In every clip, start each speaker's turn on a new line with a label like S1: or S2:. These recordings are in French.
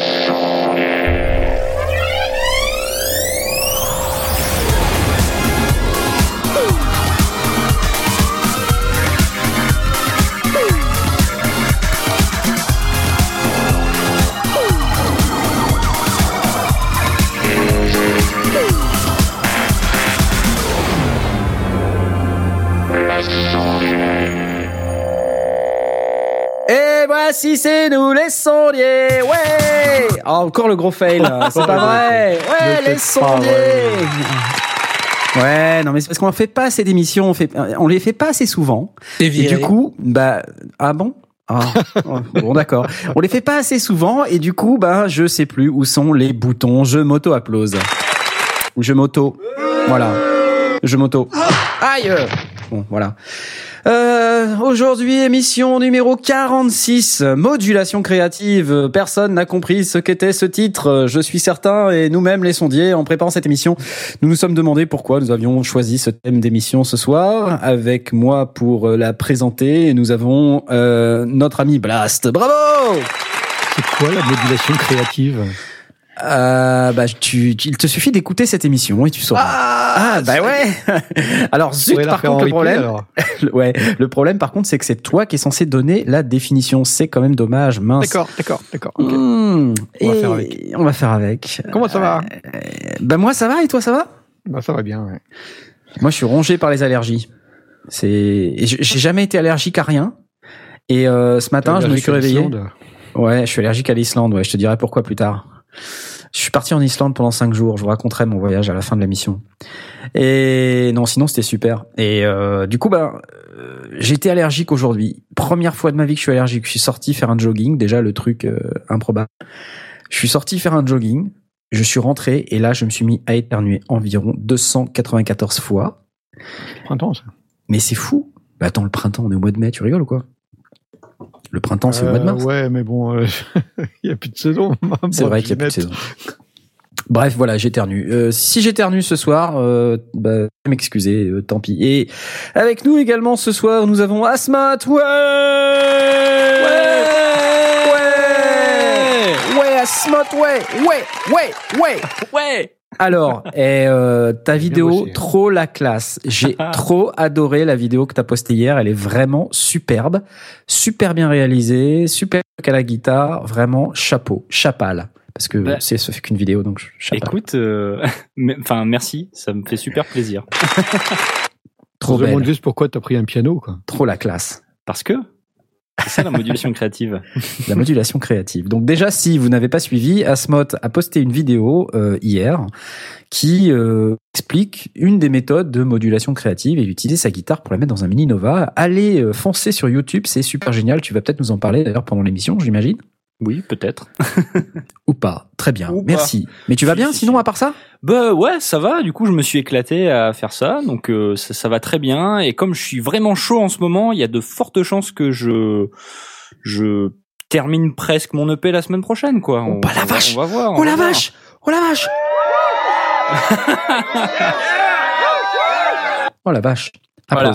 S1: Et Encore le gros fail, c'est pas vrai Ouais, les sondiers Ouais, non mais c'est parce qu'on en fait pas assez d'émissions, on fait, on les fait pas assez souvent. Et du coup, bah, ah bon? Ah, bon d'accord. On les fait pas assez souvent et du coup, bah, je sais plus où sont les boutons. Je m'auto applause. Je m'auto. Voilà. Je m'auto. Aïe. Bon, voilà. Aujourd'hui, émission numéro 46, modulation créative. Personne n'a compris ce qu'était ce titre, je suis certain, et nous-mêmes, les sondiers, en préparant cette émission, nous nous sommes demandé pourquoi nous avions choisi ce thème d'émission ce soir. Avec moi pour euh, la présenter, nous avons euh, notre ami Blast. Bravo
S2: C'est quoi la modulation créative?
S1: Euh, bah, tu, tu- il te suffit d'écouter cette émission et tu sauras. Ah, bah ouais. Alors zut, par contre le problème, ouais, le problème par contre c'est que c'est toi qui es censé donner la définition. C'est quand même dommage, mince.
S2: D'accord, d'accord, d'accord. ok.
S1: Mmh.
S2: On va faire avec.
S1: On va faire avec.
S2: Comment ça va
S1: Euh, Bah moi ça va et toi ça va?
S2: Bah ça va bien. Ouais.
S1: Moi je suis rongé par les allergies. C'est, j'ai jamais été allergique à rien. Et euh, ce matin je me suis réveillé. Ouais, je suis allergique à l'Islande. Ouais, je te dirai pourquoi plus tard. Je suis parti en Islande pendant cinq jours. Je vous raconterai mon voyage à la fin de la mission. Et non, sinon c'était super. Et euh, du coup, bah, euh, j'étais allergique aujourd'hui. Première fois de ma vie que je suis allergique. Je suis sorti faire un jogging. Déjà le truc euh, improbable. Je suis sorti faire un jogging. Je suis rentré et là je me suis mis à éternuer environ 294 fois.
S2: Printemps, ça.
S1: Mais c'est fou. Bah attends, le printemps, on est au mois de mai. Tu rigoles ou quoi? Le printemps, c'est au mois de
S2: Euh,
S1: mars.
S2: Ouais, mais bon, euh, il y a plus de saison.
S1: C'est vrai qu'il y a plus de saison. Bref, voilà, j'éternue. Euh, si j'éternue ce soir, euh, bah, m'excuser, euh, tant pis. Et avec nous également ce soir, nous avons Asmat. Ouais, ouais, ouais, Asmat. Ouais, ouais, ouais, ouais.
S3: Ouais.
S1: Alors, et, euh, ta vidéo, trop la classe. J'ai trop adoré la vidéo que t'as postée hier. Elle est vraiment superbe, super bien réalisée, super à la guitare. Vraiment, chapeau, chapal. Parce que
S3: Bah.
S1: c'est ça fait qu'une vidéo, donc chapal.
S3: Écoute, euh, mais- enfin merci, ça me fait super plaisir.
S1: trop
S2: On se demande
S1: belle,
S2: juste pourquoi t'as pris un piano, quoi.
S1: trop la classe.
S3: Parce que c'est la modulation créative.
S1: La modulation créative. Donc déjà, si vous n'avez pas suivi, Asmot a posté une vidéo euh, hier qui euh, explique une des méthodes de modulation créative et utiliser sa guitare pour la mettre dans un mini Nova. Allez euh, foncer sur YouTube, c'est super génial. Tu vas peut-être nous en parler d'ailleurs pendant l'émission, j'imagine.
S3: Oui, peut-être.
S1: Ou pas. Très bien.
S3: Ou pas.
S1: Merci. Mais tu vas bien
S3: si,
S1: sinon
S3: si.
S1: à part ça?
S3: Bah ouais, ça va. Du coup, je me suis éclaté à faire ça, donc euh, ça, ça va très bien. Et comme je suis vraiment chaud en ce moment, il y a de fortes chances que je je termine presque mon EP la semaine prochaine, quoi.
S1: Oh, bah la
S3: on va-
S1: vache.
S3: On va voir. on
S1: Oh
S3: va
S1: la
S3: voir.
S1: vache Oh la vache Oh la vache.
S3: Voilà.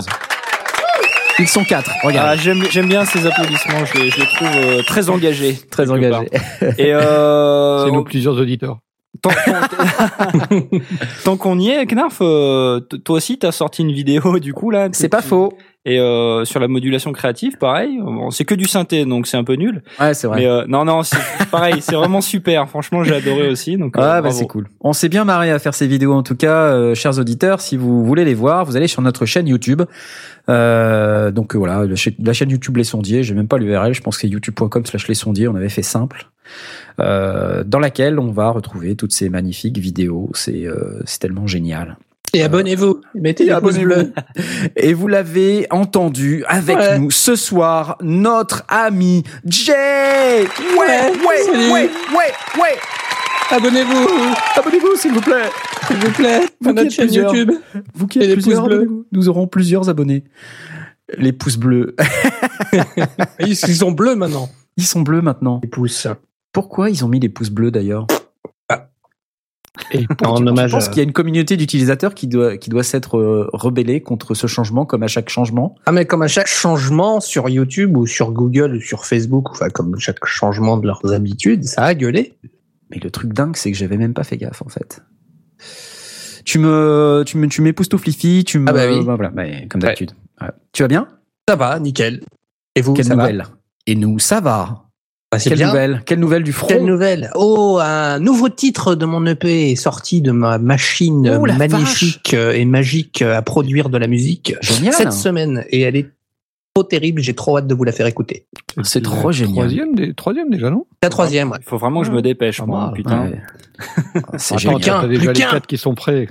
S1: Ils sont quatre. Regarde.
S3: Ah, j'aime j'aime bien ces applaudissements. Je les, je les trouve euh, très engagés,
S1: Très
S3: quelque
S1: engagé.
S3: part. Et euh,
S2: C'est nos plusieurs auditeurs.
S3: Tant qu'on- Tant qu'on y est, Knarf, euh, t- toi aussi, t'as sorti une vidéo du coup là.
S1: C'est pas faux.
S3: Et euh, sur la modulation créative, pareil. Bon, c'est que du synthé, donc c'est un peu nul.
S1: Ouais, c'est vrai.
S3: Mais euh, non, non, c'est pareil. C'est vraiment super. Franchement, j'ai adoré aussi. Donc, euh,
S1: Ah bah c'est cool. On s'est bien marré à faire ces vidéos en tout cas, euh, chers auditeurs. Si vous voulez les voir, vous allez sur notre chaîne YouTube. Euh, donc voilà, la cha- la chaîne YouTube Les Sondiers. J'ai même pas l'URL. Je pense que c'est youtube.com/slash Les Sondiers. On avait fait simple, euh, dans laquelle on va retrouver toutes ces magnifiques vidéos. C'est euh, c'est tellement génial.
S4: Et abonnez-vous. Mettez les pouces bleus.
S1: Et vous l'avez entendu avec
S4: Ouais.
S1: nous ce soir, notre ami Jay. Ouais, ouais,
S4: salut.
S1: ouais, ouais, ouais.
S4: Abonnez-vous,
S1: Abonnez-vous s'il vous plaît.
S4: s'il vous plaît,
S1: Vous
S4: à notre chaîne. YouTube.
S1: Vous qui
S4: Et
S1: êtes
S4: les
S1: plusieurs,
S4: pouces bleus.
S1: abonnez-vous. nous aurons plusieurs abonnés. Les pouces bleus.
S4: Ils ils sont bleus maintenant.
S1: Ils sont bleus maintenant.
S4: Les pouces.
S1: Pourquoi ils ont mis les pouces bleus d'ailleurs?
S2: Et
S4: En
S1: Je
S4: hommage.
S1: pense
S4: à-
S1: qu'il y a une communauté d'utilisateurs qui doit qui doit s'être euh, rebellée contre ce changement, comme à chaque changement?
S4: Ah mais comme à chaque changement sur YouTube ou sur Google ou sur Facebook, enfin comme chaque changement de leurs habitudes, ça a gueulé.
S1: Mais le truc dingue, c'est que j'avais même pas fait gaffe en fait. Tu me tu me tu m'époustouflifies, tu me
S4: Ah bah oui.
S1: voilà, mais comme d'habitude. Ouais. Tu vas bien?
S4: Ça va, nickel. Et vous,
S1: Quelle
S4: ça va?
S1: Et nous, ça va.
S4: Bah, C'est
S1: Quelle
S4: bien.
S1: nouvelle Quelle nouvelle du front
S4: Quelle nouvelle Oh, un nouveau titre de mon EP est sorti de ma machine
S1: Oh,
S4: magnifique euh, et magique à produire de la musique
S1: Génial.
S4: cette semaine et elle est trop terrible. J'ai trop hâte de vous la faire écouter.
S1: C'est
S2: la
S1: trop génial.
S2: Troisième, des- troisième déjà, non?
S4: La troisième, ouais.
S3: Il faut vraiment que je me dépêche,
S2: Pas
S3: moi.
S2: mal.
S3: Putain.
S1: Ouais. C'est
S2: Attends,
S1: génial.
S2: t'as déjà
S4: plus
S2: les quatre qui sont prêts.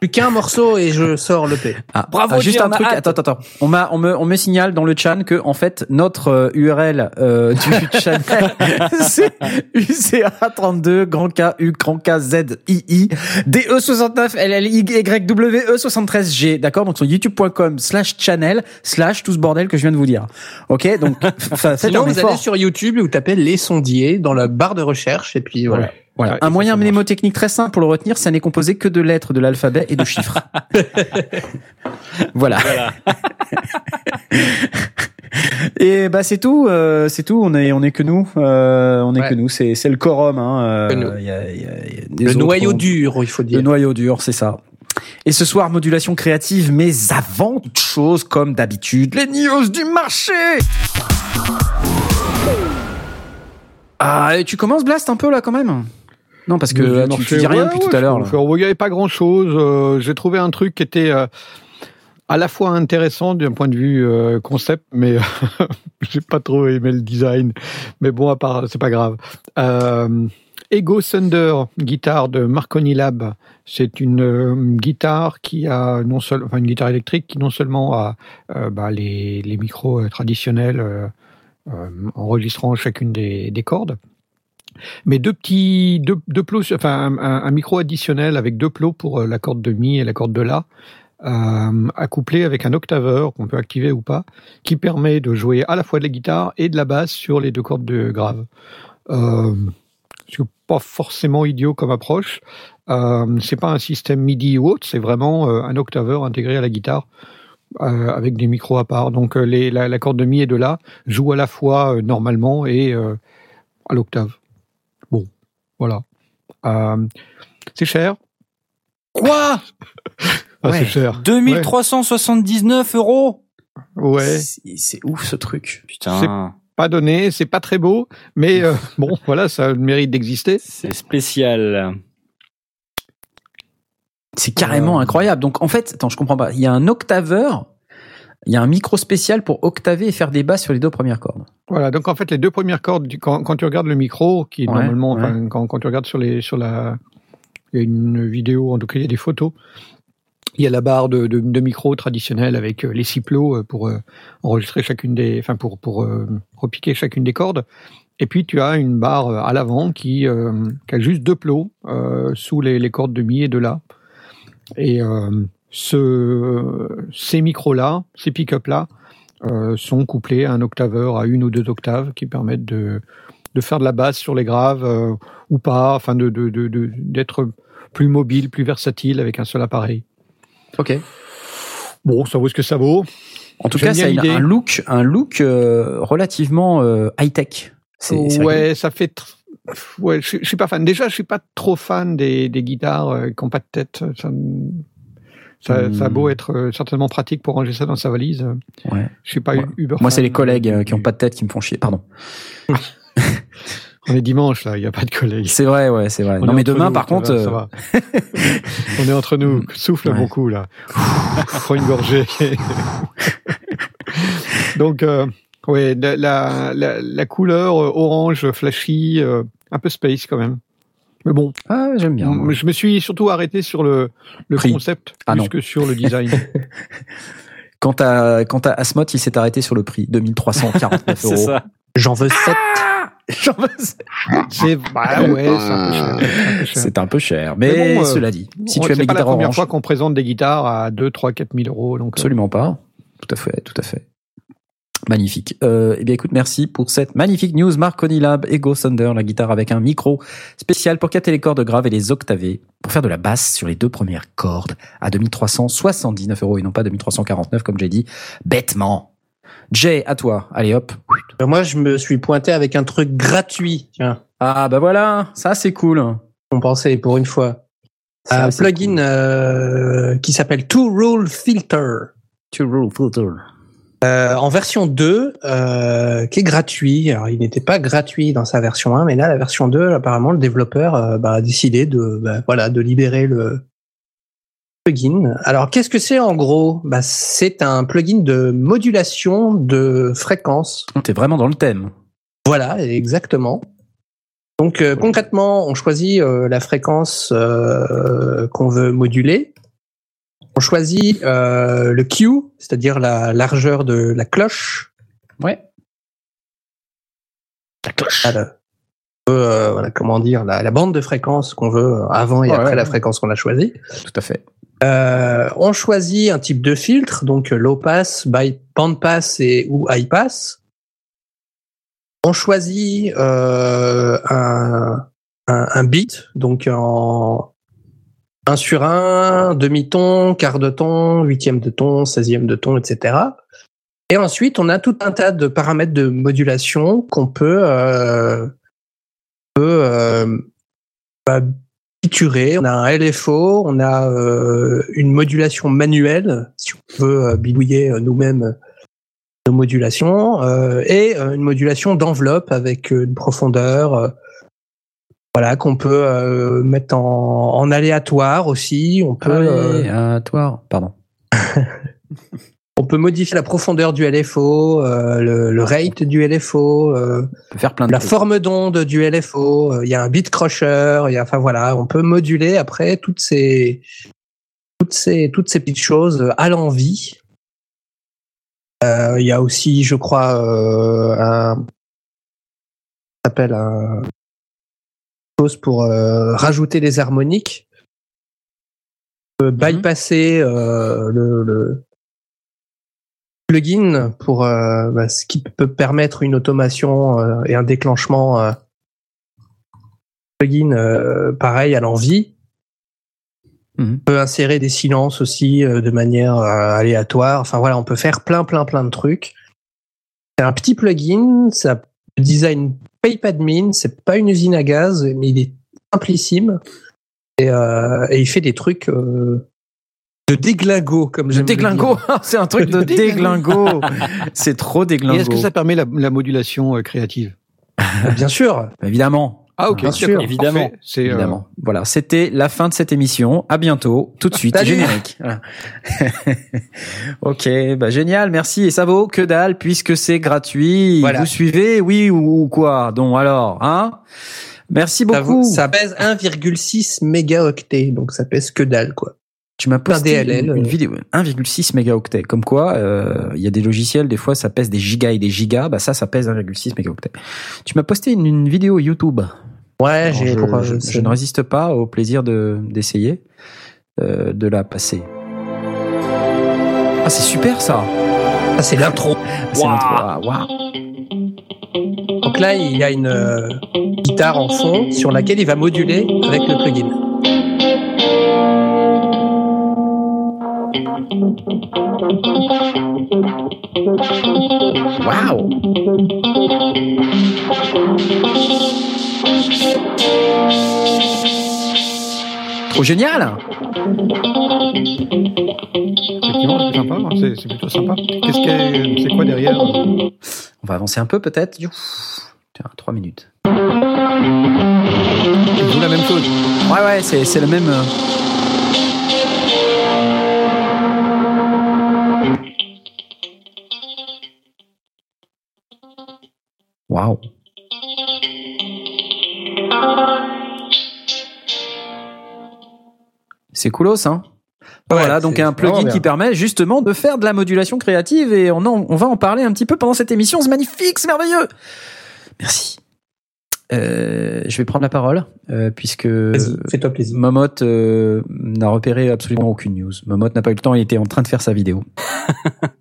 S4: Plus qu'un morceau et je sors l'EP.
S1: Ah,
S3: Bravo,
S1: ah, juste un truc.
S3: hâte.
S1: Attends, attends, attends. On m'a, on me, on me signale dans le chat que en fait notre euh, URL euh, du channel c'est UCA32 grand K U grand K Z I I DE 69 LLY WE 73 G. D'accord? Donc sur youtube.com slash channel slash tout ce bordel que je viens de vous dire. Ok? Donc
S4: Sinon, vous allez sur YouTube et vous tapez les sondiers dans la barre de recherche et puis voilà.
S1: Voilà.
S2: Ouais,
S1: un moyen mnémotechnique très simple pour le retenir, ça n'est composé que de lettres de l'alphabet et de chiffres. voilà. et bah c'est tout, euh, c'est tout. On est, on est que nous, euh, on est
S4: Ouais.
S1: que nous. C'est, c'est le quorum. Hein, euh, y a- il y a- il y a des
S4: Le noyau dur, il faut dire.
S1: Le noyau dur, c'est ça. Et ce soir, modulation créative, mais avant toute chose, comme d'habitude, les news du marché. Ah, et tu commences Blast un peu là quand même? Non, parce que là, tu,
S2: marché,
S1: tu dis rien
S2: ouais,
S1: depuis
S2: ouais,
S1: tout à l'heure.
S2: je Il n'y avait pas grand chose. J'ai trouvé un truc qui était euh, à la fois intéressant d'un point de vue euh, concept, mais j'ai pas trop aimé le design. Mais bon, à part, c'est pas grave. Euh, Ego Thunder, guitare de Marconi Lab. C'est une euh, guitare qui a non seulement, enfin une guitare électrique qui non seulement a euh, bah, les, les micros euh, traditionnels euh, euh, enregistrant chacune des, des cordes, mais deux petits deux, plots, enfin un, micro additionnel avec deux plots pour euh, la corde de mi et la corde de la, euh, accouplé avec un octaveur qu'on peut activer ou pas, qui permet de jouer à la fois de la guitare et de la basse sur les deux cordes de grave. Euh, c'est pas forcément idiot comme approche. Euh, c'est pas un système MIDI ou autre, c'est vraiment euh, un octaveur intégré à la guitare avec des micros à part. Donc les, la, corde de mi et de la joue à la fois normalement et à l'octave. Voilà. Euh, c'est cher.
S1: Quoi?
S2: Ah,
S1: Ouais.
S2: C'est cher.
S3: 2379 euros
S2: Ouais.
S1: C'est c'est ouf ce truc.
S3: Putain,
S2: Pas donné, c'est pas très beau, mais euh, bon, voilà, ça a le mérite d'exister.
S3: c'est spécial.
S1: C'est carrément
S2: Euh.
S1: incroyable. Donc en fait, attends, je comprends pas. Il y a un octaveur, il y a un micro spécial pour octaver et faire des basses sur les deux premières cordes.
S2: Voilà, donc en fait, les deux premières cordes, quand, quand tu regardes le micro, qui
S1: Ouais,
S2: normalement,
S1: ouais.
S2: enfin, quand, quand tu regardes sur, les, sur la. Il y a une vidéo, en tout cas, il y a des photos. Il y a la barre de, de, de micro traditionnelle avec euh, les six plots euh, pour euh, enregistrer chacune des. Enfin, pour, pour euh, repiquer chacune des cordes. Et puis, tu as une barre à l'avant qui, euh, qui a juste deux plots euh, sous les, les cordes de mi et de la. Et euh, ce, ces micros-là, ces pick-up-là, euh, sont couplés à un octaveur à une ou deux octaves qui permettent de, de faire de la basse sur les graves euh, ou pas, enfin de, de, de, de- d'être plus mobile, plus versatile avec un seul appareil.
S1: Ok.
S2: Bon, ça vaut ce que ça vaut.
S1: En tout cas, ça a un look, un look euh, relativement high tech. C'est c'est rigolo.
S2: ouais, ça fait. Ouais, je, je suis pas fan. Déjà, je suis pas trop fan des, des guitares euh, qui n'ont pas de tête. Ça, me- ça,
S1: Hmm.
S2: ça a beau être euh, certainement pratique pour ranger ça dans sa valise. euh,
S1: Ouais.
S2: Je suis pas
S1: Ouais.
S2: uber.
S1: Moi, c'est les collègues
S2: euh,
S1: qui ont pas de tête qui me font chier. Pardon.
S2: On est dimanche là, il y a pas de collègues.
S1: C'est vrai, ouais, c'est vrai.
S2: On
S1: non,
S2: est
S1: mais demain,
S2: nous,
S1: par contre,
S2: va, ça va. on est entre nous. Souffle
S1: Ouais.
S2: beaucoup là. Prends une gorgée. Donc, euh, ouais, la, la, la, couleur orange flashy, euh, un peu space quand même. Mais bon,
S1: ah, j'aime bien. moi.
S2: je me suis surtout arrêté sur le, le
S1: Prix.
S2: concept
S1: Ah
S2: plus
S1: non.
S2: que sur le design.
S1: Quant à, quant à Asmot, il s'est arrêté sur le prix, 2349
S3: C'est
S1: euros.
S3: ça.
S4: J'en veux sept.
S1: J'en veux-
S2: c'est bah ouais, c'est un peu cher. c'est un peu cher.
S1: C'est un peu cher. Mais,
S2: Mais bon, euh,
S1: cela dit, si
S2: On-
S1: tu aimes
S2: c'est
S1: les
S2: pas la
S1: guitares
S2: première
S1: orange,
S2: fois qu'on présente des guitares à 2, 3, 4 000 euros. Donc, euh,
S1: absolument pas. Tout à fait, tout à fait. Magnifique. Euh, eh bien, écoute, merci pour cette magnifique news. Marconi Lab, Ego Thunder, la guitare avec un micro spécial pour capter les cordes graves et les octavés, pour faire de la basse sur les deux premières cordes à 2379 euros et non pas 2349 comme j'ai dit, bêtement. Jay, à toi. Allez, hop.
S4: Euh, Moi, je me suis pointé avec un truc gratuit. Tiens,
S1: Ah, bah voilà, ça c'est cool.
S4: on pensait pour une fois.
S1: Ça,
S4: un plugin euh, qui s'appelle Two Rule Filter.
S1: To rule filter.
S4: Euh, en version 2, euh, qui est gratuit. Alors, il n'était pas gratuit dans sa version 1, mais là, la version 2, apparemment, le développeur euh, bah, a décidé de, bah, voilà, de libérer le plugin. Alors, qu'est-ce que c'est en gros? Bah, C'est un plugin de modulation de fréquence.
S1: T'es vraiment dans le thème.
S4: Voilà, exactement. Donc concrètement, on choisit la fréquence qu'on veut moduler. On choisit euh, le Q, c'est-à-dire la largeur de la cloche.
S1: Ouais. La cloche.
S4: Voilà. Euh, voilà, comment dire, la, la bande de fréquence qu'on veut euh, avant et
S1: Ouais,
S4: après
S1: ouais,
S4: la
S1: ouais.
S4: fréquence qu'on a choisie.
S1: Tout à fait.
S4: Euh, on choisit un type de filtre, donc low pass, by band pass et ou high pass. On choisit euh, un, un, un beat, donc en 1 sur 1, demi-ton, quart de ton, huitième de ton, seizième de ton, etc. Et ensuite, on a tout un tas de paramètres de modulation qu'on peut, euh, euh, bah. On a un LFO, on a euh, une modulation manuelle, si on veut euh, bidouiller nous-mêmes nos modulations, et une modulation d'enveloppe avec une profondeur, voilà, qu'on peut euh, mettre en, en aléatoire aussi. On peut, euh,
S1: toi. Pardon.
S4: on peut modifier la profondeur du LFO, euh, le, le rate du LFO,
S1: faire plein de
S4: la
S1: trucs.
S4: forme d'onde du LFO, il y a un beat crusher, il y a, enfin voilà, on peut moduler après toutes ces, toutes ces, toutes ces petites choses à l'envie. Il y a aussi, je crois, un, ça s'appelle un chose pour euh, rajouter les harmoniques, Euh, bypasser euh, le, le plugin pour euh, bah, ce qui peut permettre une automation et un déclenchement plugin pareil à l'envie.
S1: Mhm.
S4: On peut insérer des silences aussi de manière aléatoire. Enfin voilà, on peut faire plein plein plein de trucs. C'est un petit plugin, ça design PayPadmin, c'est pas une usine à gaz, mais il est simplissime et, euh, et il fait des trucs euh, de déglingo comme
S1: De
S4: j'aime le
S1: déglingo, c'est un truc de déglingo. C'est trop
S2: Et
S1: déglingo.
S2: est-ce que ça permet la, la modulation euh, créative?
S4: Bien sûr.
S1: Évidemment,
S2: Ah ok,
S4: Bien sûr.
S3: Évidemment.
S2: C'est euh,
S1: évidemment. Voilà, c'était la fin de cette émission. À bientôt, tout de suite, générique. Voilà. ok, bah génial, merci. Et ça vaut que dalle puisque c'est gratuit.
S4: Voilà.
S1: Vous suivez, oui ou quoi? Donc alors, hein? Merci
S4: Ça,
S1: beaucoup.
S4: vous- ça pèse 1,6 mégaoctets, donc ça pèse que dalle quoi.
S1: Tu m'as posté
S4: DLL,
S1: une, une
S4: euh.
S1: vidéo 1,6 mégaoctets. Comme quoi, euh, il y a des logiciels, des fois, ça pèse des gigas et des gigas. Bah ça, ça pèse 1,6 mégaoctets. Tu m'as posté une, une vidéo YouTube.
S4: Ouais,
S1: Alors, je, je- je ne résiste pas au plaisir de d'essayer euh, de la passer. Ah, c'est super ça.
S4: Ah, c'est l'intro.
S1: C'est
S3: Waouh.
S1: l'intro. Ah, waouh.
S4: Donc là, il y a une euh, guitare en fond sur laquelle il va moduler avec le plugin.
S1: Waouh. Trop génial.
S2: effectivement c'est sympa, c'est c'est plutôt sympa. Qu'est-ce que c'est quoi derrière
S1: On va avancer un peu peut-être. Tiens, trois minutes.
S2: Joue la même chose.
S1: Ouais, ouais, c'est c'est le même. Waouh. C'est coolos, hein
S4: Ouais,
S1: Voilà, donc un plugin qui permet justement de faire de la modulation créative et on, en- on va en parler un petit peu pendant cette émission. C'est magnifique, c'est merveilleux. Merci. Euh, je vais prendre la parole euh, puisque
S4: fais-toi plaisir.
S1: Euh, n'a repéré absolument aucune news. Momot n'a pas eu le temps, il était en train de faire sa vidéo.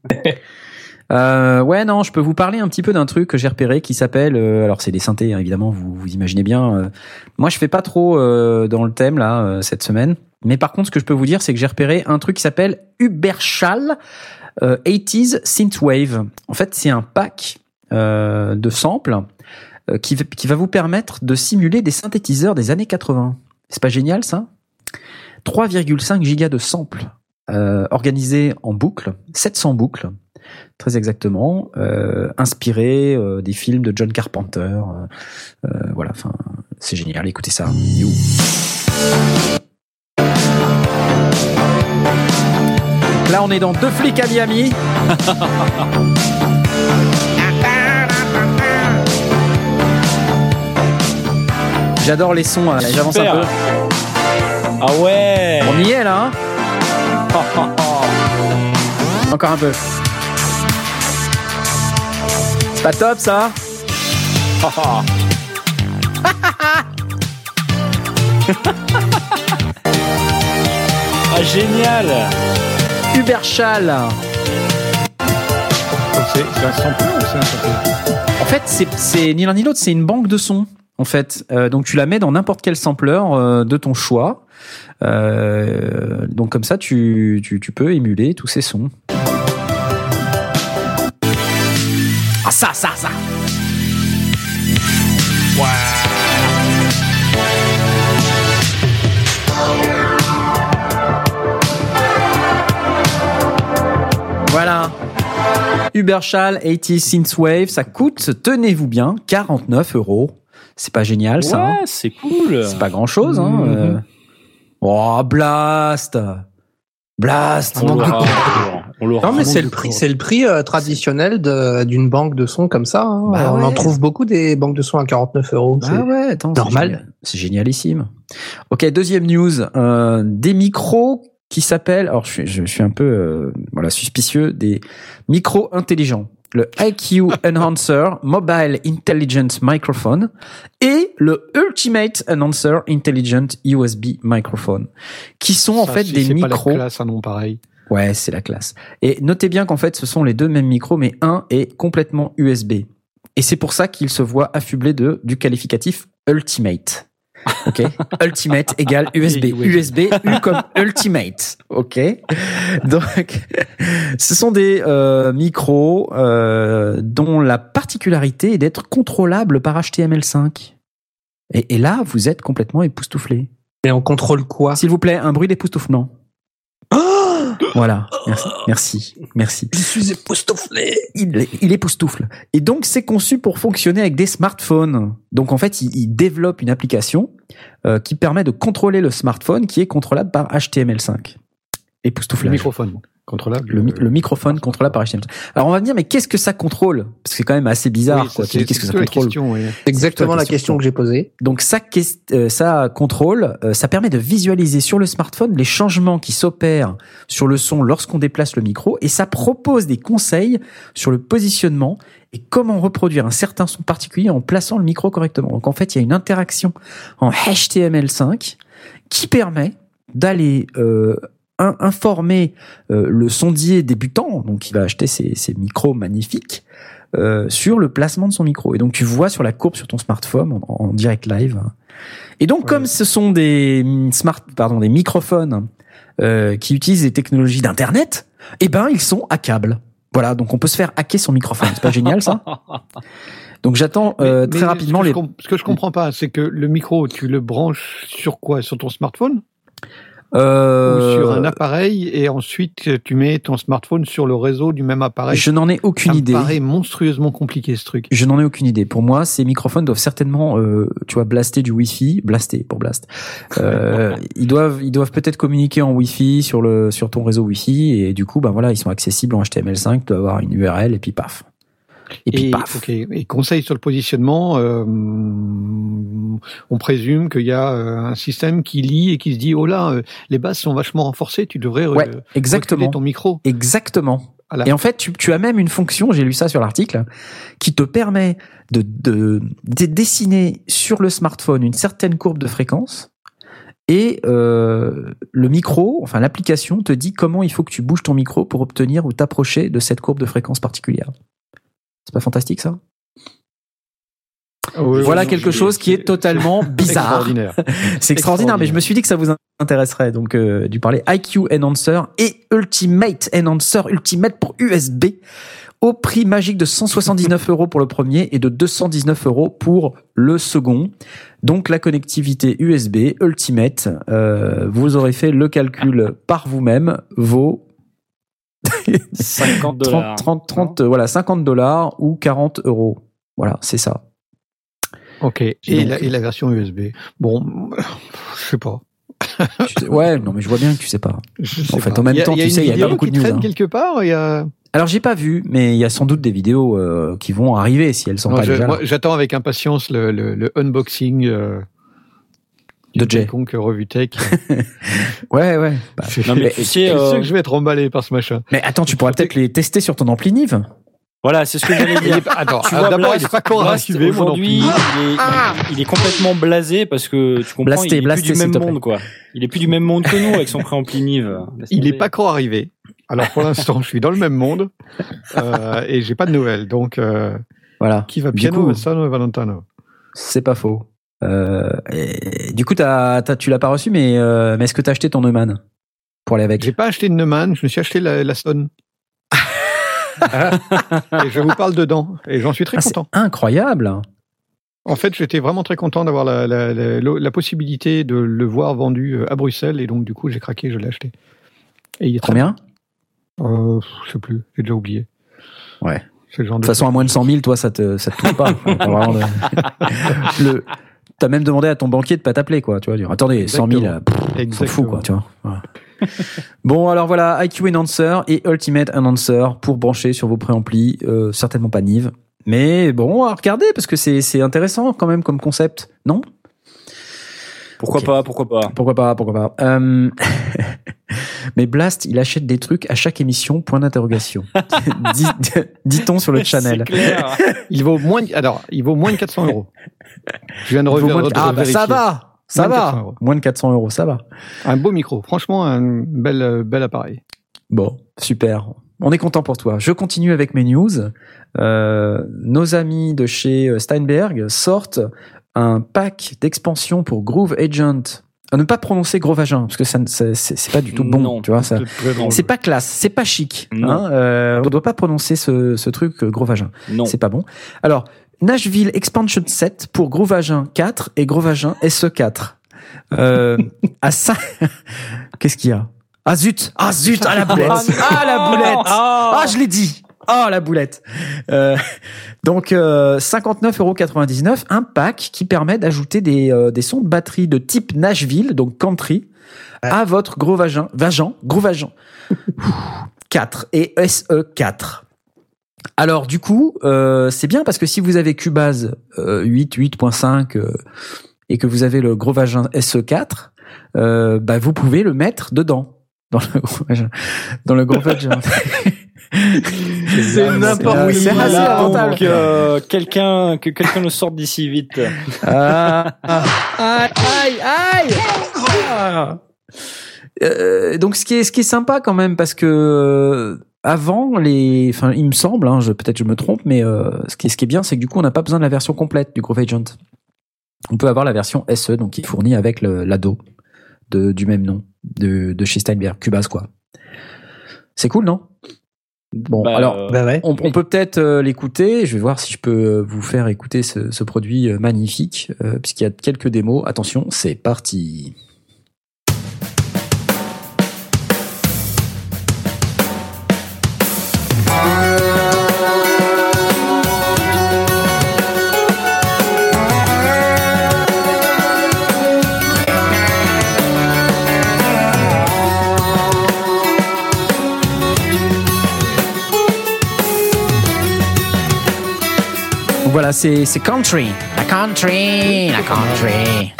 S1: Euh, ouais, non, je peux vous parler un petit peu d'un truc que j'ai repéré qui s'appelle. euh, alors, c'est des synthés, hein, évidemment, vous, vous imaginez bien. euh. moi, je fais pas trop euh, dans le thème là euh, cette semaine. Mais par contre, ce que je peux vous dire, c'est que j'ai repéré un truc qui s'appelle Uberschall euh, 80s Synthwave. En fait, c'est un pack euh, de samples euh, qui, qui va vous permettre de simuler des synthétiseurs des années 80. C'est pas génial ça? 3,5 gigas de samples euh, organisés en boucle, 700 boucles, très exactement, euh, inspirés euh, des films de John Carpenter. euh, voilà, enfin, c'est génial. Écoutez ça. You. Là, on est dans deux flics à Miami. J'adore les sons. hein. J'avance un peu.
S3: Ah ouais
S1: On y est là. hein Encore un peu. Pas top ça
S3: Ah génial
S1: Uberchal.
S2: C'est c'est un sample ou c'est un sample?
S1: En fait, c'est c'est ni l'un ni l'autre, c'est une banque de sons. En fait, Euh, donc tu la mets dans n'importe quel sampler euh, de ton choix. Euh, donc comme ça, tu, tu, tu peux émuler tous ces sons. Ah ça, ça, ça. Voilà. Uberschall 80 Synthwave, ça coûte, tenez-vous bien, 49 euros. C'est pas génial ça. hein
S3: Ouais, c'est cool.
S1: C'est pas grand chose. Hein.
S2: Mhm.
S1: euh. Oh, Blast Blast
S3: On l'aura, on.
S4: Non, mais c'est le prix, c'est le prix euh, traditionnel de- d'une banque de sons comme ça. hein.
S1: Bah
S4: On
S1: ouais.
S4: en trouve beaucoup des banques de sons à 49 euros.
S1: Bah
S4: C'est-
S1: ouais, attends, c'est
S4: normal.
S1: génial. C'est génialissime. Ok, deuxième news. euh, des micros qui s'appellent, alors je suis, je suis un peu euh, voilà suspicieux, des micros intelligents. Le IQ Enhancer Mobile Intelligent Microphone et le Ultimate Enhancer Intelligent USB Microphone, qui sont en fait
S2: si
S1: des
S2: c'est pas
S1: micros.
S2: la classe, un nom pareil.
S1: Ouais, c'est la classe. Et notez bien qu'en fait, ce sont les deux mêmes micros, mais un est complètement USB. Et c'est pour ça qu'il se voit affublé de du qualificatif ultimate. Ok, ultimate égale USB. USB U comme ultimate. Ok, donc ce sont des euh, micros euh, dont la particularité est d'être contrôlables par HTML5. Et, et là, vous êtes complètement époustouflé.
S4: Mais on contrôle quoi?
S1: S'il vous plaît, un bruit d'époustouflement. Voilà. Merci. Merci. Merci.
S4: Je suis époustouflé.
S1: Il, est- il époustoufle. Et donc, c'est conçu pour fonctionner avec des smartphones. Donc, en fait, il, il développe une application euh, qui permet de contrôler le smartphone qui est contrôlable par HTML5.
S2: Le
S1: Époustouflage.
S2: microphone contrôlable.
S1: Le, mi- le microphone contrôlable par HTML5. Alors, on va me dire, mais qu'est-ce que ça contrôle? Parce que c'est quand même assez bizarre.
S2: Oui,
S1: quoi. Tu
S2: c'est-
S1: dis, Qu'est-ce que ça contrôle?
S2: question, oui.
S4: Exactement
S1: la
S4: la
S1: question.
S4: que j'ai posée.
S1: Donc ça, euh, ça contrôle, euh, ça permet de visualiser sur le smartphone les changements qui s'opèrent sur le son lorsqu'on déplace le micro et ça propose des conseils sur le positionnement et comment reproduire un certain son particulier en plaçant le micro correctement. Donc en fait, il y a une interaction en HTML5 qui permet d'aller euh, informer euh, le sondier débutant, donc qui va acheter ces, ces micros magnifiques, euh, sur le placement de son micro. Et donc tu vois sur la courbe sur ton smartphone en, en direct live. Et donc
S2: Ouais.
S1: comme ce sont des mm, smart, pardon, des microphones euh, qui utilisent des technologies d'internet, eh ben ils sont hackables. Voilà, donc on peut se faire hacker son microphone. C'est pas génial ça? Donc j'attends euh, très
S2: mais
S1: rapidement
S2: ce
S1: les.
S2: Ce que je comprends pas, c'est que le micro, tu le branches sur quoi? Sur ton smartphone?
S1: Euh,
S2: ou sur un appareil et ensuite tu mets ton smartphone sur le réseau du même appareil.
S1: je n'en ai aucune
S2: Ça
S1: idée.
S2: me paraît monstrueusement compliqué ce truc.
S1: Je n'en ai aucune idée. Pour moi, ces microphones doivent certainement, euh, tu vois, blaster du Wi-Fi, blaster pour blast. Euh, ils doivent, ils doivent peut-être communiquer en Wi-Fi sur le, sur ton réseau Wi-Fi et du coup, ben voilà, ils sont accessibles en HTML5. Tu dois avoir une URL et puis paf. Et puis paf.
S2: Et conseil sur le positionnement, euh, on présume qu'il y a euh, un système qui lit et qui se dit oh là, euh, les basses sont vachement renforcées, tu devrais
S1: Ouais, exactement.
S2: ton micro.
S1: Exactement.
S2: Voilà.
S1: Et en fait, tu, tu as même une fonction, j'ai lu ça sur l'article, qui te permet de, de, de dessiner sur le smartphone une certaine courbe de fréquence Et euh, le micro, enfin l'application te dit comment il faut que tu bouges ton micro pour obtenir ou t'approcher de cette courbe de fréquence particulière. C'est pas fantastique ça? Voilà quelque chose qui est totalement bizarre.
S2: Extraordinaire.
S1: C'est extraordinaire, mais je me suis dit que ça vous intéresserait. Donc, euh, du parler IQ Enhancer et Ultimate Enhancer Ultimate pour USB au prix magique de 179 euros pour le premier et de 219 euros pour le second. Donc, la connectivité USB Ultimate, euh, vous aurez fait le calcul par vous-même, vaut
S3: 50 dollars.
S1: 30, 30, 30, euh, voilà, 50 dollars ou 40 euros. Voilà, c'est ça.
S2: Ok. Et,
S1: Donc-
S2: la, et la version USB. Bon, je sais pas.
S1: Tu sais- ouais, non, mais je vois bien que tu sais pas.
S2: Sais
S1: En fait,
S2: pas.
S1: en même
S2: a-
S1: temps,
S2: il y a
S1: tu sais, il y a pas beaucoup de news, hein.
S2: quelque part. Il y a.
S1: Alors j'ai pas vu, mais il y a sans doute des vidéos euh, qui vont arriver si elles sont
S2: Non,
S1: pas
S2: je-
S1: déjà
S2: J'attends avec impatience le, le, le unboxing euh,
S1: De
S2: du
S1: Jay.
S2: quelconque revue tech.
S1: Ouais, ouais. Bah,
S3: Non, mais tu sais,
S2: je
S3: euh,
S2: sais que je vais être emballé par ce machin?
S1: mais attends, tu pourrais peut-être les tester sur ton ampli Nive.
S3: Voilà, c'est ce que j'allais
S2: Il
S3: dire.
S2: Attends,
S3: Tu
S2: ah,
S3: vois,
S2: d'abord, il est pas encore
S3: Blast,
S2: arrivé, mon
S3: aujourd'hui,
S2: ampli.
S3: il est, il est complètement blasé parce que tu comprends,
S1: Blasté,
S3: il est
S1: blasté,
S3: plus du même monde, quoi. Il est plus du même monde que nous avec son préampli Nive.
S2: Il est pas encore arrivé. Alors pour l'instant, je suis dans le même monde euh, et j'ai pas de nouvelles. Donc, euh,
S1: Voilà.
S2: qui va
S1: Du
S2: piano,
S1: coup-
S2: Sano et Valentano?
S1: C'est pas faux. Euh, et du coup, t'as, t'as- tu l'as pas reçu, mais, euh, mais est-ce que t'as acheté ton Neumann pour aller avec?
S2: J'ai pas acheté de Neumann, je me suis acheté la, la Son. et je vous parle dedans et j'en suis très
S1: Ah, c'est
S2: content.
S1: incroyable.
S2: En fait, j'étais vraiment très content d'avoir la, la, la, la possibilité de le voir vendu euh, à Bruxelles et donc du coup j'ai craqué, je l'ai acheté. Et il est très
S1: Combien?
S2: Euh, je sais plus, j'ai déjà oublié.
S1: Ouais.
S2: C'est
S1: De toute façon, à moins de 100 000, toi, ça te, ça te touche pas. Le, t'as même demandé à ton banquier de pas t'appeler, quoi. Tu vois, dire, attendez, 100 000,
S2: Exactement.
S1: pff, s'en fout, quoi, tu vois. Voilà. bon, alors voilà, IQ Enhancer et Ultimate Enhancer pour brancher sur vos préamplis, euh, certainement pas Nive. Mais bon, à regarder, parce que c'est, c'est intéressant quand même comme concept, non?
S3: Pourquoi pas, pourquoi pas.
S1: Pourquoi pas, pourquoi pas. Euh, Mais Blast, il achète des trucs à chaque émission, point d'interrogation. Dit- Dit-on sur le channel.
S3: Clair.
S2: Il vaut moins, de- alors, il vaut moins de 400 euros. Je viens de
S1: moins de- Ah bah ça va Ça
S2: Moins de
S1: va
S2: 400 euros.
S1: Moins de 400 euros, ça va.
S2: Un beau micro. Franchement, un bel, euh, bel appareil.
S1: Bon, super. On est content pour toi. Je continue avec mes news. Euh, nos amis de chez euh, Steinberg sortent un pack d'expansion pour Groove Agent. À ne pas prononcer gros vagin, parce que ça, ne- c'est pas du tout bon.
S3: Non.
S1: tu vois, ça.
S2: C'est
S1: pas classe, c'est pas chic. Hein, euh, on doit pas prononcer ce, ce truc euh, gros vagin.
S3: Non.
S1: C'est pas bon. Alors, Nashville Expansion 7 pour Gros Vagin 4 et Gros Vagin SE4. Euh, à ça, qu'est-ce qu'il y a? Ah zut Ah zut Ah la boulette Ah la boulette Ah je l'ai dit Ah la boulette Euh, Donc euh, 59,99€, un pack qui permet d'ajouter des, euh, des sons de batterie de type Nashville, donc country, à votre gros vagin, vagin, gros vagin. 4 et SE4. Alors du coup, euh, c'est bien parce que si vous avez Cubase euh, 8, 8.5 euh, et que vous avez le gros vagin SE4, euh, bah, vous pouvez le mettre dedans. Dans le. Dans le gros vagin.
S4: C'est n'importe
S1: C'est
S4: quoi.
S1: assez lamentable.
S3: Donc, euh, quelqu'un, que quelqu'un le sorte d'ici vite.
S1: Ah, ah, aïe, aïe, aïe. Ah. Euh, donc ce qui est ce qui est sympa quand même parce que euh, avant les, enfin il me semble, hein, je peut-être je me trompe, mais euh, ce qui est ce qui est bien, c'est que du coup on n'a pas besoin de la version complète du Groove Agent. On peut avoir la version SE, donc qui est fournie avec le- l'ado de du même nom de de chez Steinberg, Cubase quoi. C'est cool, non? Bon,
S3: Bah,
S1: alors
S3: euh,
S4: Bah ouais.
S1: on, on peut peut-être euh, l'écouter. Je vais voir si je peux euh, vous faire écouter ce, ce produit magnifique, euh, puisqu'il y a quelques démos. Attention, c'est parti. Voilà, c'est country. La country, la country.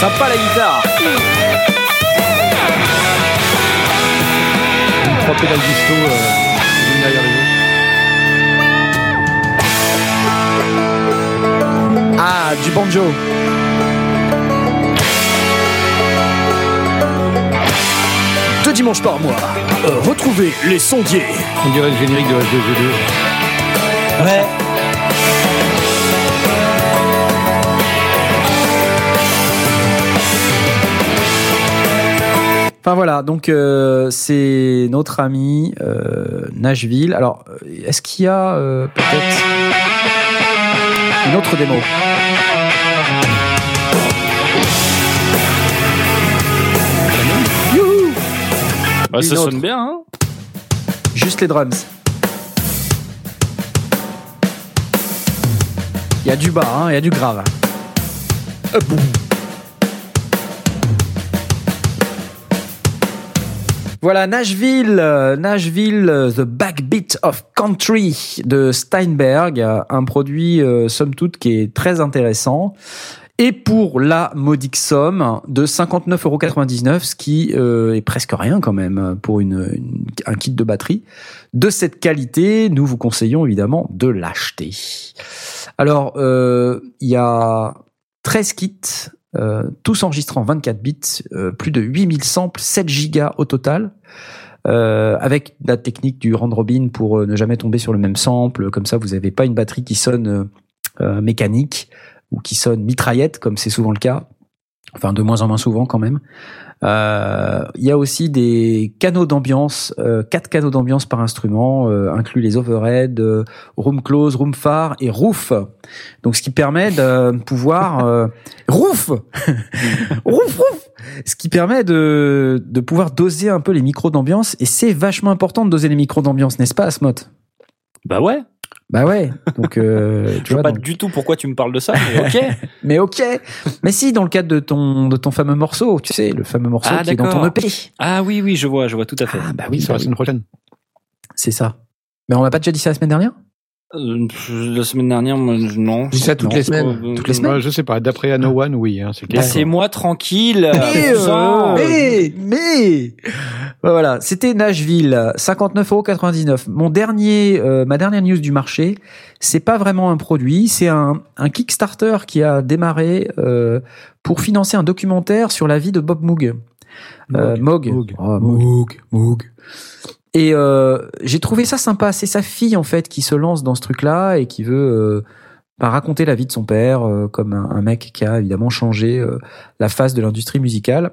S3: Sympa la guitare.
S2: Trois pédales disto, euh, l'une derrière les autres.
S1: banjo. Deux dimanches par mois, euh, retrouvez les sondiers.
S2: On dirait le générique de H2G2.
S1: Ouais. Enfin voilà, donc euh, c'est notre ami euh, Nashville. Alors, euh, est-ce qu'il y a euh, peut-être une autre démo?
S3: Bah, ça
S1: autre.
S3: sonne bien, hein
S1: Juste les drums. Il y a du bas, hein, il y a du grave. Boum. Voilà, Nashville, euh, Nashville, euh, The Backbeat of Country de Steinberg, euh, un produit, euh, somme toute, qui est très intéressant. Et pour la modique somme de 59,99€, ce qui euh, est presque rien quand même pour un kit de batterie de cette qualité, nous vous conseillons évidemment de l'acheter. Alors, euh, il y a 13 kits, euh, tous enregistrés en 24 bits, plus de 8000 samples, 7 gigas au total. avec la technique du round robin pour ne jamais tomber sur le même sample, comme ça vous n'avez pas une batterie qui sonne mécanique ou qui sonne mitraillette comme c'est souvent le cas, enfin de moins en moins souvent quand même. Euh, Il y a aussi des canaux d'ambiance, euh, quatre canaux d'ambiance par instrument, euh, inclut les overhead, euh, room close, room phare et roof. Donc ce qui permet de pouvoir euh, roof, roof, roof. Ce qui permet de de pouvoir doser un peu les micros d'ambiance et c'est vachement important de doser les micros d'ambiance, n'est-ce pas, Asmot
S3: Bah ouais.
S1: Bah ouais. Donc euh, tu
S3: Je
S1: vois.
S3: vois pas
S1: donc-
S3: du tout pourquoi tu me parles de ça, mais ok.
S1: Mais ok. Mais si dans le cadre de ton de ton fameux morceau, tu sais, le fameux morceau
S3: Ah,
S1: qui est dans ton. EP.
S3: ah oui, oui, je vois, je vois tout à fait.
S1: Ah bah oui,
S2: sur
S1: bah
S2: la
S1: oui.
S2: semaine prochaine.
S1: c'est ça. Mais on l'a pas déjà dit ça la semaine dernière?
S3: Euh, la semaine dernière, moi, je- non.
S4: dis ça toutes
S3: Non.
S4: les semaines.
S3: Euh,
S1: Toutes les semaines.
S2: Bah, je sais pas, d'après No One, oui. Hein, c'est clair.
S3: Laissez-moi tranquille.
S1: Mais, euh, mais, mais, Bah voilà, c'était Nashville, 59,99€. Mon dernier, euh, ma dernière news du marché, c'est pas vraiment un produit, c'est un, un Kickstarter qui a démarré euh, pour financer un documentaire sur la vie de Bob Moog. Euh, Moog.
S2: Moog.
S1: Oh, Moog. Moog. Et euh, j'ai trouvé ça sympa. C'est sa fille en fait qui se lance dans ce truc-là et qui veut euh, bah, raconter la vie de son père euh, comme un, mec qui a évidemment changé euh, la face de l'industrie musicale.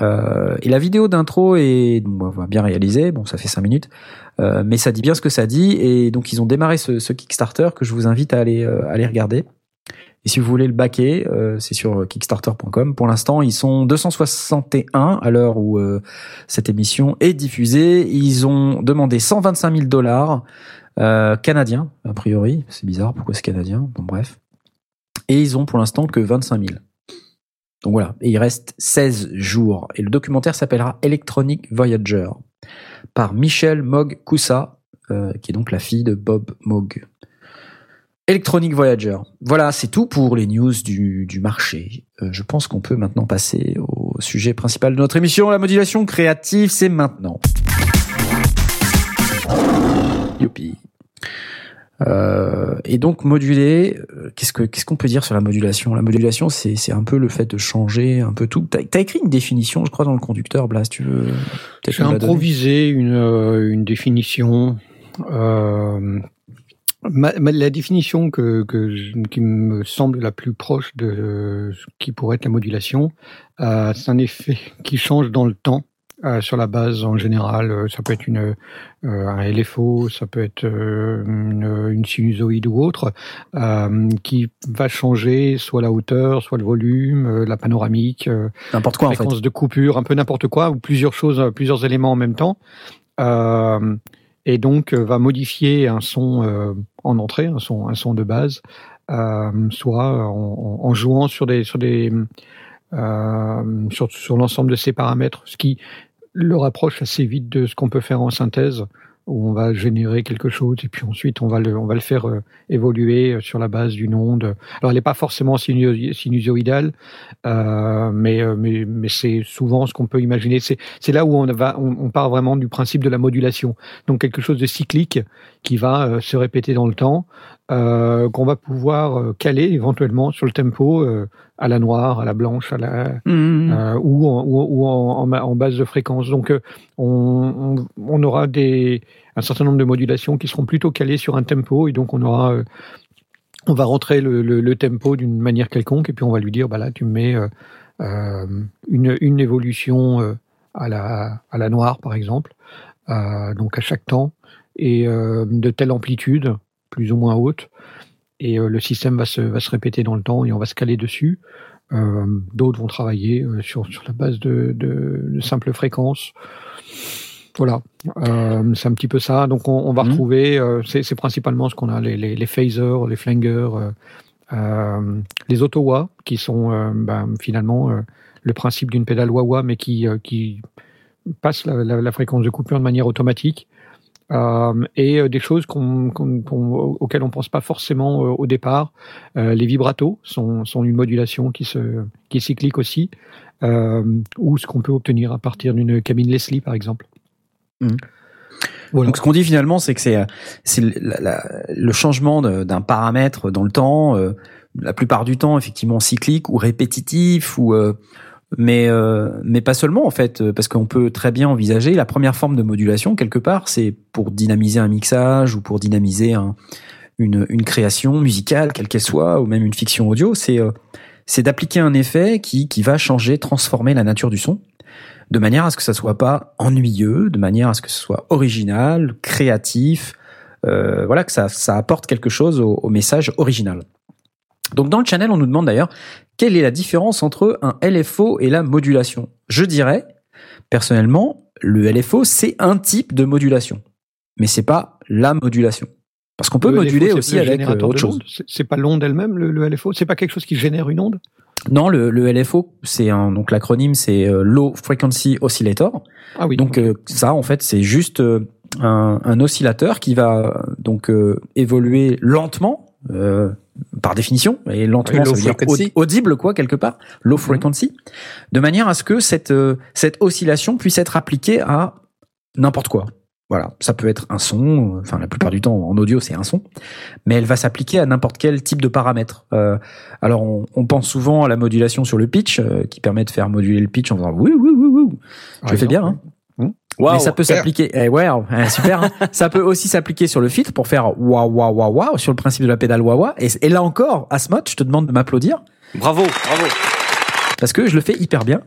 S1: Euh, et la vidéo d'intro est bon, bah, bien réalisée. Bon, ça fait cinq minutes, euh, mais ça dit bien ce que ça dit. Et donc ils ont démarré ce, ce Kickstarter que je vous invite à aller euh, aller regarder. Et si vous voulez le backer, euh, c'est sur kickstarter.com. Pour l'instant, ils sont 261 à l'heure où euh, cette émission est diffusée. Ils ont demandé 125 000 dollars euh, canadiens, a priori. C'est bizarre, pourquoi c'est canadien? Bon, bref. Et ils ont pour l'instant que 25 000. Donc voilà, et il reste 16 jours. Et le documentaire s'appellera Electronic Voyager par Michelle Mogg Koussa, euh, qui est donc la fille de Bob Mogg. Electronic Voyager. Voilà, c'est tout pour les news du, du marché. Euh, je pense qu'on peut maintenant passer au sujet principal de notre émission, la modulation créative, c'est maintenant. Youpi. Euh, et donc moduler, euh, qu'est-ce que qu'est-ce qu'on peut dire sur la modulation? La modulation, c'est c'est un peu le fait de changer un peu tout. T'as as écrit une définition, je crois, dans le conducteur, Blas. Tu veux
S2: J'ai improvisé une, euh, une définition. Euh, ma- ma- la définition que, que je- qui me semble la plus proche de ce qui pourrait être la modulation, euh, c'est un effet qui change dans le temps. euh, sur la base en général, euh, ça peut être une, un LFO, ça peut être une, une sinusoïde ou autre, qui va changer soit la hauteur, soit le volume, la panoramique,
S1: N'importe quoi en fait.
S2: fréquence de coupure, un peu n'importe quoi, ou plusieurs choses, plusieurs éléments en même temps. Euh, et donc euh, va modifier un son euh, en entrée, un son, de base, euh, soit en, jouant sur, sur l'ensemble de ces paramètres, ce qui le rapproche assez vite de ce qu'on peut faire en synthèse, où on va générer quelque chose et puis ensuite on va le, on va le faire euh, évoluer euh, sur la base d'une onde. Alors elle n'est pas forcément sinusoïdale, euh, mais, euh, mais, mais c'est souvent ce qu'on peut imaginer. C'est, c'est là où on, va, on, on, part vraiment du principe de la modulation. Donc quelque chose de cyclique qui va se répéter dans le temps, euh, qu'on va pouvoir caler éventuellement sur le tempo à la noire, à la blanche, à la mmh. euh, ou, en, ou, ou en, en, base de fréquence. Donc on, aura des un certain nombre de modulations qui seront plutôt calées sur un tempo et donc on aura euh, on va rentrer le, le, le tempo d'une manière quelconque et puis on va lui dire bah là tu me mets euh, euh une, une évolution euh, à la à la noire par exemple euh, donc à chaque temps et de telle amplitude plus ou moins haute et le système va se va se répéter dans le temps et on va se caler dessus d'autres vont travailler sur sur la base de, de, de simples fréquences voilà, euh, c'est un petit peu ça. Donc on, on va mmh. retrouver, euh, c'est principalement ce qu'on a, les, les, les, phasers, les flangers, euh, euh les qui sont euh, ben, finalement euh, le principe d'une pédale wah-wah, mais qui, qui passe la, la, la, fréquence de coupure de manière automatique. Et des choses qu'on, qu qu auxquelles on pense pas forcément au départ. les vibratos sont, sont une modulation qui, se, qui est cyclique aussi, ou ce qu'on peut obtenir à partir d'une cabine Leslie, par exemple.
S1: Mmh. Voilà. Donc ce qu'on dit finalement, c'est que c'est c'est le changement d'un paramètre dans le temps, euh, la plupart du temps effectivement cyclique ou répétitif ou euh, mais euh, mais pas seulement en fait parce qu'on peut très bien envisager la première forme de modulation quelque part, c'est pour dynamiser un mixage ou pour dynamiser un, une une création musicale quelle qu'elle soit ou même une fiction audio, c'est euh, c'est d'appliquer un effet qui qui va changer, transformer la nature du son de manière à ce que ça soit pas ennuyeux, de manière à ce que ce soit original, créatif, euh, voilà, que ça, ça apporte quelque chose au, au, message original. Donc dans le channel, on nous demande d'ailleurs quelle est la différence entre un LFO et la modulation? Je dirais, personnellement, le LFO c'est un type de modulation, mais c'est pas la modulation. Parce qu'on peut le moduler LFO, aussi avec euh, autre chose.
S2: C'est pas l'onde elle-même, le, le LFO. C'est pas quelque chose qui génère une onde?
S1: Non, le, le LFO, c'est un donc l'acronyme c'est euh, Low Frequency Oscillator.
S2: Ah oui.
S1: Donc euh, ça, en fait, c'est juste euh, un, un, oscillateur qui va donc euh, évoluer lentement. Par définition, et lentement, oui, ça veut dire audible, quoi, quelque part, low mhm. frequency, mmh. de manière à ce que cette, cette oscillation puisse être appliquée à n'importe quoi. Voilà, ça peut être un son, enfin la plupart du temps en audio c'est un son, mais elle va s'appliquer à n'importe quel type de paramètres. Euh, alors on, on, pense souvent à la modulation sur le pitch, euh, qui permet de faire moduler le pitch en faisant oui oui oui oui. Je fais bien. Hein. Wow, mais ça peut s'appliquer. Eh, ouais, hein, super. hein. ça peut aussi s'appliquer sur le filtre pour faire waouh waouh waouh waouh sur le principe de la pédale waouh waouh. Et, et là encore, Asmod, je te demande de m'applaudir.
S3: Bravo, bravo
S1: parce que je le fais hyper bien.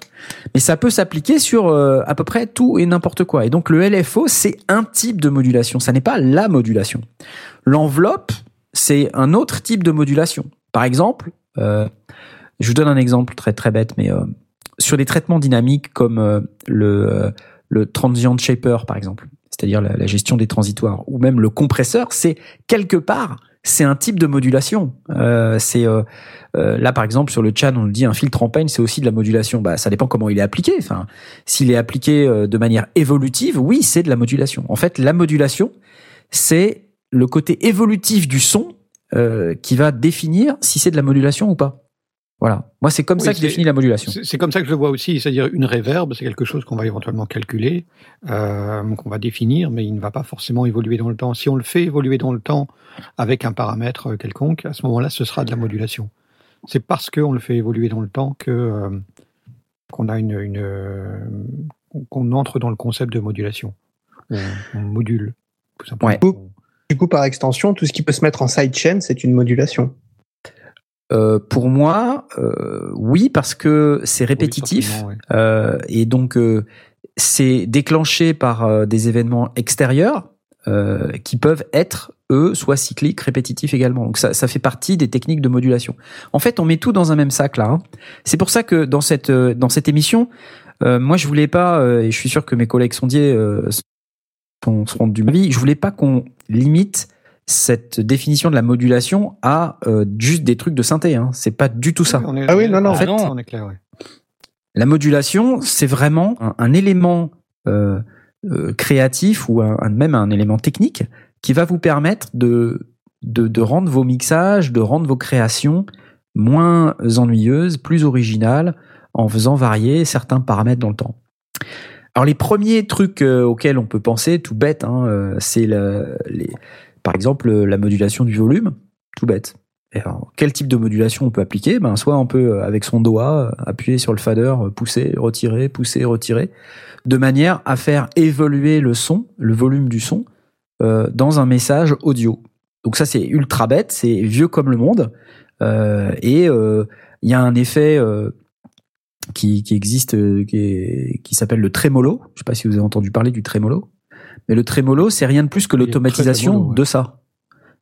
S1: Mais ça peut s'appliquer sur euh, à peu près tout et n'importe quoi. Et donc le LFO, c'est un type de modulation, ça n'est pas la modulation. L'enveloppe, c'est un autre type de modulation. Par exemple, euh, je vous donne un exemple très très bête, mais euh, sur les traitements dynamiques comme euh, le, le transient shaper, par exemple, c'est-à-dire la, la gestion des transitoires, ou même le compresseur, c'est quelque part c'est un type de modulation. Euh, c'est euh, euh, là par exemple sur le chat on nous dit un filtre en peine c'est aussi de la modulation. Bah ça dépend comment il est appliqué. Enfin s'il est appliqué euh, de manière évolutive, oui c'est de la modulation. En fait la modulation c'est le côté évolutif du son euh, qui va définir si c'est de la modulation ou pas. Voilà. Moi, c'est comme oui, ça que je définis la modulation.
S2: C'est comme ça que je le vois aussi. C'est-à-dire une réverb, c'est quelque chose qu'on va éventuellement calculer, euh, qu'on va définir, mais il ne va pas forcément évoluer dans le temps. Si on le fait évoluer dans le temps avec un paramètre quelconque, à ce moment-là, ce sera de la modulation. C'est parce qu'on le fait évoluer dans le temps que euh, qu'on a une, une euh, qu'on entre dans le concept de modulation. On, on module tout simplement.
S4: Ouais. Du coup, par extension, tout ce qui peut se mettre en sidechain, c'est une modulation.
S1: Euh, pour moi, euh, oui, parce que c'est répétitif oui, euh, et donc euh, c'est déclenché par des événements extérieurs qui peuvent être eux soit cycliques, répétitifs également. Donc ça, ça fait partie des techniques de modulation. En fait, on met tout dans un même sac là. Hein. C'est pour ça que dans cette dans cette émission, moi je voulais pas et je suis sûr que mes collègues sondiers seront du avis. Je voulais pas qu'on limite cette définition de la modulation à euh, juste des trucs de synthé. Hein. C'est pas du tout ça.
S4: Ah oui, non, non.
S1: En fait,
S2: non, on est clair, ouais.
S1: La modulation, c'est vraiment un, un élément euh, euh, créatif ou un, même un élément technique qui va vous permettre de, de, de rendre vos mixages, de rendre vos créations moins ennuyeuses, plus originales, en faisant varier certains paramètres dans le temps. Alors les premiers trucs auxquels on peut penser, tout bête, hein, c'est les, par exemple la modulation du volume, tout bête. quel type de modulation on peut appliquer? Ben soit on peut euh, avec son doigt appuyer sur le fader, pousser, retirer, pousser, retirer, de manière à faire évoluer le son, le volume du son, euh, dans un message audio. Donc ça c'est ultra bête, c'est vieux comme le monde, euh, et il y a un effet qui, existe, euh, qui, qui s'appelle le trémolo. Je sais pas si vous avez entendu parler du trémolo. Mais le trémolo, c'est rien de plus que l'automatisation de ça.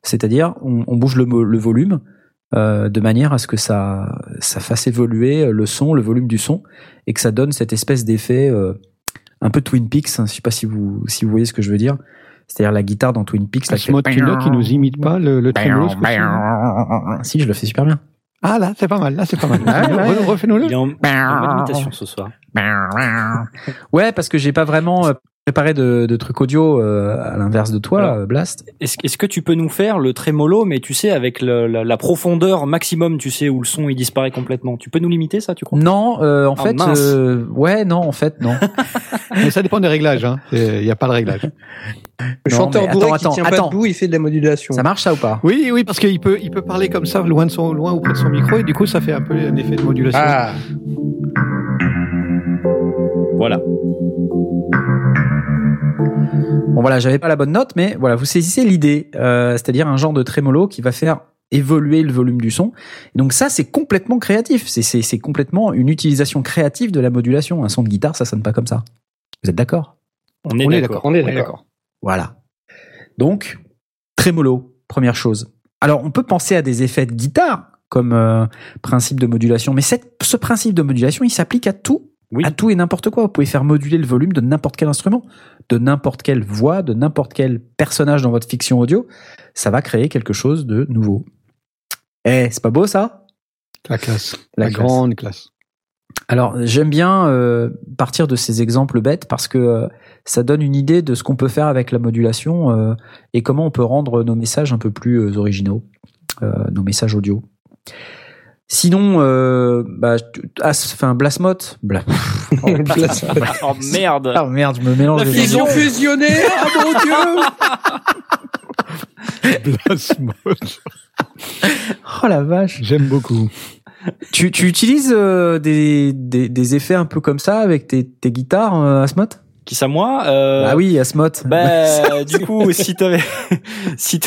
S1: C'est-à-dire, on, on, bouge le, le volume euh, de manière à ce que ça, ça fasse évoluer le son, le volume du son, et que ça donne cette espèce d'effet euh, un peu Twin Peaks. Hein, je sais pas si vous, si vous voyez ce que je veux dire. C'est-à-dire la guitare dans Twin Peaks.
S2: Là, ce mode qui nous imite pas le, le trémolo.
S1: Si, je le fais super bien.
S2: Ah là, c'est pas mal, là c'est pas mal.
S3: Refais-nous-le. Il est en, imitation ce soir.
S1: ouais, parce que j'ai pas vraiment euh, préparé de, de trucs audio euh, à l'inverse de toi, Alors, Blast.
S3: Est-ce est que tu peux nous faire le trémolo, mais tu sais avec le, la, la, profondeur maximum, tu sais où le son il disparaît complètement. Tu peux nous limiter ça, tu crois?
S1: Non, euh, en oh, fait, euh, ouais, non, en fait, non.
S2: mais ça dépend des réglages. Hein. Il y a pas de réglage.
S4: Le chanteur bourré attends, qui attends, tient attends. pas debout, il fait de la modulation.
S1: Ça marche ça ou pas?
S2: Oui, oui, parce qu'il peut, il peut parler comme ça, loin de son, loin ou près de son micro, et du coup, ça fait un peu un effet de modulation. Ah.
S3: Voilà.
S1: Bon voilà, j'avais pas la bonne note, mais voilà, vous saisissez l'idée, euh, c'est-à-dire un genre de trémolo qui va faire évoluer le volume du son. Et donc ça, c'est complètement créatif. C'est complètement une utilisation créative de la modulation. Un son de guitare, ça sonne pas comme ça. Vous êtes d'accord?
S3: On est d'accord.
S4: On est d'accord.
S1: Voilà. Donc, trémolo, première chose. Alors, on peut penser à des effets de guitare comme euh, principe de modulation, mais cette, ce principe de modulation, il s'applique à tout oui. à tout et n'importe quoi. Vous pouvez faire moduler le volume de n'importe quel instrument, de n'importe quelle voix, de n'importe quel personnage dans votre fiction audio. Ça va créer quelque chose de nouveau. Eh, c'est pas beau ça?
S2: La classe. La, grande classe.
S1: Alors, j'aime bien euh, partir de ces exemples bêtes parce que euh, ça donne une idée de ce qu'on peut faire avec la modulation euh, et comment on peut rendre nos messages un peu plus originaux, nos messages audio. Sinon, euh, bah, enfin, Blasmot. Bla...
S3: Oh, oh, merde.
S1: Oh merde, je me mélange.
S4: La fusion fusionnée. Ah mon
S2: dieu. Blasmot.
S1: oh la vache.
S2: J'aime beaucoup.
S1: Tu, tu utilises euh, des, des, des, effets un peu comme ça avec tes, tes guitares, euh, Asmot
S3: qui ça moi euh,
S1: Ah oui, Asmot.
S3: Bah du coup, si t'avais si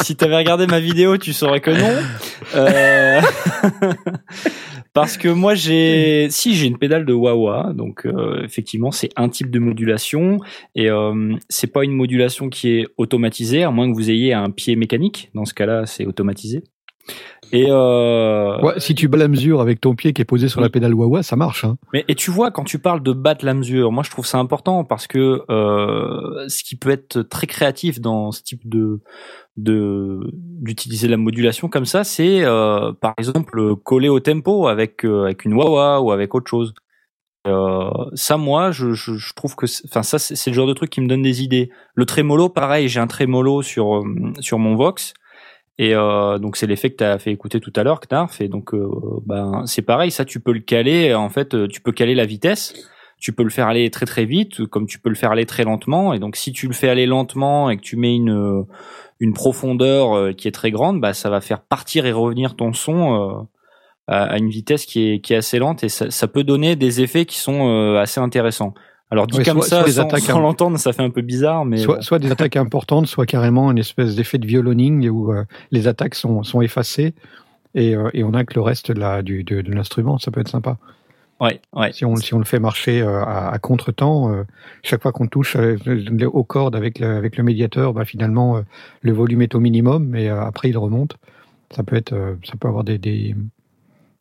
S3: si t'avais regardé ma vidéo, tu saurais que non. Euh... Parce que moi j'ai si j'ai une pédale de wah donc euh, effectivement c'est un type de modulation et euh, c'est pas une modulation qui est automatisée à moins que vous ayez un pied mécanique. Dans ce cas-là, c'est automatisé. Et euh...
S2: ouais, si tu bats la mesure avec ton pied qui est posé sur la pédale wah ça marche. Hein.
S3: Mais et tu vois quand tu parles de battre la mesure, moi je trouve ça important parce que euh, ce qui peut être très créatif dans ce type de de d'utiliser la modulation comme ça, c'est euh, par exemple coller au tempo avec euh, avec une wah ou avec autre chose. Euh, ça, moi, je, je, je trouve que, enfin, ça, c'est le genre de truc qui me donne des idées. Le trémolo, pareil, j'ai un trémolo sur euh, sur mon Vox. Et euh, donc c'est l'effet que tu as fait écouter tout à l'heure, Knarf. Et donc euh, ben c'est pareil, ça tu peux le caler. En fait, euh, tu peux caler la vitesse. Tu peux le faire aller très très vite, comme tu peux le faire aller très lentement. Et donc si tu le fais aller lentement et que tu mets une une profondeur qui est très grande, bah ça va faire partir et revenir ton son à une vitesse qui est qui est assez lente et ça peut donner des effets qui sont assez intéressants. Alors dit comme ça, sans, sans l'entendre, ça fait un peu bizarre, mais
S2: soit, soit des attaques importantes, soit carrément une espèce d'effet de violoning où euh, les attaques sont, sont effacées et, euh, et on a que le reste de la, du, de, de l'instrument. Ça peut être sympa.
S3: Ouais, ouais.
S2: Si on, si on le fait marcher euh, à, à contre-temps, chaque fois qu'on touche aux cordes avec le, avec le médiateur, bah, finalement le volume est au minimum, mais après il remonte. Ça peut être, ça peut avoir des, des,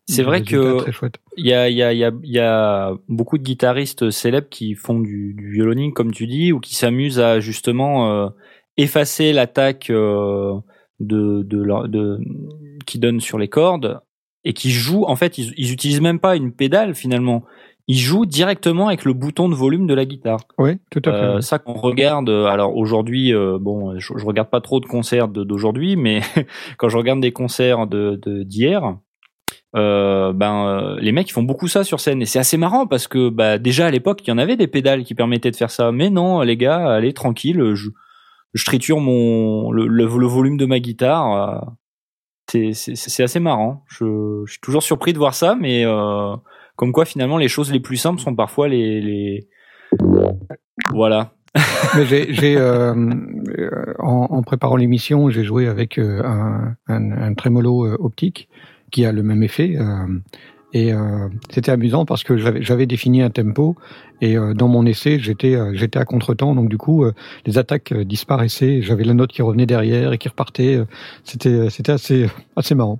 S3: c'est vrai que il y a, y, a, y, a, y a beaucoup de guitaristes célèbres qui font du, du violoning, comme tu dis, ou qui s'amusent à justement euh, effacer l'attaque euh, de, de, de, qui donne sur les cordes et qui jouent. En fait, ils, ils utilisent même pas une pédale finalement. il joue directement avec le bouton de volume de la guitare.
S2: Oui, tout à fait.
S3: Euh, ça qu'on regarde. euh, Alors aujourd'hui, euh, bon, je, je regarde pas trop de concerts d'aujourd'hui, mais quand je regarde des concerts de- d'hier, euh, ben euh, les mecs ils font beaucoup ça sur scène et c'est assez marrant parce que bah déjà à l'époque il y en avait des pédales qui permettaient de faire ça, mais non les gars, allez tranquille, je, je triture mon le, le, volume de ma guitare. euh, c'est assez marrant. Je, je suis toujours surpris de voir ça, mais euh, comme quoi finalement les choses les plus simples sont parfois les les voilà.
S2: J'ai, euh, euh, en, en préparant l'émission, j'ai joué avec euh, un, un, un trémolo optique qui a le même effet. euh, et euh, c'était amusant parce que j'avais, j'avais défini un tempo et euh, dans mon essai, j'étais, euh, j'étais à contretemps. Donc du coup, euh, les attaques euh, disparaissaient. J'avais la note qui revenait derrière et qui repartait. euh, C'était, c'était assez, assez marrant.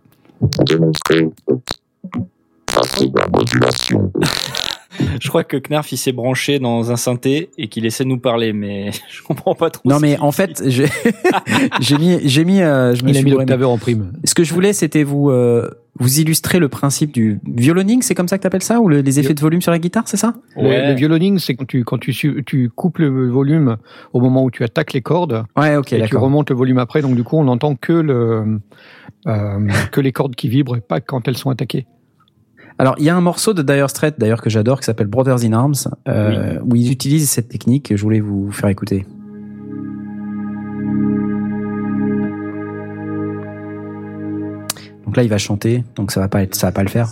S3: Je crois que Knarf il s'est branché dans un synthé et qu'il essaie de nous parler, mais je comprends pas trop.
S1: Non mais en fait, j'ai j'ai mis, j'ai mis, euh, je me
S2: Il a
S1: suis
S2: mis l'octaveur en prime.
S1: Ce que je voulais, c'était vous euh, vous illustrer le principe du violoning, c'est comme ça que t'appelles ça, ou le- les effets de volume sur la guitare, c'est ça?
S2: Le,
S3: Ouais.
S2: le violoning, c'est quand tu quand tu tu coupes le volume au moment où tu attaques les cordes
S1: Ouais, ok,
S2: et tu remontes le volume après. Donc du coup, on n'entend que le euh, que les cordes qui vibrent et pas quand elles sont attaquées.
S1: Alors, il y a un morceau de Dire Straits, d'ailleurs, que j'adore, qui s'appelle Brothers in Arms, euh, où ils utilisent cette technique. que Je voulais vous faire écouter. Donc là, il va chanter, donc ça va pas être, ça va pas le faire.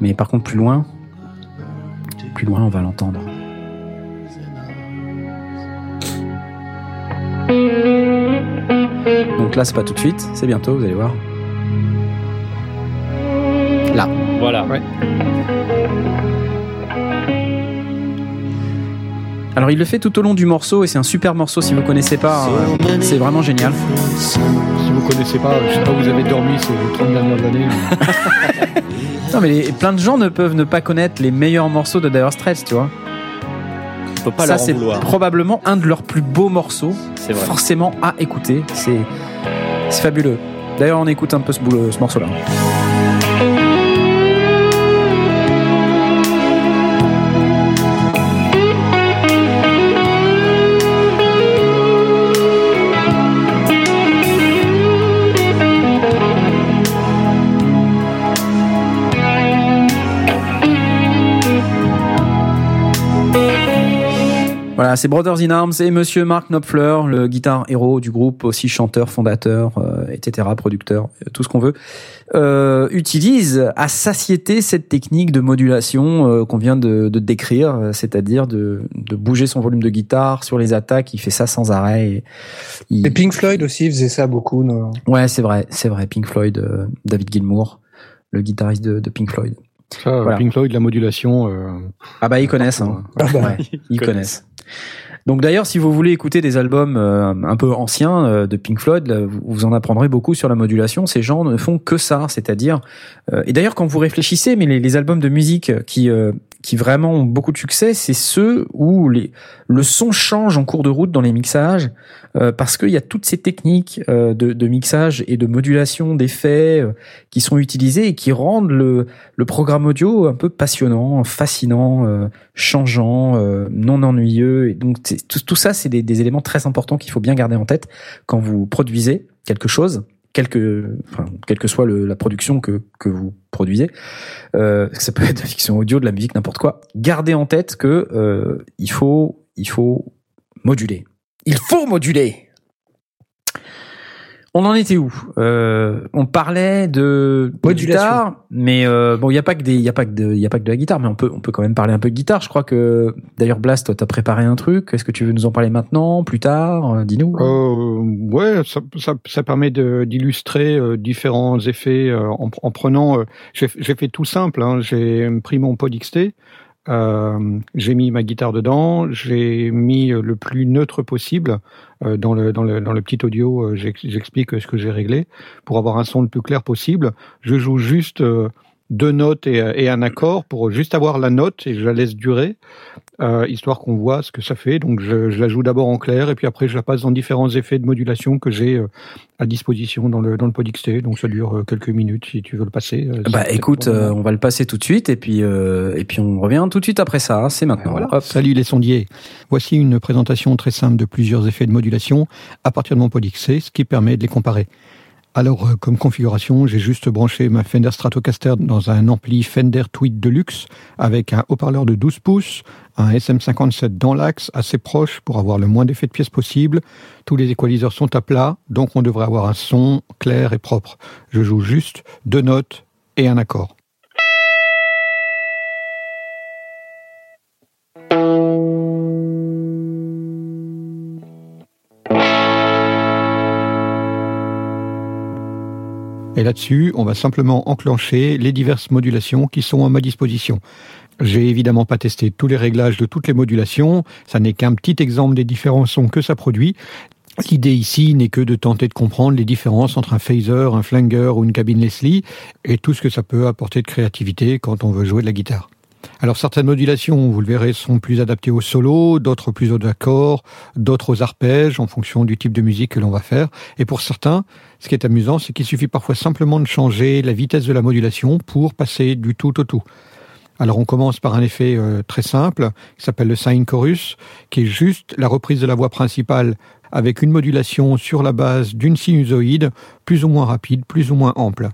S1: Mais par contre, plus loin, plus loin, on va l'entendre. Donc là, c'est pas tout de suite, c'est bientôt, vous allez voir. Là.
S3: Voilà.
S2: Ouais.
S1: Alors il le fait tout au long du morceau et c'est un super morceau si vous connaissez pas, euh, c'est vraiment génial.
S2: Vous connaissez pas, je sais pas, où vous avez dormi ces 30 dernières années. mais-
S1: Non mais les- plein de gens ne peuvent ne pas connaître les meilleurs morceaux de Dire Straits, tu vois.
S3: On peut pas
S1: Ça c'est probablement un de leurs plus beaux morceaux,
S3: C'est vrai.
S1: forcément à écouter, c'est fabuleux. D'ailleurs on écoute un peu ce, boulot- ce morceau Voilà, c'est Brothers in Arms et Monsieur Mark Knopfler, le guitare héros du groupe, aussi chanteur, fondateur, euh, etc., producteur, euh, tout ce qu'on veut, euh, utilise à satiété cette technique de modulation euh, qu'on vient de, de décrire, euh, c'est-à-dire de, de bouger son volume de guitare sur les attaques. Il fait ça sans arrêt. Et il-
S4: Et Pink Floyd aussi faisait ça beaucoup. non?
S1: Ouais, c'est vrai, c'est vrai. Pink Floyd, euh, David Gilmour, le guitariste de, de Pink Floyd.
S2: Ça,
S1: Voilà.
S2: Pink Floyd, la modulation. euh,
S1: Ah bah ils connaissent. Hein.
S4: Ah bah,
S1: Ouais, ils connaissent. Donc d'ailleurs, si vous voulez écouter des albums euh, un peu anciens euh, de Pink Floyd, là, vous, en apprendrez beaucoup sur la modulation. Ces gens ne font que ça, c'est-à-dire. euh, et d'ailleurs, quand vous réfléchissez, mais les, les albums de musique qui euh, qui vraiment ont beaucoup de succès, c'est ceux où les le son change en cours de route dans les mixages, euh, parce qu'il y a toutes ces techniques euh, de, de mixage et de modulation d'effets euh, qui sont utilisées et qui rendent le le programme audio un peu passionnant, fascinant, euh, changeant, euh, non ennuyeux. Et donc tout, tout ça, c'est des, des éléments très importants qu'il faut bien garder en tête quand vous produisez quelque chose, quelque, enfin, quelle que soit le- la production que, que vous produisez. Euh, ça peut être de la fiction audio, de la musique, n'importe quoi. Gardez en tête que euh, il faut, il faut moduler. Il faut moduler. On en était où? Euh, On parlait de, de guitare, mais euh, bon, il y a pas que des, il y a pas que de, il y a pas que de la guitare, mais on peut, on peut quand même parler un peu de guitare. Je crois que d'ailleurs Blast, toi, t'as préparé un truc. Est-ce que tu veux nous en parler maintenant, plus tard? Euh, Dis-nous.
S2: Euh, ouais, ça, ça, ça permet d'illustrer euh, différents effets euh, en, en prenant. euh, j'ai j'ai fait tout simple. Hein, j'ai pris mon pod XT, euh, j'ai mis ma guitare dedans, j'ai mis euh, le plus neutre possible euh, dans le dans le dans le petit audio. euh, j'ex- J'explique ce que j'ai réglé pour avoir un son le plus clair possible. Je joue juste. deux notes et, un accord pour juste avoir la note et je la laisse durer, euh, histoire qu'on voit ce que ça fait. Donc je, je la joue d'abord en clair et puis après je la passe dans différents effets de modulation que j'ai euh, à disposition dans le dans le pod XT. Donc ça dure euh, quelques minutes si tu veux le passer. Euh,
S1: bah écoute, euh, on va le passer tout de suite et puis et puis on revient tout de suite après ça. Hein, C'est maintenant.
S2: Voilà. Hop. Salut les sondiers. Voici une présentation très simple de plusieurs effets de modulation à partir de mon pod XT, ce qui permet de les comparer. Alors, comme configuration, j'ai juste branché ma Fender Stratocaster dans un ampli Fender Tweed Deluxe avec un haut-parleur de 12 pouces, un SM57 dans l'axe assez proche pour avoir le moins d'effets de pièces possible. Tous les équaliseurs sont à plat, donc on devrait avoir un son clair et propre. Je joue juste deux notes et un accord. Et là-dessus, on va simplement enclencher les diverses modulations qui sont à ma disposition. J'ai évidemment pas testé tous les réglages de toutes les modulations, ça n'est qu'un petit exemple des différents sons que ça produit. L'idée ici n'est que de tenter de comprendre les différences entre un phaser, un flanger ou une cabine Leslie et tout ce que ça peut apporter de créativité quand on veut jouer de la guitare. Alors certaines modulations, vous le verrez, sont plus adaptées au solo, d'autres plus aux accords, d'autres aux arpèges en fonction du type de musique que l'on va faire. Et pour certains, ce qui est amusant, c'est qu'il suffit parfois simplement de changer la vitesse de la modulation pour passer du tout au tout. Alors on commence par un effet euh, très simple qui s'appelle le sine chorus, qui est juste la reprise de la voix principale avec une modulation sur la base d'une sinusoïde plus ou moins rapide, plus ou moins ample.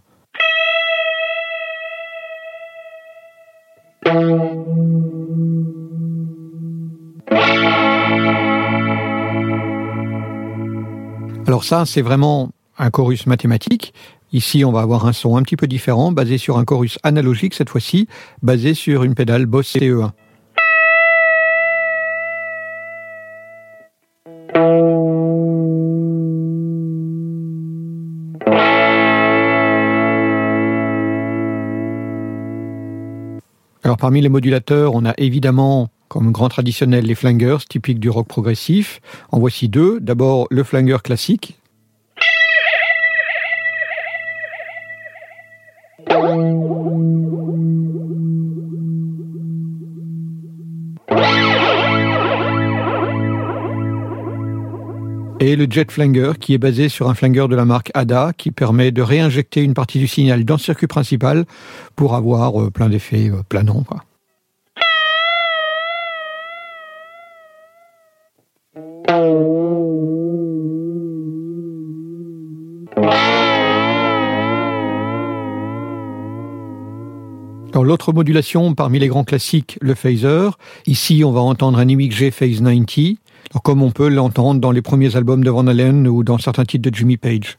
S2: Alors ça, c'est vraiment un chorus mathématique. Ici, on va avoir un son un petit peu différent, basé sur un chorus analogique cette fois-ci, basé sur une pédale Boss CE1. Alors parmi les modulateurs, on a évidemment comme grand traditionnel les flangers, typiques du rock progressif. En voici deux. D'abord le flanger classique. Le jet flanger qui est basé sur un flanger de la marque ADA qui permet de réinjecter une partie du signal dans le circuit principal pour avoir euh, plein d'effets euh, planants. L'autre modulation, parmi les grands classiques, le phaser. Ici, on va entendre un MXG Phase 90, comme on peut l'entendre dans les premiers albums de Van Halen ou dans certains titres de Jimmy Page.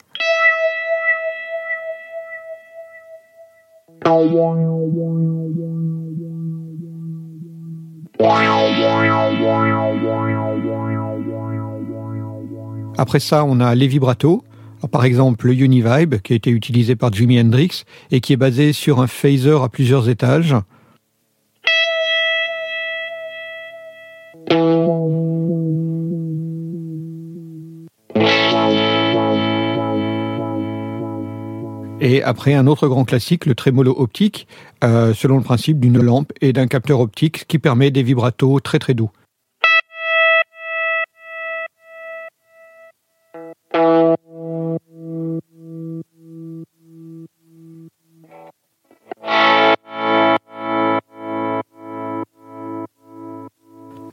S2: Après ça, on a les vibratos. Par exemple, le Univibe, qui a été utilisé par Jimi Hendrix et qui est basé sur un phaser à plusieurs étages. Et après, un autre grand classique, le trémolo optique, euh, selon le principe d'une lampe et d'un capteur optique qui permet des vibratos très très doux.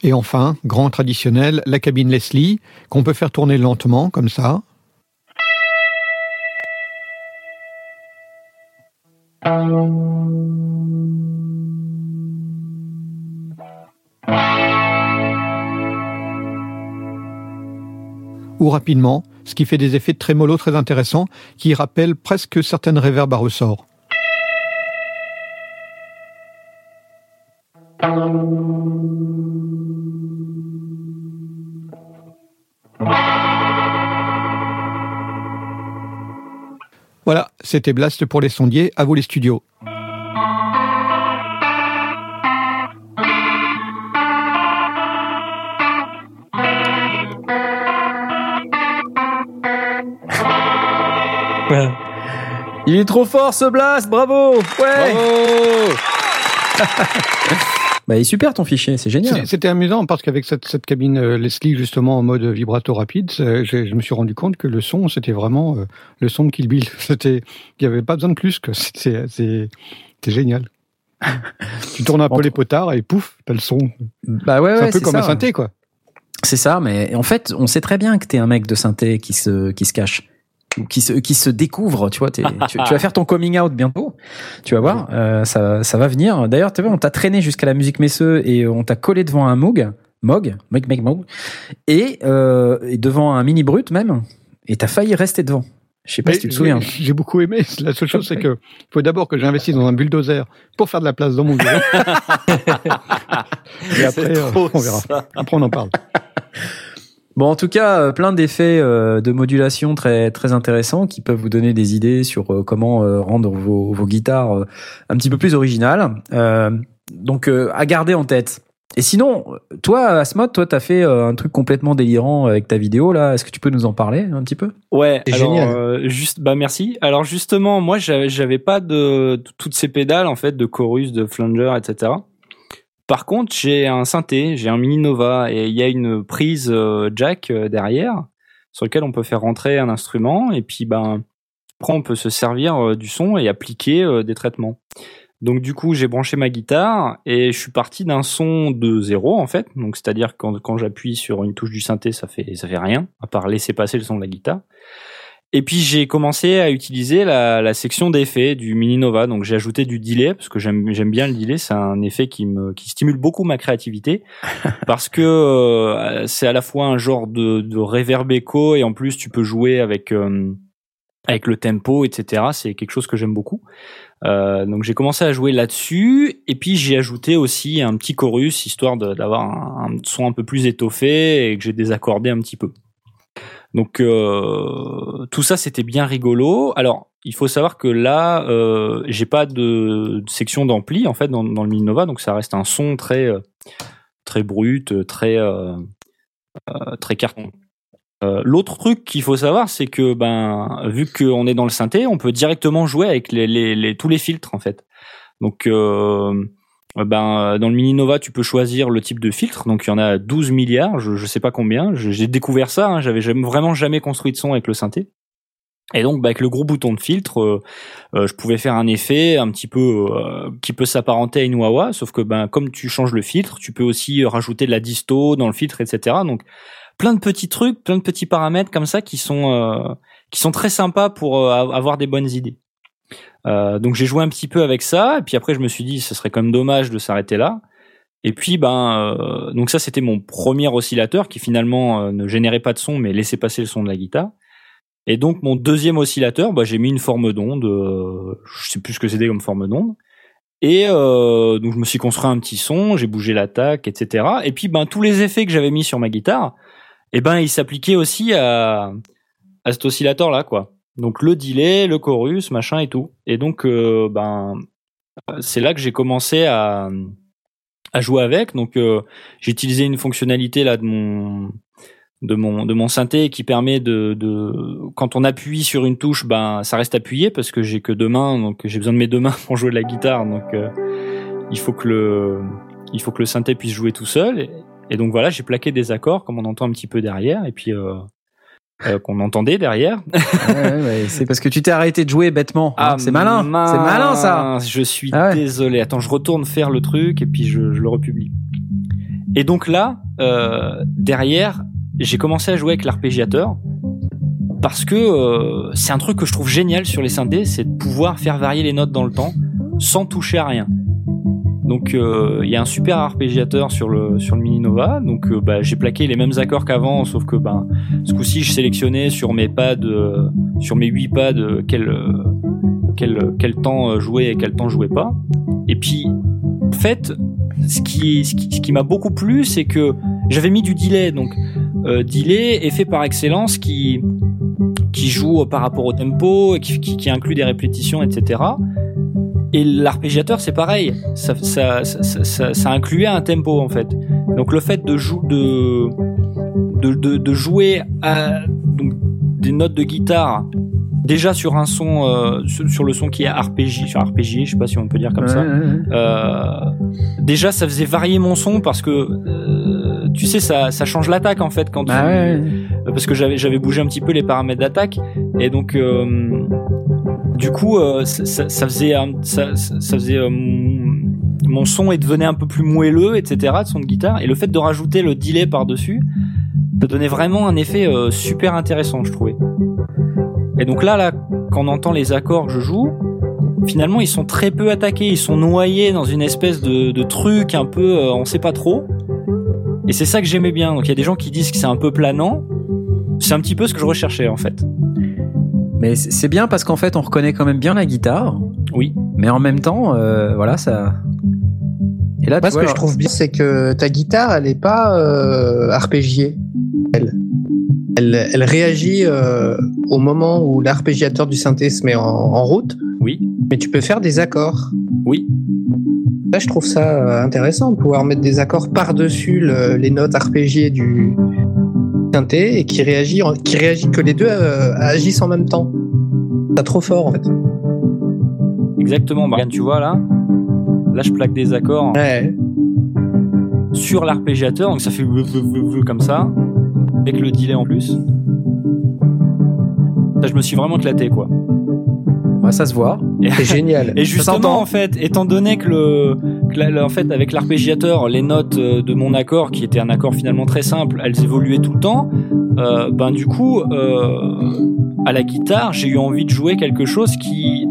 S2: Et enfin, grand traditionnel, la cabine Leslie, qu'on peut faire tourner lentement, comme ça. Ou rapidement, ce qui fait des effets de trémolo très intéressants qui rappellent presque certaines réverbes à ressort. Voilà, c'était Blast pour les sondiers, à vous les studios.
S1: Il est trop fort ce blast, bravo. Ouais.
S3: Bravo
S1: Bah il est super ton fichier, c'est génial.
S2: C'était amusant parce qu'avec cette, cette cabine euh, Leslie justement en mode vibrato rapide, je, je me suis rendu compte que le son c'était vraiment euh, le son de Kill Bill. C'était, il y avait pas besoin de plus que c'était, génial. tu tournes un peu les potards et pouf, t'as le son.
S1: Bah ouais,
S2: c'est
S1: ouais,
S2: un peu comme
S1: ça.
S2: un synthé quoi.
S1: C'est ça, mais en fait, on sait très bien que t'es un mec de synthé qui se, qui se cache. Ou Qui se, qui se découvre, tu vois, tu, tu vas faire ton coming out bientôt, tu vas voir, euh, ça, ça va venir. D'ailleurs, tu vois, on t'a traîné jusqu'à la musique Messeux et on t'a collé devant un Moog, Moog, Moog, Moog, Moog, et, euh, et devant un mini brut même, et t'as failli rester devant. Je sais pas
S2: Mais
S1: si tu te souviens.
S2: J'ai beaucoup aimé. La seule chose, c'est que faut d'abord que j'investisse dans un bulldozer pour faire de la place dans mon bureau. et après, euh, on verra. Après, on en parle.
S1: Bon, en tout cas, euh, plein d'effets euh, de modulation très très intéressants qui peuvent vous donner des idées sur euh, comment rendre vos, vos guitares un petit peu plus originales. Euh, donc, à garder en tête. Et sinon, toi, Asmod, toi, t'as fait un truc complètement délirant avec ta vidéo là. Est-ce que tu peux nous en parler un petit peu?
S3: Ouais,
S4: C'est
S3: alors
S4: génial.
S3: euh, juste bah merci. Alors justement, moi j'avais pas de, de toutes ces pédales en fait de chorus, de flanger, etc. Par contre, j'ai un synthé, j'ai un mini Nova et il y a une prise euh, jack euh, derrière sur lequel on peut faire rentrer un instrument et puis ben après on peut se servir euh, du son et appliquer des traitements. Donc du coup, j'ai branché ma guitare et je suis parti d'un son de zéro en fait. Donc c'est-à-dire quand quand j'appuie sur une touche du synthé, ça fait ça fait rien à part laisser passer le son de la guitare. Et puis j'ai commencé à utiliser la, la section d'effets du Mini Nova. Donc j'ai ajouté du delay parce que j'aime j'aime bien le delay. C'est un effet qui me qui stimule beaucoup ma créativité parce que euh, c'est à la fois un genre de, de reverb écho et en plus tu peux jouer avec euh, avec le tempo, etc. C'est quelque chose que j'aime beaucoup. Euh, donc j'ai commencé à jouer là-dessus et puis j'ai ajouté aussi un petit chorus histoire d'avoir un, un son un peu plus étoffé et que j'ai désaccordé un petit peu. Donc euh, tout ça c'était bien rigolo. Alors il faut savoir que là euh, j'ai pas de, section d'ampli en fait dans, le Mini Nova donc ça reste un son très euh, très brut, très euh, euh, très carton. Euh, L'autre truc qu'il faut savoir, c'est que ben vu qu'on est dans le synthé, on peut directement jouer avec les, les, les- tous les filtres en fait. Donc euh, ben dans le Mini Nova, tu peux choisir le type de filtre. Donc il y en a 12 milliards, je, je sais pas combien. J'ai découvert ça. Hein, J'avais vraiment jamais construit de son avec le synthé. Et donc, bah, avec le gros bouton de filtre, euh, euh, je pouvais faire un effet un petit peu euh, qui peut s'apparenter à une wah sauf que ben comme tu changes le filtre, tu peux aussi rajouter de la disto dans le filtre, etc. Donc plein de petits trucs, plein de petits paramètres comme ça qui sont euh, qui sont très sympas pour euh, avoir des bonnes idées. Euh, donc j'ai joué un petit peu avec ça, et puis après je me suis dit ce serait quand même dommage de s'arrêter là. Et puis ben euh, donc ça c'était mon premier oscillateur qui finalement euh, ne générait pas de son mais laissait passer le son de la guitare. Et donc mon deuxième oscillateur, bah, j'ai mis une forme d'onde, euh, je sais plus ce que c'était comme forme d'onde. Et euh, donc je me suis construit un petit son, j'ai bougé l'attaque, etc. Et puis ben tous les effets que j'avais mis sur ma guitare, eh ben ils s'appliquaient aussi à à cet oscillateur là quoi. Donc le delay, le chorus, machin et tout. Et donc euh, ben c'est là que j'ai commencé à à jouer avec. Donc euh, j'ai utilisé une fonctionnalité là de mon de mon de mon synthé qui permet de, de quand on appuie sur une touche ben ça reste appuyé parce que j'ai que deux mains donc j'ai besoin de mes deux mains pour jouer de la guitare donc euh, il faut que le il faut que le synthé puisse jouer tout seul et, et donc voilà j'ai plaqué des accords comme on entend un petit peu derrière et puis euh, qu'on entendait derrière
S1: Ouais, ouais, ouais, C'est parce que tu t'es arrêté de jouer bêtement. hein. c'est malin. C'est malin ça.
S3: Je suis
S1: Ah ouais.
S3: désolé. Attends, je retourne faire le truc et puis je, je le republie. Et donc là, euh, derrière, j'ai commencé à jouer avec l'arpégiateur parce que euh, c'est un truc que je trouve génial sur les synthés, c'est de pouvoir faire varier les notes dans le temps sans toucher à rien. Donc euh, il y a un super arpégiateur sur le sur le Mini Nova. Donc euh, bah, j'ai plaqué les mêmes accords qu'avant, sauf que ben ce coup-ci je sélectionnais sur mes pads, euh, sur mes huit pads quel quel quel temps jouer et quel temps jouer pas. Et puis en fait, ce qui ce qui, m'a beaucoup plu, c'est que j'avais mis du delay. Donc delay effet par excellence qui qui joue par rapport au tempo et qui, qui inclut des répétitions, etc. Et l'arpégiateur, c'est pareil. Ça, ça, ça, ça, ça incluait un tempo en fait. Donc le fait de, jou de, de, de, de jouer à, donc, des notes de guitare déjà sur un son, euh, sur, sur le son qui est enfin RPG, je sais pas si on peut dire comme ça.
S1: Ouais, ouais, ouais.
S3: Euh, déjà, ça faisait varier mon son parce que euh, tu sais, ça, ça change l'attaque en fait quand tu,
S1: Ah ouais, ouais.
S3: parce que j'avais j'avais bougé un petit peu les paramètres d'attaque et donc du coup euh, ça, faisait ça, faisait euh, mon- son et devenait un peu plus moelleux etc de son de guitare. Et le fait de rajouter le delay par dessus ça donnait vraiment un effet euh, super intéressant je trouvais. Et donc là là quand on entend les accords que je joue finalement ils sont très peu attaqués ils sont noyés dans une espèce de, de truc un peu euh, on sait pas trop. Et c'est ça que j'aimais bien. Donc il y a des gens qui disent que c'est un peu planant. C'est un petit peu ce que je recherchais en fait.
S1: Mais c'est bien parce qu'en fait, on reconnaît quand même bien la guitare,
S3: Oui.
S1: mais en même temps, euh, voilà, ça. Et là,
S4: Moi,
S1: tu
S4: ce
S1: vois,
S4: que je trouve bien, c'est que ta guitare, elle est pas euh, arpégiée. Elle, elle, elle réagit euh, au moment où l'arpégiateur du synthé se met en, en route,
S3: Oui.
S4: mais tu peux faire des accords.
S3: Oui.
S4: Là, je trouve ça euh, intéressant de pouvoir mettre des accords par-dessus le- les notes arpégiées du et qui réagit, qui réagit que les deux euh, agissent en même temps. C'est trop fort en fait.
S3: Exactement. Bah, regarde, tu vois là, là je plaque des accords
S4: Ouais.
S3: sur l'arpégiateur, donc ça fait comme ça, avec le delay en plus. Là, je me suis vraiment éclaté quoi.
S1: Ouais, ça se voit.
S4: C'est génial.
S3: et justement en fait, étant donné que le, que la- en fait avec l'arpégiateur, les notes euh, de mon accord, qui était un accord finalement très simple, elles évoluaient tout le temps. euh, ben du coup, euh, à la guitare, j'ai eu envie de jouer quelque chose qui,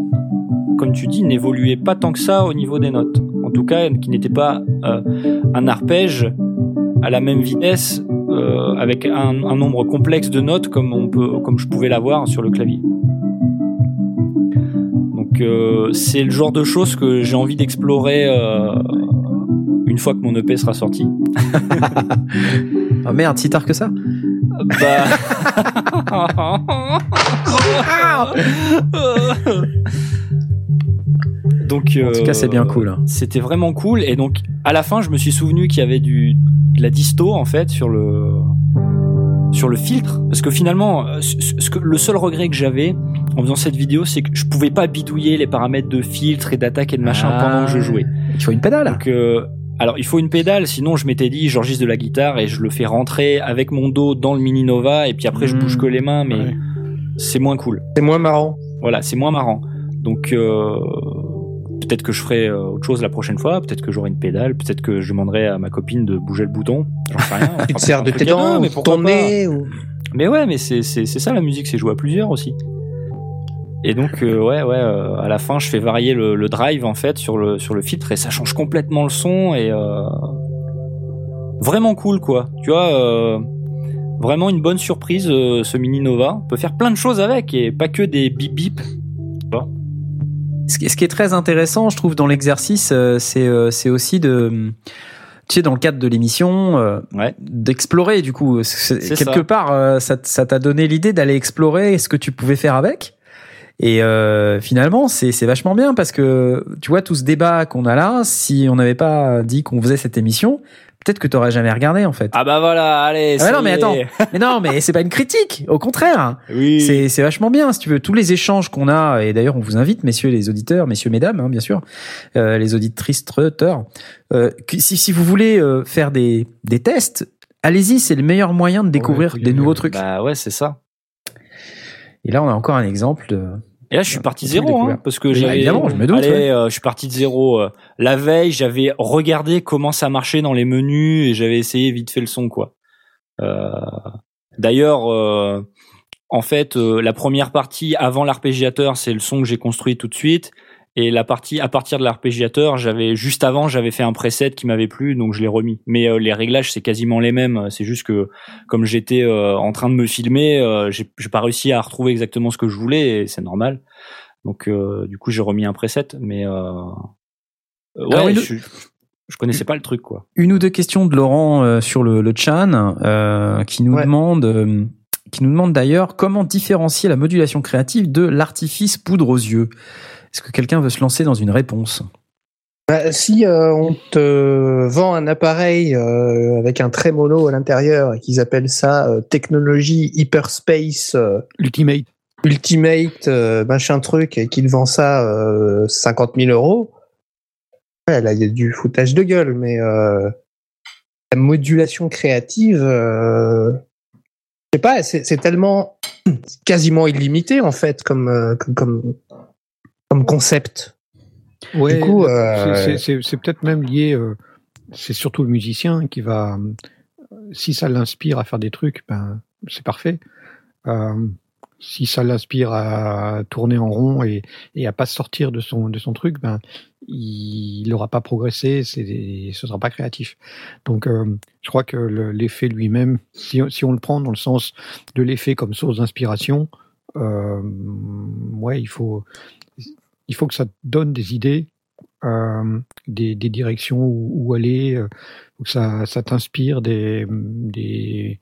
S3: comme tu dis, n'évoluait pas tant que ça au niveau des notes. En tout cas, qui n'était pas euh, un arpège à la même vitesse euh, avec un, un nombre complexe de notes comme on peut, comme je pouvais l'avoir sur le clavier. Donc euh, c'est le genre de choses que j'ai envie d'explorer euh, une fois que mon EP sera sorti.
S1: Ah merde, si tard que ça.
S3: Bah... donc
S1: En tout cas, c'est bien
S3: euh,
S1: cool. hein.
S3: C'était vraiment cool et donc à la fin je me suis souvenu qu'il y avait du de la disto en fait sur le sur le filtre parce que finalement euh, ce ce que le seul regret que j'avais en faisant cette vidéo c'est que je pouvais pas bidouiller les paramètres de filtre et d'attaque et de machin
S1: Ah.
S3: pendant que je jouais.
S1: Il faut une pédale.
S3: Donc euh, alors il faut une pédale sinon je m'étais dit j'enregistre de la guitare et je le fais rentrer avec mon dos dans le mini Nova et puis après je
S1: Mmh.
S3: bouge que les mains mais
S2: Ouais.
S3: c'est moins cool.
S4: C'est moins marrant.
S3: Voilà, c'est moins marrant. Donc euh, peut-être que je ferai euh, autre chose la prochaine fois, peut-être que j'aurai une pédale, peut-être que je demanderai à ma copine de bouger le bouton. J'en sais rien.
S4: Tu te sers de tes dents,
S3: mais
S4: ton
S3: pas.
S4: nez. Ou...
S3: Mais ouais, mais c'est ça la musique, c'est jouer à plusieurs aussi. Et donc euh, ouais ouais, euh, à la fin je fais varier le, le drive en fait sur le sur le filtre et ça change complètement le son et euh, vraiment cool quoi. Tu vois. Euh, Vraiment une bonne surprise, euh, ce Mini Nova. On peut faire plein de choses avec et pas que des bip bip.
S1: Ce qui ce qui est très intéressant, je trouve, dans l'exercice, euh, c'est c'est aussi de, tu sais, dans le cadre de l'émission, euh,
S3: Ouais.
S1: d'explorer. Du coup, quelque
S3: ça.
S1: part, euh, ça t'a donné l'idée d'aller explorer ce que tu pouvais faire avec. Et euh, finalement, c'est c'est vachement bien parce que tu vois tout ce débat qu'on a là, si on n'avait pas dit qu'on faisait cette émission, peut-être que t'aurais jamais regardé en fait.
S3: Ah bah voilà, allez.
S1: Ah
S3: ça
S1: non, mais attends. mais non, mais c'est pas une critique. Au contraire.
S3: Oui.
S1: C'est c'est vachement bien, si tu veux. Tous les échanges qu'on a, et d'ailleurs, on vous invite, messieurs les auditeurs, messieurs, mesdames, hein, bien sûr, euh, les auditrices, traiteurs, euh, si, si vous voulez euh, faire des, des tests, allez-y, c'est le meilleur moyen de découvrir des nouveaux trucs.
S3: Bah ouais, c'est ça.
S1: Et là, on a encore un exemple de.
S3: Et là, je suis parti
S1: Tout
S3: zéro, hein, parce que
S1: Oui,
S3: j'avais.
S1: évidemment, je me doute,
S3: Allez,
S1: ouais.
S3: euh, je suis parti de zéro. euh, la veille, j'avais regardé comment ça marchait dans les menus et j'avais essayé vite fait le son, quoi. Euh, D'ailleurs, euh, en fait, euh, la première partie avant l'arpégiateur, c'est le son que j'ai construit tout de suite. Et la partie à partir de l'arpégiateur, j'avais juste avant, j'avais fait un preset qui m'avait plu, donc je l'ai remis. Mais euh, les réglages, c'est quasiment les mêmes. C'est juste que comme j'étais euh, en train de me filmer, euh, j'ai pas réussi à retrouver exactement ce que je voulais, et c'est normal. Donc euh, du coup, j'ai remis un preset, mais ouais, je, je connaissais pas le truc, quoi.
S1: Une ou deux questions de Laurent euh, sur le, le chan, euh, qui nous
S4: Ouais.
S1: demande, euh, qui nous demande d'ailleurs comment différencier la modulation créative de l'artifice poudre aux yeux. Est-ce que quelqu'un veut se lancer dans une réponse?
S4: Bah, si euh, on te vend un appareil euh, avec un trémolo à l'intérieur et qu'ils appellent ça euh, technologie hyperspace euh. Ultimate euh, machin truc et qu'il vend ça euh, 50 000 euros, ouais, là il y a du foutage de gueule, mais euh, la modulation créative, euh, je sais pas, c'est tellement quasiment illimité en fait comme comme comme, comme concept.
S2: Ouais,
S4: Du coup,
S2: le-
S4: euh,
S2: c'est- peut-être même lié. euh, c'est surtout le musicien qui va, si ça l'inspire à faire des trucs, ben c'est parfait. Euh, si ça l'inspire à tourner en rond et, et à pas sortir de son de son truc, ben il n'aura pas progressé, c'est ce sera pas créatif. Donc euh, je crois que le- l'effet lui-même, si, si on le prend dans le sens de l'effet comme source d'inspiration, euh, ouais, il faut il faut que ça te donne des idées, euh, des, des directions où, où aller, euh, faut que ça, ça t'inspire des, des,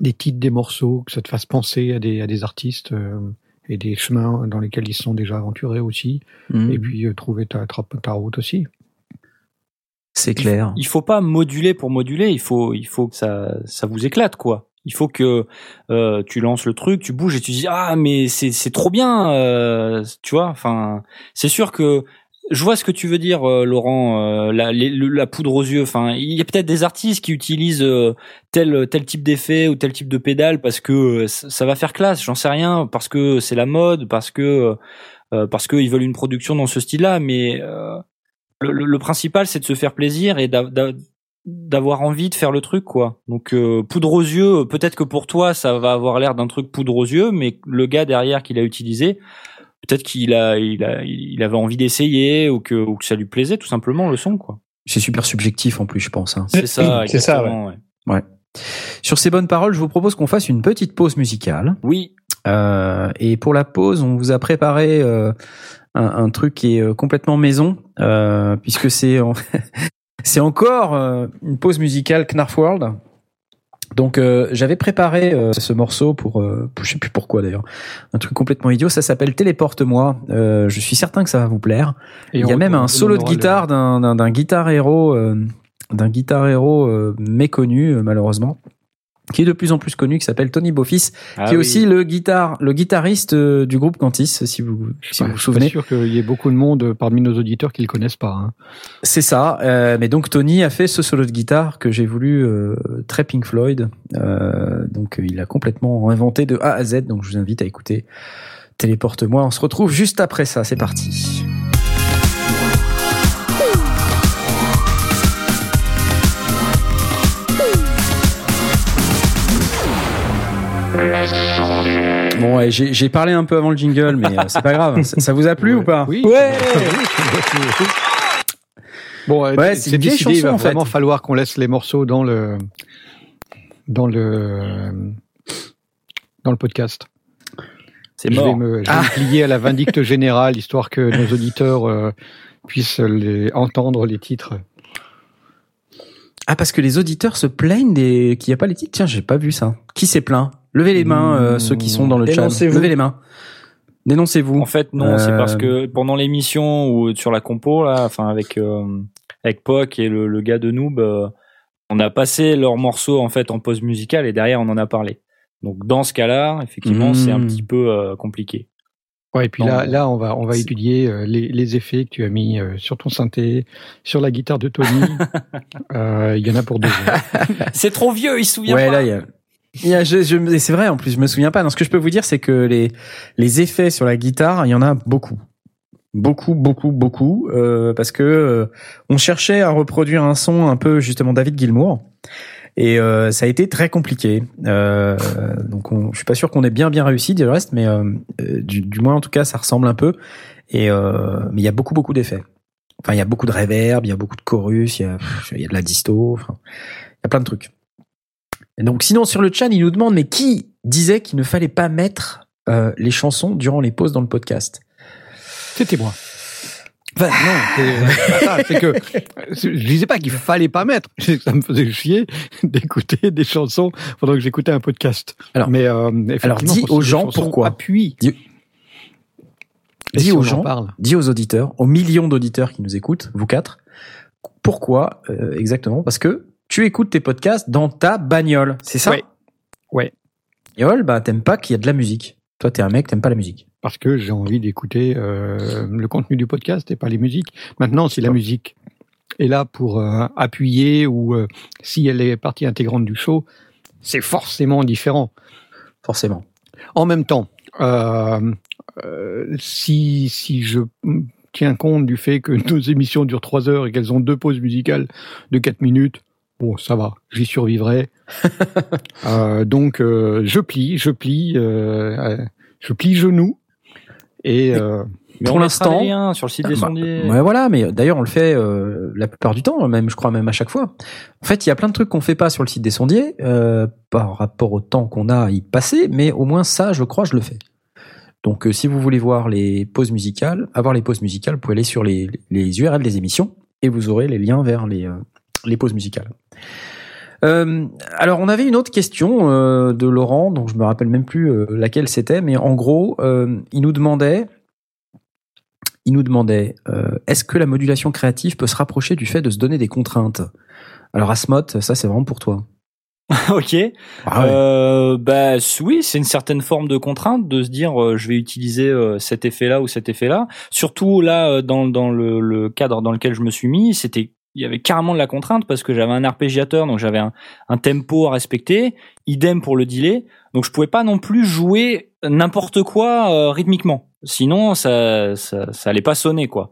S2: des titres des morceaux, que ça te fasse penser à des, à des artistes euh, et des chemins dans lesquels ils se sont déjà aventurés aussi,
S1: Mhm.
S2: et puis euh, trouver ta, ta, ta route aussi.
S1: C'est clair.
S3: Il faut pas moduler pour moduler, il faut il faut que ça ça vous éclate quoi. Il faut que euh, tu lances le truc, tu bouges et tu dis ah mais c'est trop bien, euh, tu vois. Enfin, c'est sûr que je vois ce que tu veux dire, euh, Laurent. euh, la, la poudre aux yeux. Enfin, il y a peut-être des artistes qui utilisent euh, tel tel type d'effet ou tel type de pédale parce que euh, ça, va faire classe. J'en sais rien parce que c'est la mode, parce que parce qu'ils veulent une production dans ce style-là. Mais le, le- le principal, c'est de se faire plaisir et d'avoir envie de faire le truc, quoi. Donc euh, poudre aux yeux. Peut-être que pour toi, ça va avoir l'air d'un truc poudre aux yeux, mais le gars derrière qui l'a utilisé. Peut-être qu'il a, il a, il avait envie d'essayer ou que, ou que ça lui plaisait tout simplement le son, quoi.
S1: C'est super subjectif en plus, je pense. hein.
S3: C'est ça,
S4: C'est ça,
S3: exactement, ouais.
S1: Sur ces bonnes paroles, je vous propose qu'on fasse une petite pause musicale.
S3: Oui,
S1: Euh, et pour la pause, on vous a préparé euh, un, un truc qui est euh, complètement maison, euh, puisque c'est en- c'est encore euh, une pause musicale Knarf World. Donc euh, j'avais préparé euh, ce morceau pour, euh, pour- je sais plus pourquoi d'ailleurs, un truc complètement idiot. Ça s'appelle Téléporte-moi. Euh, je suis certain que ça va vous plaire.
S2: Et
S1: Il y a même un solo de guitare d'un d'un- d'un guitar héros euh, d'un guitar héros euh, méconnu euh, malheureusement qui est de plus en plus connu qui s'appelle Tony Beaufils
S3: Ah
S1: qui est
S3: oui.
S1: aussi le guitare le guitariste euh, du groupe Cantis si vous si
S2: Ouais,
S1: vous vous
S2: je suis pas
S1: souvenez
S2: sûr qu'il y ait beaucoup de monde parmi nos auditeurs qui le connaissent pas. hein.
S1: c'est ça euh, mais donc Tony a fait ce solo de guitare que j'ai voulu euh, très Pink Floyd Euh, donc il a complètement inventé de A à Z donc je vous invite à écouter Téléporte-moi on se retrouve juste après ça c'est parti Bon, ouais, j'ai parlé un peu avant le jingle, mais euh, c'est pas grave. Ça, ça vous a plu
S2: Ouais.
S1: ou pas
S2: Oui.
S4: Ouais.
S2: Bon, euh,
S1: Ouais,
S2: c'est
S1: c'est une vieille
S2: décidé, il va
S1: chanson, en fait.
S2: vraiment falloir qu'on laisse les morceaux dans le dans le dans le podcast.
S3: c'est
S2: Je vais
S3: mort.
S2: me, je vais
S1: Ah.
S2: me plier à la vindicte générale, histoire que nos auditeurs euh, puissent les, entendre les titres.
S1: Ah, parce que les auditeurs se plaignent des... qu'il n'y a pas les titres. Tiens, j'ai pas vu ça. Qui s'est plaint? Levez les mains, euh, ceux qui sont dans le chat.
S4: Dénoncez-vous.
S1: Levez les mains. Dénoncez-vous.
S3: En fait, non, c'est
S1: Euh,
S3: parce que pendant l'émission ou sur la compo là, enfin avec euh, avec Poc et le, le gars de Noob, euh, on a passé leurs morceaux en fait en pause musicale et derrière on en a parlé. Donc dans ce cas-là, effectivement,
S1: Mmh.
S3: c'est un petit peu euh, compliqué.
S2: Ouais, et puis
S3: Non,
S2: là, là, on va, on va étudier euh, les, les effets que tu as mis euh, sur ton synthé, sur la guitare de Tony. Euh, Il y en a pour deux.
S3: C'est trop vieux, il se souvient
S1: Ouais,
S3: pas.
S1: là, il y a. il y a- je, je- c'est vrai, en plus, je me souviens pas. Non, ce que je peux vous dire, c'est que les, les effets sur la guitare, il y en a beaucoup. Beaucoup, beaucoup, beaucoup. euh, parce que euh, on cherchait à reproduire un son un peu, justement, David Gilmour. Et euh, ça a été très compliqué. Euh, donc, on, je suis pas sûr qu'on ait bien, bien réussi, du reste, mais euh, euh, du, du moins, en tout cas, ça ressemble un peu. Et mais il y a beaucoup, beaucoup d'effets. Enfin, il y a beaucoup de reverb, il y a beaucoup de chorus, il y a, y a de la disto. Enfin, il y a plein de trucs. Et donc, sinon, sur le chat, il nous demande, mais qui disait qu'il ne fallait pas mettre euh, les chansons durant les pauses dans le podcast?
S2: C'était moi. Enfin, non, c'est ça, c'est que je disais pas qu'il fallait pas mettre. Ça me faisait chier d'écouter des chansons pendant que j'écoutais un podcast.
S1: Alors-
S2: mais euh,
S1: alors, dis aux gens pourquoi.
S2: Appuie.
S1: Dis-
S2: Et
S1: dis
S2: si
S1: aux gens.
S2: parle.
S1: Dis aux auditeurs, aux millions d'auditeurs qui nous écoutent, vous quatre, pourquoi euh, exactement? Parce que tu écoutes tes podcasts dans ta bagnole, c'est ça?
S2: Ouais. Ouais.
S1: Yol, bah t'aimes pas qu'il y a de la musique. Toi, t'es un mec, t'aimes pas la musique.
S2: Parce que j'ai envie d'écouter euh, le contenu du podcast et pas les musiques. Maintenant, si la musique est là pour euh, appuyer ou euh, si elle est partie intégrante du show, c'est forcément différent.
S1: Forcément.
S2: En même temps, euh, euh, si, si je tiens compte du fait que nos émissions durent trois heures et qu'elles ont deux pauses musicales de quatre minutes, bon, ça va, j'y survivrai. euh, donc, euh, je plie, je plie, euh, je plie genou. Et euh,
S3: Mais
S1: Pour
S3: on
S1: l'instant-
S3: rien sur le site des
S1: Bah,
S3: sondiers.
S1: Ouais, voilà, mais d'ailleurs, on le fait euh, la plupart du temps, même, je crois, même à chaque fois. En fait, il y a plein de trucs qu'on fait pas sur le site des sondiers, euh, par rapport au temps qu'on a à y passer, mais au moins ça, je crois, je le fais. Donc, euh, si vous voulez voir les pauses musicales, avoir les pauses musicales, vous pouvez aller sur les, les URL des émissions et vous aurez les liens vers les, euh, les pauses musicales. Euh, alors, on avait une autre question euh, de Laurent, dont je me rappelle même plus euh, laquelle c'était, mais en gros, il nous demandait il nous demandait est-ce que la modulation créative peut se rapprocher du fait de se donner des contraintes? Alors Asmot, ça c'est vraiment pour toi.
S3: ok.
S1: Ah
S3: bah oui, c'est une certaine forme de contrainte de se dire je vais utiliser cet effet-là ou cet effet-là. Surtout là dans dans le, le cadre dans lequel je me suis mis, c'était il y avait carrément de la contrainte parce que j'avais un arpégiateur, donc j'avais un, un tempo à respecter. Idem pour le delay, donc je pouvais pas non plus jouer n'importe quoi euh, rythmiquement. Sinon ça, ça ça allait pas sonner quoi.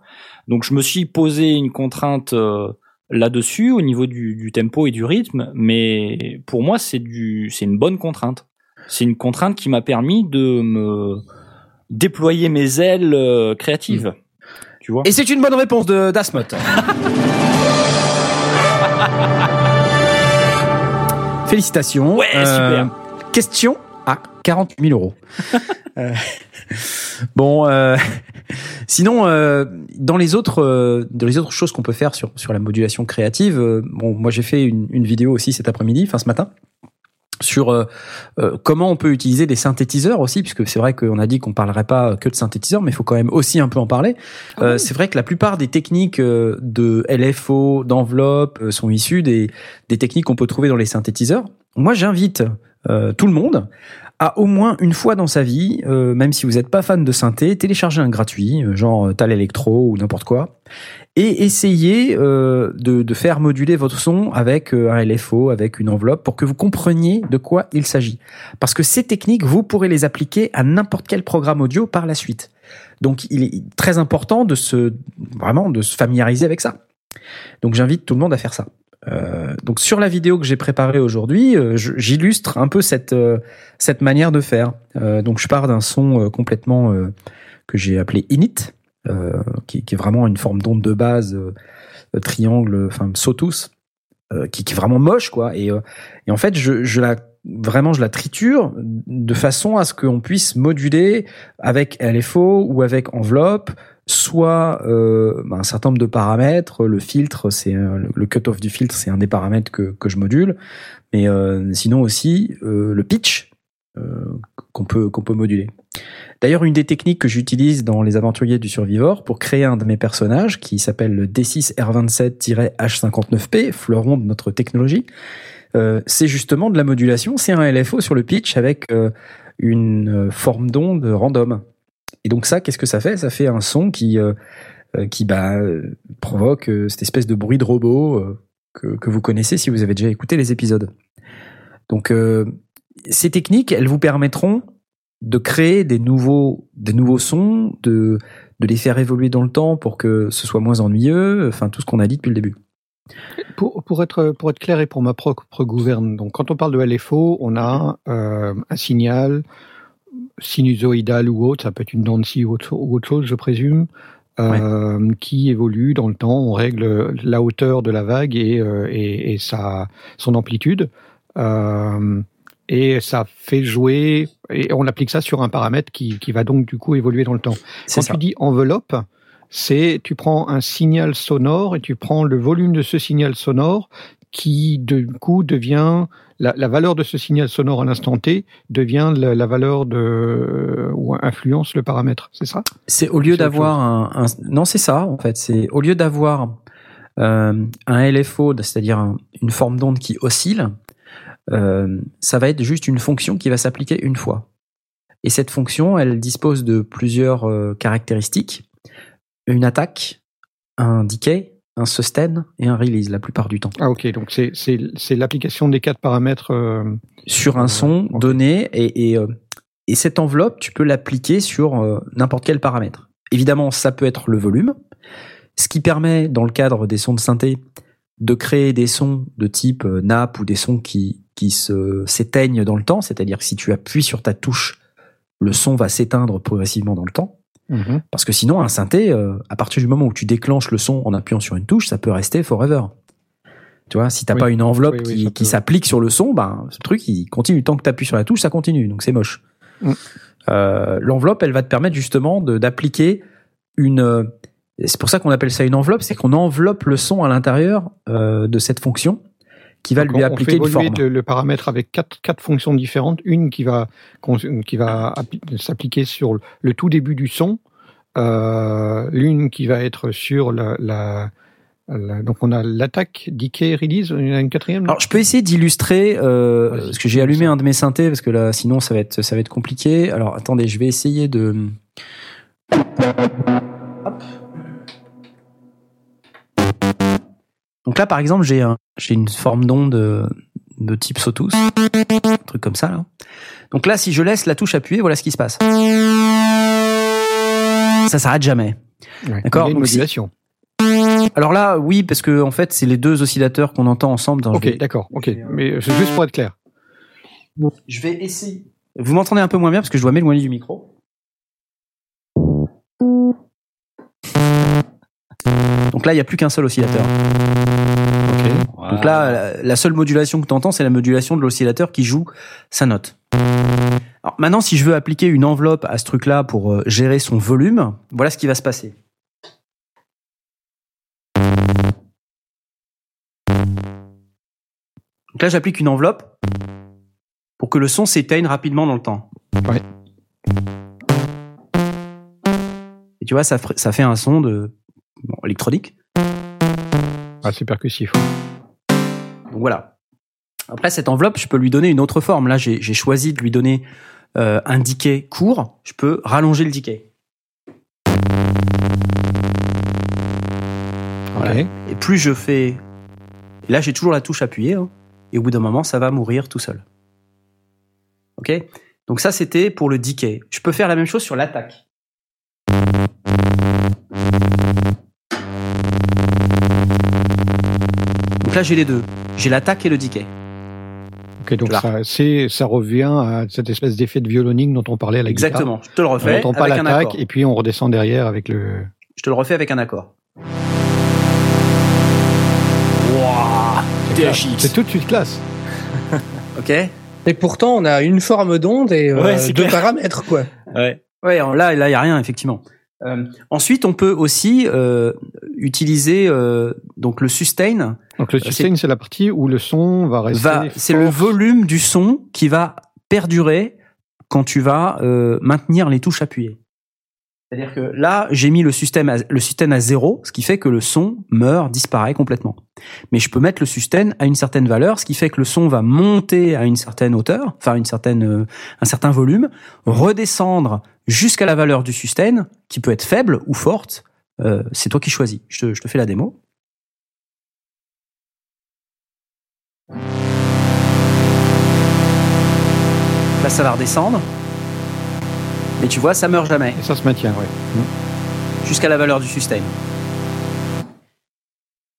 S3: Donc je me suis posé une contrainte euh, là-dessus au niveau du, du tempo et du rythme, mais pour moi c'est du c'est une bonne contrainte. C'est une contrainte qui m'a permis de me déployer mes ailes euh, créatives. Tu vois?
S1: Et c'est une bonne réponse de d'Asmot. Félicitations.
S3: Ouais, super.
S1: Question à 48 000 euros. Euh, bon, euh, sinon, euh, dans les autres, euh, dans les autres choses qu'on peut faire sur sur la modulation créative, euh, bon, moi j'ai fait une, une vidéo aussi cet après-midi, enfin ce matin, sur euh, euh, comment on peut utiliser des synthétiseurs aussi, puisque c'est vrai qu'on a dit qu'on parlerait pas que de synthétiseurs, mais il faut quand même aussi un peu en parler. Euh, C'est vrai que la plupart des techniques euh, de LFO, d'enveloppe, euh, sont issues des, des techniques qu'on peut trouver dans les synthétiseurs. Moi, j'invite euh, tout le monde à au moins une fois dans sa vie, euh, même si vous n'êtes pas fan de synthé, télécharger un gratuit, genre Tal Electro ou n'importe quoi, et essayer euh, de, de faire moduler votre son avec euh, un LFO, avec une enveloppe, pour que vous compreniez de quoi il s'agit. Parce que ces techniques, vous pourrez les appliquer à n'importe quel programme audio par la suite. Donc, il est très important de se vraiment de se familiariser avec ça. Donc, j'invite tout le monde à faire ça. Euh, donc, sur la vidéo que j'ai préparée aujourd'hui, euh, j'illustre un peu cette euh, cette manière de faire. Donc, je pars d'un son complètement que j'ai appelé init, qui, qui est vraiment une forme d'onde de base euh, euh, triangle, enfin sautus, euh, qui, qui est vraiment moche, quoi. Et, euh, et en fait, je, je la vraiment je la triture de façon à ce qu'on puisse moduler avec LFO ou avec enveloppe soit euh, un certain nombre de paramètres le filtre c'est euh, le- cut-off du filtre c'est un des paramètres que, que je module mais euh, sinon aussi euh, le pitch euh, qu'on peut peut moduler D'ailleurs, une des techniques que j'utilise dans les aventuriers du survivor pour créer un de mes personnages qui s'appelle le D6R27-H59P, fleuron de notre technologie, euh, c'est justement de la modulation. C'est un LFO sur le pitch avec euh, une euh, forme d'onde random. Et donc ça, qu'est-ce que ça fait? Ça fait un son qui qui bah, provoque cette espèce de bruit de robot que, que vous connaissez si vous avez déjà écouté les épisodes. Donc ces techniques, elles vous permettront de créer des nouveaux des nouveaux sons, de de les faire évoluer dans le temps pour que ce soit moins ennuyeux, enfin tout ce qu'on a dit depuis le début.
S2: Pour, pour, être, pour être clair et pour ma propre gouverne, donc quand on parle de LFO, on a euh, un signal sinusoïdal ou autre, ça peut être une dent ou autre, ou autre chose, je présume, euh, qui évolue dans le temps. On règle la hauteur de la vague et, euh, et, et sa, son amplitude. Euh, et ça fait jouer, et on applique ça sur un paramètre qui, qui va donc du coup évoluer dans le temps. Quand
S1: ça.
S2: tu dis enveloppe, c'est tu prends un signal sonore et tu prends le volume de ce signal sonore qui du coup devient la, la valeur de ce signal sonore à l'instant T devient la, la valeur de ou influence le paramètre, c'est ça?
S1: C'est au lieu d'avoir un, un- non c'est ça en fait c'est au lieu d'avoir euh, un LFO c'est-à-dire un- une forme d'onde qui oscille euh, ça va être juste une fonction qui va s'appliquer une fois Et cette fonction, elle dispose de plusieurs euh, caractéristiques. Une attaque, un decay, un sustain et un release la plupart du temps.
S2: Ah ok, donc c'est l'application des quatre paramètres. euh,
S1: Sur un son donné et, et, et cette enveloppe, tu peux l'appliquer sur n'importe quel paramètre. Évidemment, ça peut être le volume, ce qui permet, dans le cadre des sons de synthé, de créer des sons de type euh, nappe ou des sons qui, qui se s'éteignent dans le temps, c'est-à-dire que si tu appuies sur ta touche, le son va s'éteindre progressivement dans le temps.
S2: mhm.
S1: Parce que sinon, un synthé, euh, à partir du moment où tu déclenches le son en appuyant sur une touche, ça peut rester forever. Tu vois, si t'as
S2: Oui.
S1: pas une enveloppe
S2: Oui, oui,
S1: qui, s'applique sur le son, ben, ce truc, il continue. Tant que t'appuies sur la touche, ça continue. Donc c'est moche.
S2: Mm.
S1: Euh, L'enveloppe, elle va te permettre justement de- d'appliquer une. C'est pour ça qu'on appelle ça une enveloppe, c'est qu'on enveloppe le son à l'intérieur euh, de cette fonction qui va
S2: Donc,
S1: lui
S2: on-
S1: appliquer une forme.
S2: le, le paramètre avec quatre, quatre fonctions différentes. Une qui va, qui va appli- s'appliquer sur le, tout début du son. Euh, L'une qui va être sur la, donc on a l'attaque, decay, release. Il y en a une quatrième.
S1: Alors, je peux essayer d'illustrer euh, parce que j'ai allumé
S2: ça.
S1: un de mes synthés parce que là, sinon, ça va être ça va être compliqué. Alors, attendez, je vais essayer de. Hop. Donc là, par exemple, j'ai un j'ai une forme d'onde euh, de type Sotus, un truc comme ça. Là. Donc là, si je laisse la touche appuyée, voilà ce qui se passe. Ça s'arrête jamais.
S2: Ouais.
S1: D'accord,
S2: Il y a une
S1: donc si-
S2: modulation.
S1: Alors là, oui, parce que en fait, c'est les deux oscillateurs qu'on entend ensemble. Dans
S2: Ok, d'accord. Ok, mais c'est juste pour être clair.
S1: Je vais essayer. Vous m'entendez un peu moins bien parce que je dois m'éloigner du micro. Donc là, il n'y a plus qu'un seul oscillateur. Donc là, la- seule modulation que tu entends, c'est la modulation de l'oscillateur qui joue sa note. Alors maintenant, si je veux appliquer une enveloppe à ce truc-là pour euh, gérer son volume, voilà ce qui va se passer. Donc là, j'applique une enveloppe pour que le son s'éteigne rapidement dans le temps.
S2: Ouais.
S1: Et tu vois, ça fait un son de bon, électronique.
S2: Ah, c'est percussif.
S1: Donc voilà. Après, cette enveloppe, je peux lui donner une autre forme. Là, j'ai choisi de lui donner euh, un decay court. Je peux rallonger le decay. Voilà.
S2: Ok.
S1: Et plus je fais... Et là, j'ai toujours la touche appuyée. hein. et au bout d'un moment, ça va mourir tout seul. OK? Donc ça, c'était pour le decay. Je peux faire la même chose sur l'attaque. Donc là, j'ai les deux. J'ai l'attaque et le decay.
S2: Ok, donc ça, c'est, ça revient à cette espèce d'effet de violonique dont on parlait à la guitare.
S1: Exactement. Je te le
S2: On
S1: refais
S2: n'entend pas l'attaque et puis on redescend derrière avec le.
S1: Je te le refais avec un accord. Wouah
S2: classe. C'est tout de suite classe.
S1: Ok
S4: Et pourtant, on a une forme d'onde et euh,
S3: Ouais,
S4: deux
S3: clair.
S4: paramètres, quoi.
S3: Ouais.
S1: Ouais, là, là, il y a rien effectivement. Euh, ensuite, on peut aussi euh, utiliser euh, donc le sustain.
S2: Donc le
S1: c'est-
S2: sustain, c'est la partie où le son va rester.
S1: C'est le volume du son qui va perdurer quand tu vas euh, maintenir les touches appuyées. C'est-à-dire que là, j'ai mis le sustain, à, le sustain à zéro, ce qui fait que le son meurt, disparaît complètement. Mais je peux mettre le sustain à une certaine valeur, ce qui fait que le son va monter à une certaine hauteur, enfin une certaine, euh, un certain volume, redescendre jusqu'à la valeur du sustain, qui peut être faible ou forte. Euh, c'est toi qui choisis. Je te, je te fais la démo. Là, ça va redescendre. Mais tu vois, ça meurt jamais
S2: Et ça se maintient, ouais.
S1: jusqu'à la valeur du sustain.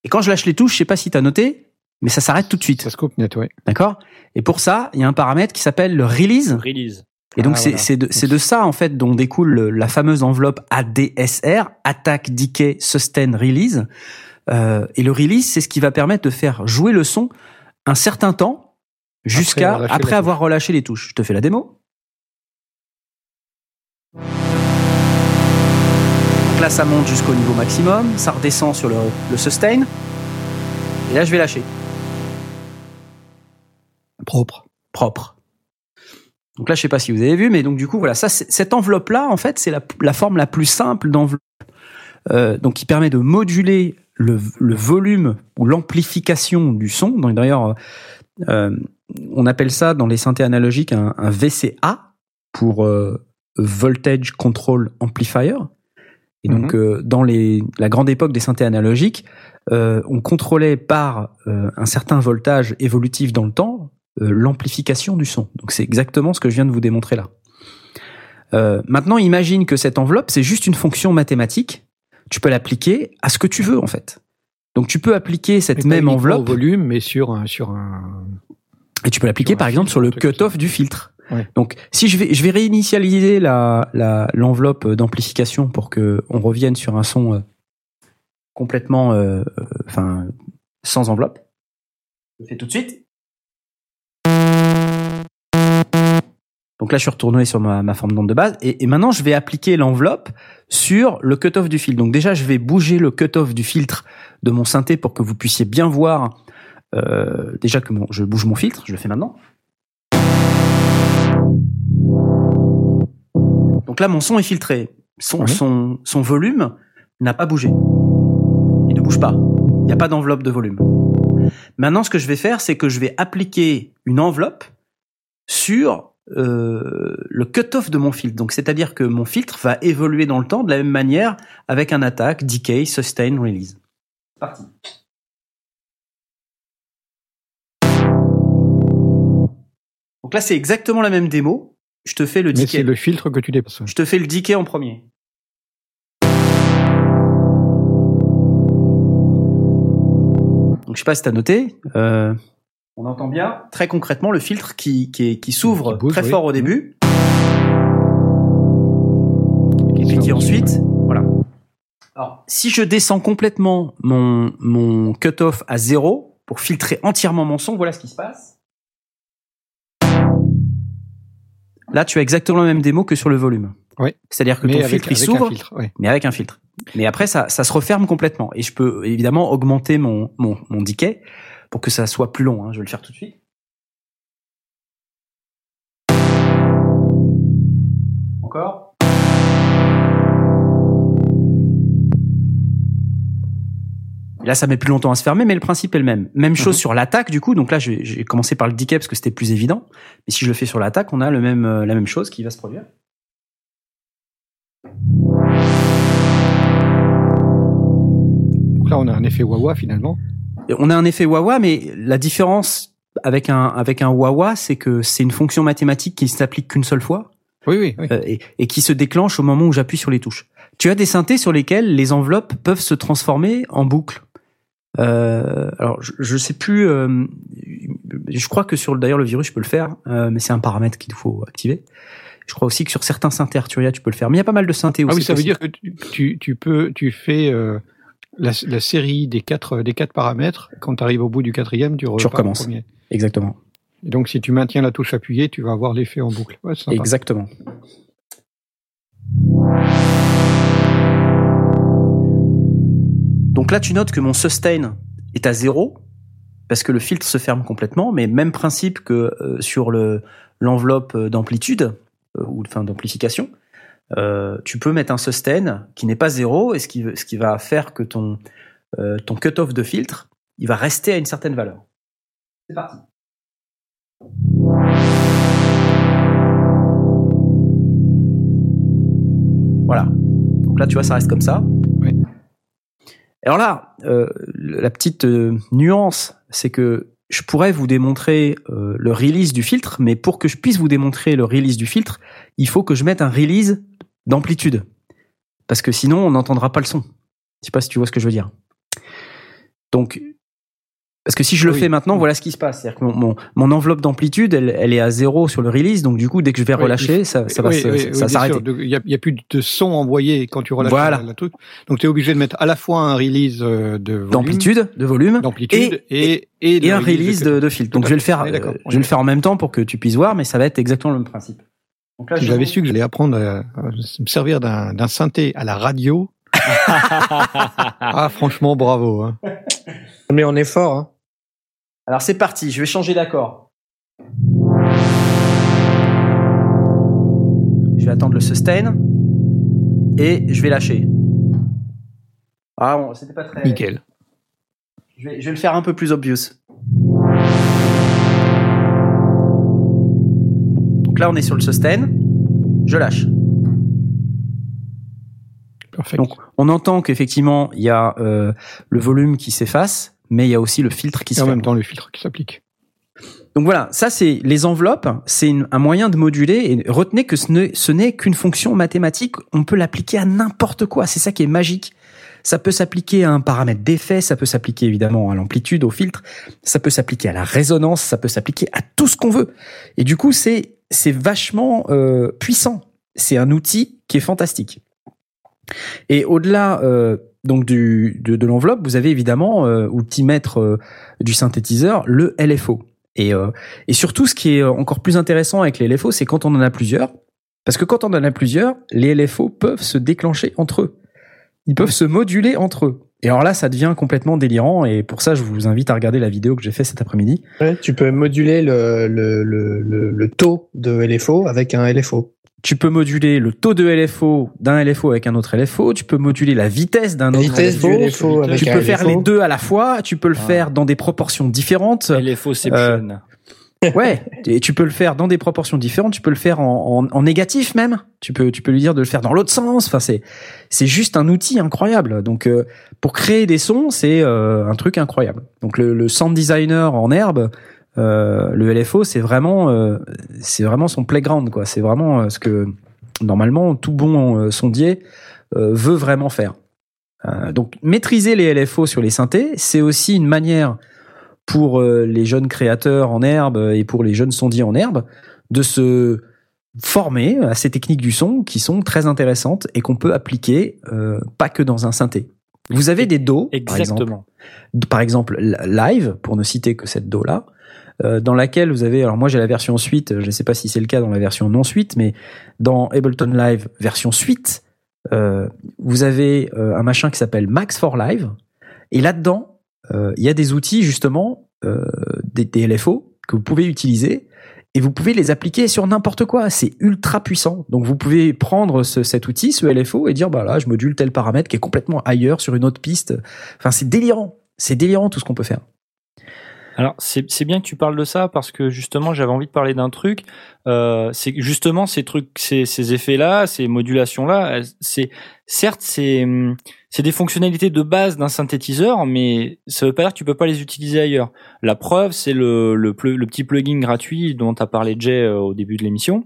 S1: Et quand je lâche les touches, je sais pas si tu as noté, mais ça s'arrête tout de suite.
S2: Ça se coupe net, ouais.
S1: D'accord? Et pour ça, il y a un paramètre qui s'appelle le release.
S3: Release.
S1: Et donc,
S2: Ah,
S1: c'est
S2: voilà.
S1: c'est de, c'est de ça, en fait, dont découle le- la fameuse enveloppe ADSR, Attack, Decay, Sustain, Release. Euh, et le release, c'est ce qui va permettre de faire jouer le son un certain temps jusqu'à après, avoir relâché les touches. Je te fais la démo. Donc là, ça monte jusqu'au niveau maximum, ça redescend sur le, le sustain. Et là, je vais lâcher.
S2: Propre.
S1: propre. Donc là, je sais pas si vous avez vu, mais donc du coup, voilà, ça, cette enveloppe-là, en fait, c'est la, la forme la plus simple d'enveloppe, euh, donc qui permet de moduler le, le volume ou l'amplification du son. Donc d'ailleurs, euh, on appelle ça dans les synthés analogiques un, un VCA. pour euh, Voltage Control Amplifier. Et donc,
S2: Mhm.
S1: euh, dans les, la grande époque des synthés analogiques, euh, on contrôlait par euh, un certain voltage évolutif dans le temps l'amplification du son. Donc, c'est exactement ce que je viens de vous démontrer là. Euh, maintenant, imagine que cette enveloppe, c'est juste une fonction mathématique. Tu peux l'appliquer à ce que tu veux, en fait. Donc, tu peux appliquer cette
S2: Mais
S1: même enveloppe
S2: au volume, mais sur un, sur un.
S1: et tu peux l'appliquer par exemple sur le cut-off du filtre.
S2: Ouais.
S1: Donc si je vais je vais réinitialiser la la l'enveloppe d'amplification pour que on revienne sur un son euh, complètement euh, euh, enfin sans enveloppe. Je le fais tout de suite. Donc là, je suis retourné sur ma, ma forme d'onde de base et, et maintenant, je vais appliquer l'enveloppe sur le cut-off du filtre. Donc déjà, je vais bouger le cut-off du filtre de mon synthé pour que vous puissiez bien voir euh, déjà que mon, je bouge mon filtre. Je le fais maintenant. Donc là, mon son est filtré. Son,
S2: Ouais.
S1: son, son volume n'a pas bougé. Il ne bouge pas. Il n'y a pas d'enveloppe de volume. Maintenant, ce que je vais faire, c'est que je vais appliquer une enveloppe sur euh, le cut-off de mon filtre. Donc, c'est-à-dire que mon filtre va évoluer dans le temps de la même manière avec un attaque, decay, sustain, release. Parti. Donc là, c'est exactement la même démo. Je te fais le
S2: Mais
S1: decay.
S2: c'est le filtre que tu dépasses.
S1: Je te fais le decay en premier. Donc je sais pas si t'as noté, euh, on entend bien très concrètement le filtre qui, qui, est- qui s'ouvre
S2: Qui bouge,
S1: très
S2: oui.
S1: fort au début, et
S2: sort
S1: qui ensuite, voilà. Alors si je descends complètement mon, mon cut-off à zéro pour filtrer entièrement mon son, voilà ce qui se passe. Là, tu as exactement la même démo que sur le volume.
S2: Oui.
S1: C'est-à-dire que
S2: Mais
S1: ton
S2: avec,
S1: filtre il s'ouvre, mais avec un filtre. Mais après, ça, ça se referme complètement. Et je peux évidemment augmenter mon, mon, mon decay pour que ça soit plus long. hein. Je vais le faire tout de suite. Encore. Et Là, ça met plus longtemps à se fermer, mais le principe est le même. Même chose
S2: Mhm.
S1: sur l'attaque, du coup. Donc là, j'ai commencé par le decay parce que c'était plus évident. Mais si je le fais sur l'attaque, on a le même, euh, la même chose qui va se produire.
S2: Donc là, on a un effet wah finalement.
S1: On a un effet wah mais la différence avec un avec un wah c'est que c'est une fonction mathématique qui ne s'applique qu'une seule fois
S2: Oui, oui, oui.
S1: euh, et, et qui se déclenche au moment où j'appuie sur les touches. Tu as des synthés sur lesquels les enveloppes peuvent se transformer en boucle. Euh, alors je, je sais plus, euh, je crois que sur d'ailleurs le virus je peux le faire, euh, mais c'est un paramètre qu'il faut activer. Je crois aussi que sur certains synthés Arturia tu peux le faire, mais il y a pas mal de synthés aussi.
S2: Ah oui, ça veut dire que tu, tu, tu peux, tu fais euh, la, la série des quatre, des quatre paramètres. Quand tu arrives au bout du quatrième, tu,
S1: recommences.
S2: premier.
S1: exactement,
S2: Et donc, si tu maintiens la touche appuyée, tu vas avoir l'effet en boucle. Ouais, c'est sympa.
S1: exactement. Donc là, tu notes que mon sustain est à zéro parce que le filtre se ferme complètement, mais même principe que euh, sur le l'enveloppe d'amplitude euh, ou enfin d'amplification, euh, tu peux mettre un sustain qui n'est pas zéro et ce qui ce qui va faire que ton euh, ton cutoff de filtre il va rester à une certaine valeur. C'est parti. Voilà. Donc là, tu vois, ça reste comme ça.
S2: Oui.
S1: Alors là, euh, la petite euh, nuance, c'est que je pourrais vous démontrer euh, le release du filtre, mais pour que je puisse vous démontrer le release du filtre, il faut que je mette un release d'amplitude. Parce que sinon, on n'entendra pas le son. Je sais pas si tu vois ce que je veux dire. Donc, parce que si je le
S2: Oui.
S1: fais maintenant, voilà ce qui se passe. C'est-à-dire que mon, mon, mon enveloppe d'amplitude, elle, elle est à zéro sur le release, donc du coup, dès que je vais relâcher, ça, ça va
S2: Oui,
S1: s'arrêter.
S2: Il n'y a, plus de son envoyé quand tu relâches
S1: Voilà.
S2: la, truc. Donc, tu es obligé de mettre à la fois un release euh, de volume,
S1: D'amplitude, de volume,
S2: d'amplitude et, et,
S1: et un release de, de filtre. Donc je vais le faire, euh, je vais le faire en même temps pour que tu puisses voir, mais ça va être exactement le même principe. Donc là,
S2: Si
S1: je-
S2: j'avais su que j'allais apprendre à, me servir d'un d'un synthé à la radio, ah franchement bravo. Hein.
S4: Mais on est fort. Hein.
S1: Alors c'est parti, je vais changer d'accord. Je vais attendre le sustain et je vais lâcher. Ah bon, c'était pas très.
S2: Nickel.
S1: Je vais, je vais le faire un peu plus obvious. Là, on est sur le sustain. je lâche.
S2: Parfait.
S1: Donc, on entend qu'effectivement, il y a euh, le volume qui s'efface, mais il y a aussi le filtre qui
S2: Et
S1: se
S2: en même temps, le filtre qui s'applique.
S1: Donc voilà, ça c'est les enveloppes, c'est un moyen de moduler. Et retenez que ce n'est, ce n'est qu'une fonction mathématique. On peut l'appliquer à n'importe quoi. C'est ça qui est magique. Ça peut s'appliquer à un paramètre d'effet, ça peut s'appliquer évidemment à l'amplitude, au filtre, ça peut s'appliquer à la résonance, ça peut s'appliquer à tout ce qu'on veut. Et du coup, c'est c'est vachement euh, puissant. C'est un outil qui est fantastique. Et au-delà euh, donc de, de l'enveloppe, vous avez évidemment euh, outil maître euh, du synthétiseur, le LFO. Et, et surtout, ce qui est encore plus intéressant avec les LFO, c'est quand on en a plusieurs. Parce que quand on en a plusieurs, les LFO peuvent se déclencher entre eux. Ils peuvent se moduler entre eux. Et alors là, ça devient complètement délirant. Et pour ça, je vous invite à regarder la vidéo que j'ai fait cet après-midi.
S4: Ouais, tu peux moduler le, le, le, le, le taux de LFO avec un LFO.
S1: Tu peux moduler le taux de LFO d'un LFO avec un autre LFO. Tu peux moduler la vitesse d'un autre
S4: vitesse
S1: LFO.
S4: du LFO avec
S1: tu
S4: un
S1: peux faire
S4: LFO.
S1: les deux à la fois. Tu peux le
S3: Ah.
S1: faire dans des proportions différentes.
S3: LFOception.
S1: Ouais, et tu peux le faire dans des proportions différentes. Tu peux le faire en, en, en négatif même. Tu peux, tu peux lui dire de le faire dans l'autre sens. Enfin, c'est, c'est juste un outil incroyable. Donc, euh, pour créer des sons, c'est euh, un truc incroyable. Donc, le, le sound designer en herbe, euh, le LFO, c'est vraiment, euh, c'est vraiment son playground, quoi. C'est vraiment euh, ce que normalement tout bon euh, sondier veut vraiment faire. Donc, maîtriser les LFO sur les synthés, c'est aussi une manière pour euh, les jeunes créateurs en herbe et pour les jeunes sondiers en herbe de se former à ces techniques du son qui sont très intéressantes et qu'on peut appliquer euh, pas que dans un synthé. Vous avez des dos, par exemple,
S3: Exactement.
S1: par exemple live, pour ne citer que cette do là, euh, dans laquelle vous avez, alors moi j'ai la version suite, je ne sais pas si c'est le cas dans la version non suite, mais dans Ableton Live version suite, euh, vous avez euh, un machin qui s'appelle Max for Live, et là-dedans, euh, il y a des outils justement, euh, des, des LFO que vous pouvez utiliser, et vous pouvez les appliquer sur n'importe quoi. C'est ultra puissant. Donc vous pouvez prendre ce- cet outil, ce LFO, et dire bah là, je module tel paramètre qui est complètement ailleurs sur une autre piste. Enfin, c'est délirant. C'est délirant tout ce qu'on peut faire.
S3: Alors c'est bien que tu parles de ça parce que justement j'avais envie de parler d'un truc. Euh, c'est justement ces trucs, ces, ces effets là, ces modulations là, c'est certes c'est hum, c'est des fonctionnalités de base d'un synthétiseur, mais ça veut pas dire que tu peux pas les utiliser ailleurs. La preuve c'est le le, pl- le petit plugin gratuit dont a parlé Jay euh, au début de l'émission.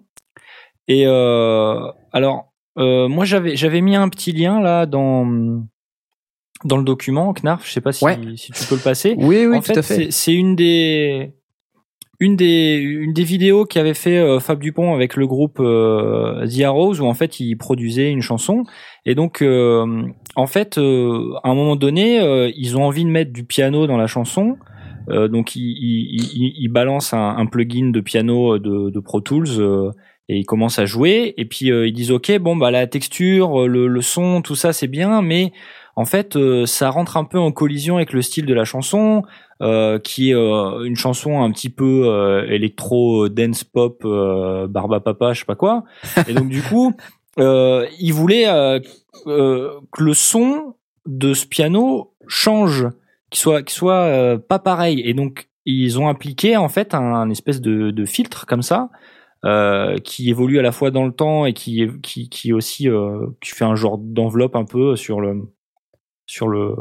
S3: Et euh, alors euh, moi j'avais j'avais mis un petit lien là dans dans le document Knarf, je sais pas si,
S1: Ouais.
S3: si tu peux le passer
S1: Oui, oui,
S3: en fait, c'est- c'est une des une des une des vidéos qu'avait fait euh, Fab Dupont avec le groupe euh, The Arrows où en fait il produisait une chanson et donc euh, en fait euh, à un moment donné euh, ils ont envie de mettre du piano dans la chanson. Euh, donc ils ils ils- balancent un, un plugin de piano de, de Pro Tools euh, et ils commencent à jouer. Et puis euh, ils disent ok bon bah la texture le, le son tout ça c'est bien. Mais en fait, euh, ça rentre un peu en collision avec le style de la chanson, euh, qui est euh, une chanson un petit peu euh, électro dance pop, euh, barba papa, je sais pas quoi. Et donc du coup, euh, il voulait euh, euh, que le son de ce piano change, qu'il soit, qu'il soit euh, pas pareil. Et donc ils ont appliqué en fait un, un espèce de, de filtre comme ça. qui évolue à la fois dans le temps et qui qui qui aussi qui fait un genre d'enveloppe un peu sur le sur le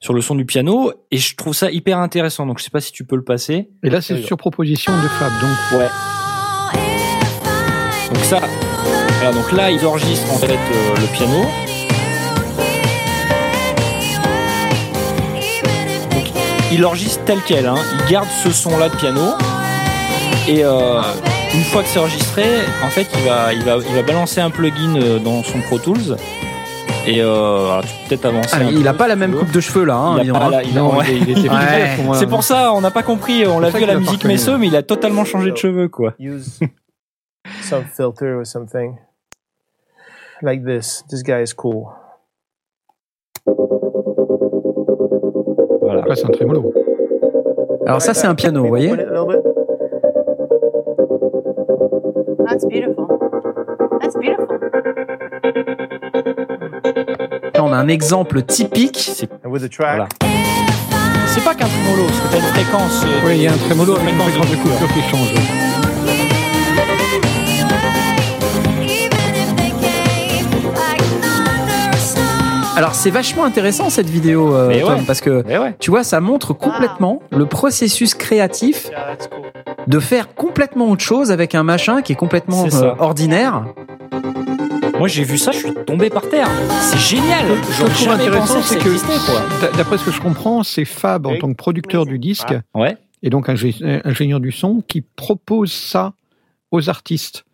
S3: sur le son du piano et je trouve ça hyper intéressant donc je sais pas si tu peux le passer
S2: Et là, c'est sur proposition de Fab. Donc,
S3: ouais donc ça voilà donc là ils enregistrent en fait euh, le piano donc ils l'enregistrent tel quel hein. ils gardent ce son là de piano et euh, une fois que c'est enregistré en fait il va il va il va balancer un plugin euh, dans son Pro Tools et euh, alors tu peux peut-être avancer
S1: Ah,
S3: un
S1: il
S3: peu,
S1: a pas la même coupe de cheveux là. Hein,
S3: Il a il ouais.
S2: il, il.
S3: C'est pour ça, on n'a pas compris, on l'a vu à la musique. Meso, mais il a totalement changé de cheveux, quoi.
S5: use some filter or something like this. This guy is cool.
S3: Voilà.
S2: Là, c'est un trémolo.
S1: Alors ça c'est un piano, vous voyez?
S6: That's beautiful. That's beautiful.
S1: Là on a un exemple typique.
S3: C'est voilà. C'est pas qu'un trémolo, parce que t'as une fréquence. euh,
S2: Oui, il y a un trémolo avec une
S3: fréquence
S2: fréquence de coupure qui change.
S1: Alors c'est vachement intéressant cette vidéo, euh, Tom,
S3: ouais.
S1: parce que
S3: ouais.
S1: tu vois, ça montre complètement le processus créatif de faire complètement autre chose avec un machin qui est complètement euh, ordinaire.
S3: Moi, j'ai vu ça, je suis tombé par terre. C'est génial.
S2: Ce que je trouve
S3: jamais
S2: intéressant,
S3: pensé
S2: c'est
S3: que
S2: d'après ce que je comprends, c'est Fab, en
S5: Oui.
S2: tant que producteur du disque,
S3: Ouais.
S2: et donc ingé- ingénieur du son, qui propose ça aux artistes.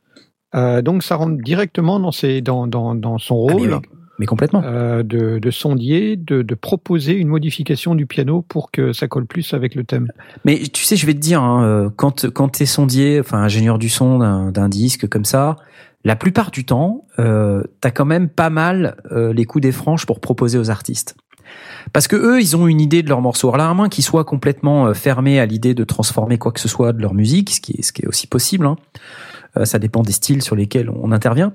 S2: Euh, donc ça rentre directement dans, ses, dans, dans, dans son
S1: Ah,
S2: rôle
S1: mais complètement.
S2: euh, de, de sondier, de, de proposer une modification du piano pour que ça colle plus avec le thème.
S1: Mais tu sais, je vais te dire, hein, euh, quand quand t'es sondier, enfin ingénieur du son d'un disque comme ça, la plupart du temps, euh, t'as quand même pas mal euh, les coups des franches pour proposer aux artistes. Parce que eux, ils ont une idée de leur morceau. Alors là, à moins qu'ils soient complètement fermés à l'idée de transformer quoi que ce soit de leur musique, ce qui est, ce qui est aussi possible. Hein. Euh, ça dépend des styles sur lesquels on intervient.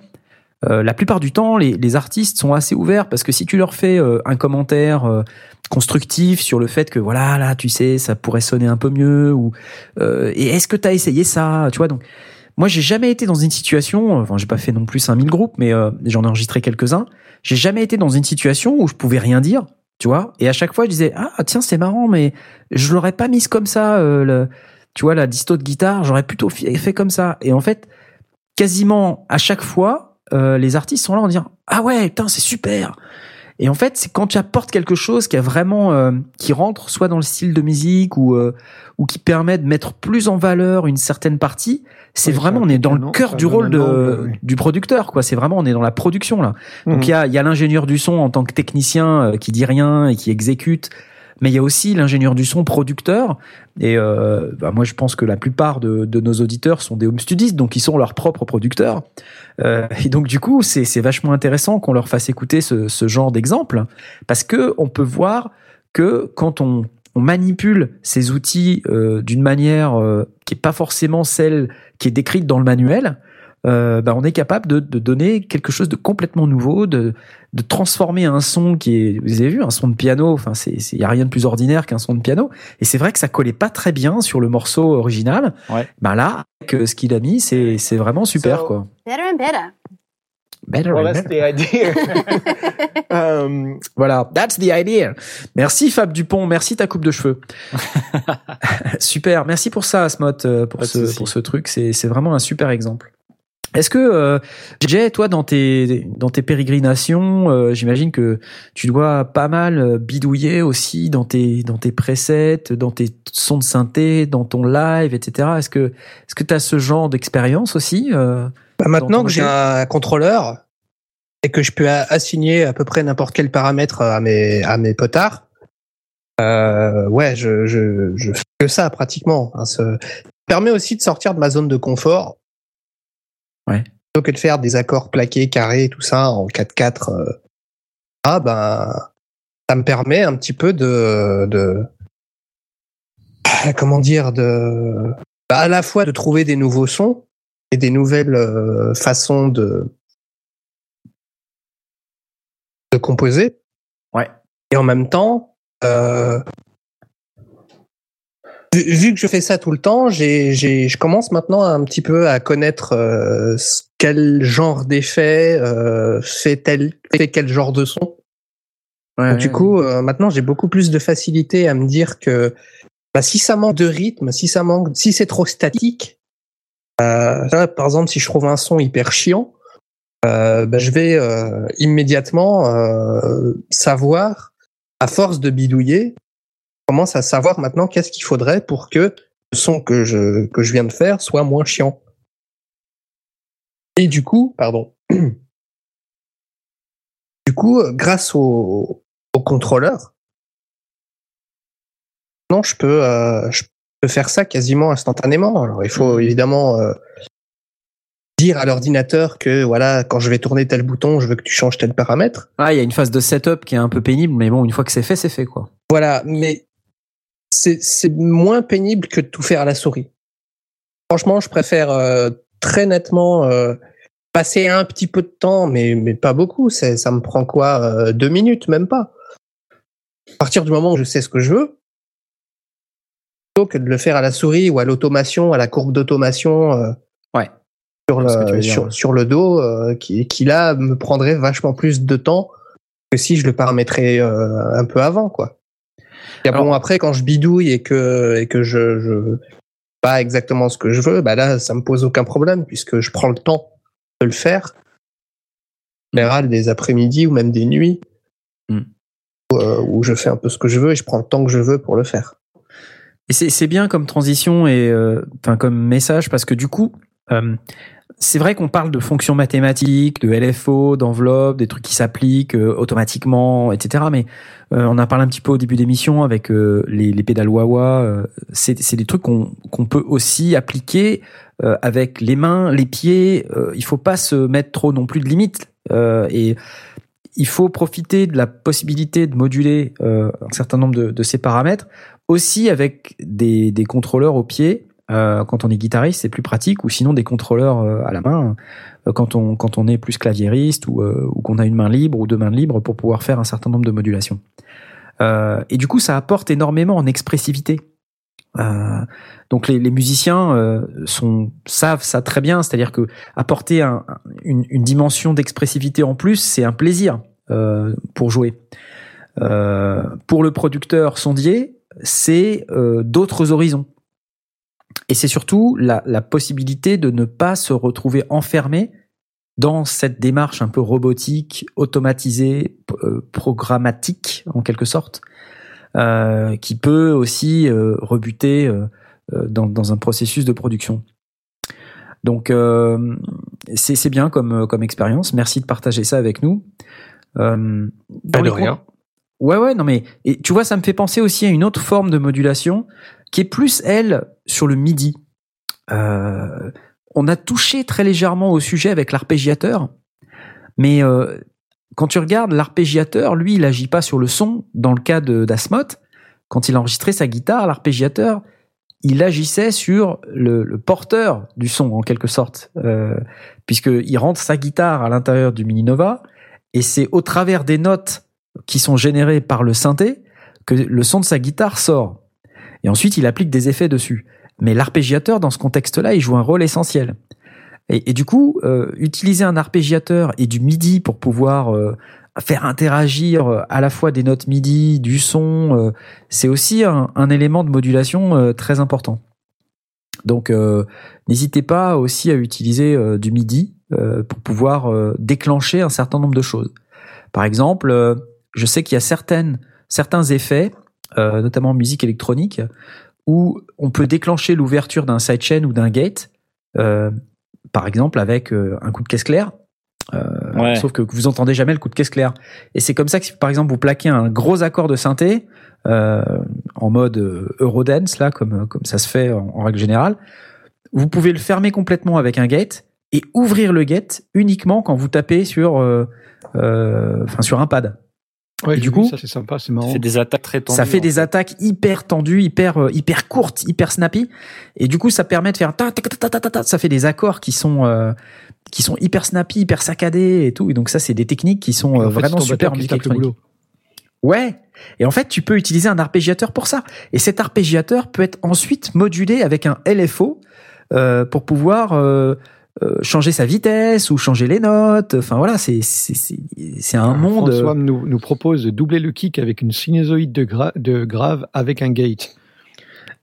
S1: Euh, la plupart du temps, les, les artistes sont assez ouverts parce que si tu leur fais euh, un commentaire euh, constructif sur le fait que voilà, là, tu sais, ça pourrait sonner un peu mieux ou euh, et est-ce que tu as essayé ça, tu vois? Donc. Moi, j'ai jamais été dans une situation, enfin, j'ai pas fait non plus 5000 groupes, mais euh, j'en ai enregistré quelques-uns. J'ai jamais été dans une situation où je pouvais rien dire, tu vois? Et à chaque fois, je disais ah tiens c'est marrant, mais je l'aurais pas mise comme ça. le, tu vois la disto de guitare, j'aurais plutôt fait comme ça. Et en fait, quasiment à chaque fois, euh, les artistes sont là en disant ah ouais putain c'est super. Et en fait, c'est quand tu apportes quelque chose qui a vraiment euh, qui rentre soit dans le style de musique ou euh, ou qui permet de mettre plus en valeur une certaine partie, c'est
S2: Oui,
S1: vraiment on est dans le cœur du rôle de
S2: oui.
S1: du producteur quoi. C'est vraiment on est dans la production là. Donc
S2: Mhm.
S1: il y a il y a l'ingénieur du son en tant que technicien euh, qui dit rien et qui exécute, mais il y a aussi l'ingénieur du son producteur. Et euh, bah, moi je pense que la plupart de, de nos auditeurs sont des home studistes, donc ils sont leurs propres producteurs. Euh, et donc du coup c'est vachement intéressant qu'on leur fasse écouter ce, ce genre d'exemple parce que on peut voir que quand on on manipule ces outils euh, d'une manière euh, qui est pas forcément celle qui est décrite dans le manuel, euh, bah, on est capable de, de donner quelque chose de complètement nouveau, de, de transformer un son qui est, vous avez vu, un son de piano. Enfin, c'est, c'est, y a rien de plus ordinaire qu'un son de piano. Et c'est vrai que ça collait pas très bien sur le morceau original.
S3: Ouais.
S1: Bah là, avec euh, ce qu'il a mis, c'est, c'est vraiment super,
S5: So-
S1: quoi.
S6: Better and better.
S1: Better
S5: Well,
S1: and
S5: that's
S1: better.
S5: the idea. um,
S1: Voilà, that's the idea. Merci Fab Dupont, merci ta coupe de cheveux. super, merci pour ça Asmot, euh, pour
S3: Pas
S1: ce pour ce truc, c'est c'est vraiment un super exemple. Est-ce que euh, Jay, toi dans tes dans tes pérégrinations, euh, j'imagine que tu dois pas mal euh, bidouiller aussi dans tes dans tes presets, dans tes sons de synthé, dans ton live, etc. Est-ce que est-ce que tu as ce genre d'expérience aussi euh
S4: Bah, maintenant que j'ai un contrôleur et que je peux assigner à peu près n'importe quel paramètre à mes, à mes potards, euh, ouais, je, je, je fais que ça pratiquement. Hein, ça permet aussi de sortir de ma zone de confort.
S1: Ouais.
S4: Plutôt que de faire des accords plaqués, carrés, tout ça en 4-4. euh, ah ben, ça me permet un petit peu de, de ah, comment dire, de bah, à la fois de trouver des nouveaux sons et des nouvelles euh, façons de de composer.
S1: Ouais.
S4: Et en même temps, euh, vu, que je fais ça tout le temps, j'ai, j'ai, je commence maintenant un petit peu à connaître euh, quel genre d'effet euh, fait tel fait quel genre de son. Du coup, euh, maintenant, j'ai beaucoup plus de facilité à me dire que bah, si ça manque de rythme, si ça manque, si c'est trop statique, par exemple, si je trouve un son hyper chiant, bah, je vais immédiatement savoir, à force de bidouiller, commence à savoir maintenant qu'est-ce qu'il faudrait pour que le son que je que je viens de faire soit moins chiant. Et du coup, pardon. Du coup, euh, grâce au, au contrôleur, non, je peux, euh, je peux faire ça quasiment instantanément. Alors, il faut évidemment euh, dire à l'ordinateur que voilà, quand je vais tourner tel bouton, je veux que tu changes tel paramètre.
S1: Ah, il y a une phase de setup qui est un peu pénible, mais bon, une fois que c'est fait, c'est fait, quoi.
S4: Voilà, mais c'est moins pénible que de tout faire à la souris. Franchement, je préfère euh, très nettement euh, passer un petit peu de temps, mais, mais pas beaucoup. Ça me prend quoi euh, Deux minutes, même pas. À partir du moment où je sais ce que je veux, plutôt que de le faire à la souris ou à l'automation, à la courbe d'automation
S1: Ouais.
S4: sur, le,
S1: dire,
S4: sur,
S1: ouais.
S4: sur le dos, qui, qui là me prendrait vachement plus de temps que si je le paramétrais un peu avant, quoi. Et
S1: Alors-
S4: bon, après, quand je bidouille et que, et que je, je pas exactement ce que je veux, bah là, ça me pose aucun problème puisque je prends le temps de le faire. En général, des après-midi ou même des nuits
S1: Mm.
S4: où, euh, où je fais un peu ce que je veux et je prends le temps que je veux pour le faire.
S1: Et c'est bien comme transition et euh, comme message parce que du coup, euh, c'est vrai qu'on parle de fonctions mathématiques, de LFO, d'enveloppe, des trucs qui s'appliquent euh, automatiquement, etc. Mais euh, on a parlé un petit peu au début d'émission avec euh, les, les pédales Wawa. euh, c'est des trucs qu'on qu'on peut aussi appliquer euh, avec les mains, les pieds. Il faut pas se mettre trop non plus de limites et il faut profiter de la possibilité de moduler un certain nombre de, de ces paramètres aussi avec des, des contrôleurs au pied. Euh, quand on est guitariste, c'est plus pratique, ou sinon des contrôleurs euh, à la main euh, quand on quand on est plus claviériste ou, ou qu'on a une main libre ou deux mains libres pour pouvoir faire un certain nombre de modulations. Et du coup, ça apporte énormément en expressivité. Donc les, les musiciens sont savent ça très bien, c'est-à-dire que apporter un- une, une dimension d'expressivité en plus, c'est un plaisir pour jouer. Pour le producteur sondier, c'est d'autres horizons. Et c'est surtout la, la possibilité de ne pas se retrouver enfermé dans cette démarche un peu robotique, automatisée, euh, programmatique en quelque sorte, euh, qui peut aussi euh, rebuter dans, dans un processus de production. Donc c'est bien comme, comme expérience. Merci de partager ça avec nous.
S4: Pas de rien.
S1: Ouais, ouais, non, mais et tu vois, ça me fait penser aussi à une autre forme de modulation qui est plus, elle, sur le MIDI. Euh, on a touché très légèrement au sujet avec l'arpégiateur, mais euh, quand tu regardes l'arpégiateur, lui, il agit pas sur le son. Dans le cas d'Asmoth, quand il a enregistré sa guitare, l'arpégiateur, il agissait sur le, porteur du son, en quelque sorte, euh, puisqu'il rentre sa guitare à l'intérieur du Mini Nova, et c'est au travers des notes qui sont générés par le synthé que le son de sa guitare sort. Et ensuite, il applique des effets dessus. Mais l'arpégiateur, dans ce contexte-là, il joue un rôle essentiel. Et, du coup, euh, utiliser un arpégiateur et du MIDI pour pouvoir euh, faire interagir euh, à la fois des notes MIDI, du son, c'est aussi un, un élément de modulation très important. Donc, n'hésitez pas aussi à utiliser du MIDI pour pouvoir déclencher un certain nombre de choses. Par exemple, je sais qu'il y a certaines, certains effets, euh, notamment en musique électronique, où on peut déclencher l'ouverture d'un sidechain ou d'un gate, euh, par exemple avec euh, un coup de caisse claire. Euh,
S3: Ouais.
S1: Sauf que vous entendez jamais le coup de caisse claire. Et c'est comme ça que si par exemple vous plaquez un gros accord de synthé euh, en mode Eurodance là, comme comme ça se fait en, en règle générale, vous pouvez le fermer complètement avec un gate et ouvrir le gate uniquement quand vous tapez sur euh, euh, enfin sur un pad.
S2: Ouais,
S1: Et du coup,
S2: ça c'est sympa, c'est
S3: Ça
S2: marrant.
S3: fait des attaques très tendues.
S1: Ça fait des attaques hyper tendues, hyper euh, hyper courtes, hyper snappy, et du coup ça permet de faire ta ta ta ta ta ta. Ça fait des accords qui sont euh, qui sont hyper snappy, hyper saccadés et tout. Et donc ça c'est des techniques qui sont euh, vraiment super en musique électronique. Ouais. Et en fait tu peux utiliser un arpégiateur pour ça. Et cet arpégiateur peut être ensuite modulé avec un LFO euh, pour pouvoir euh, changer sa vitesse ou changer les notes. Enfin voilà, c'est c'est c'est c'est un monde.
S2: François
S1: euh,
S2: nous, nous propose de doubler le kick avec une sinusoïde de, gra- de grave avec un gate.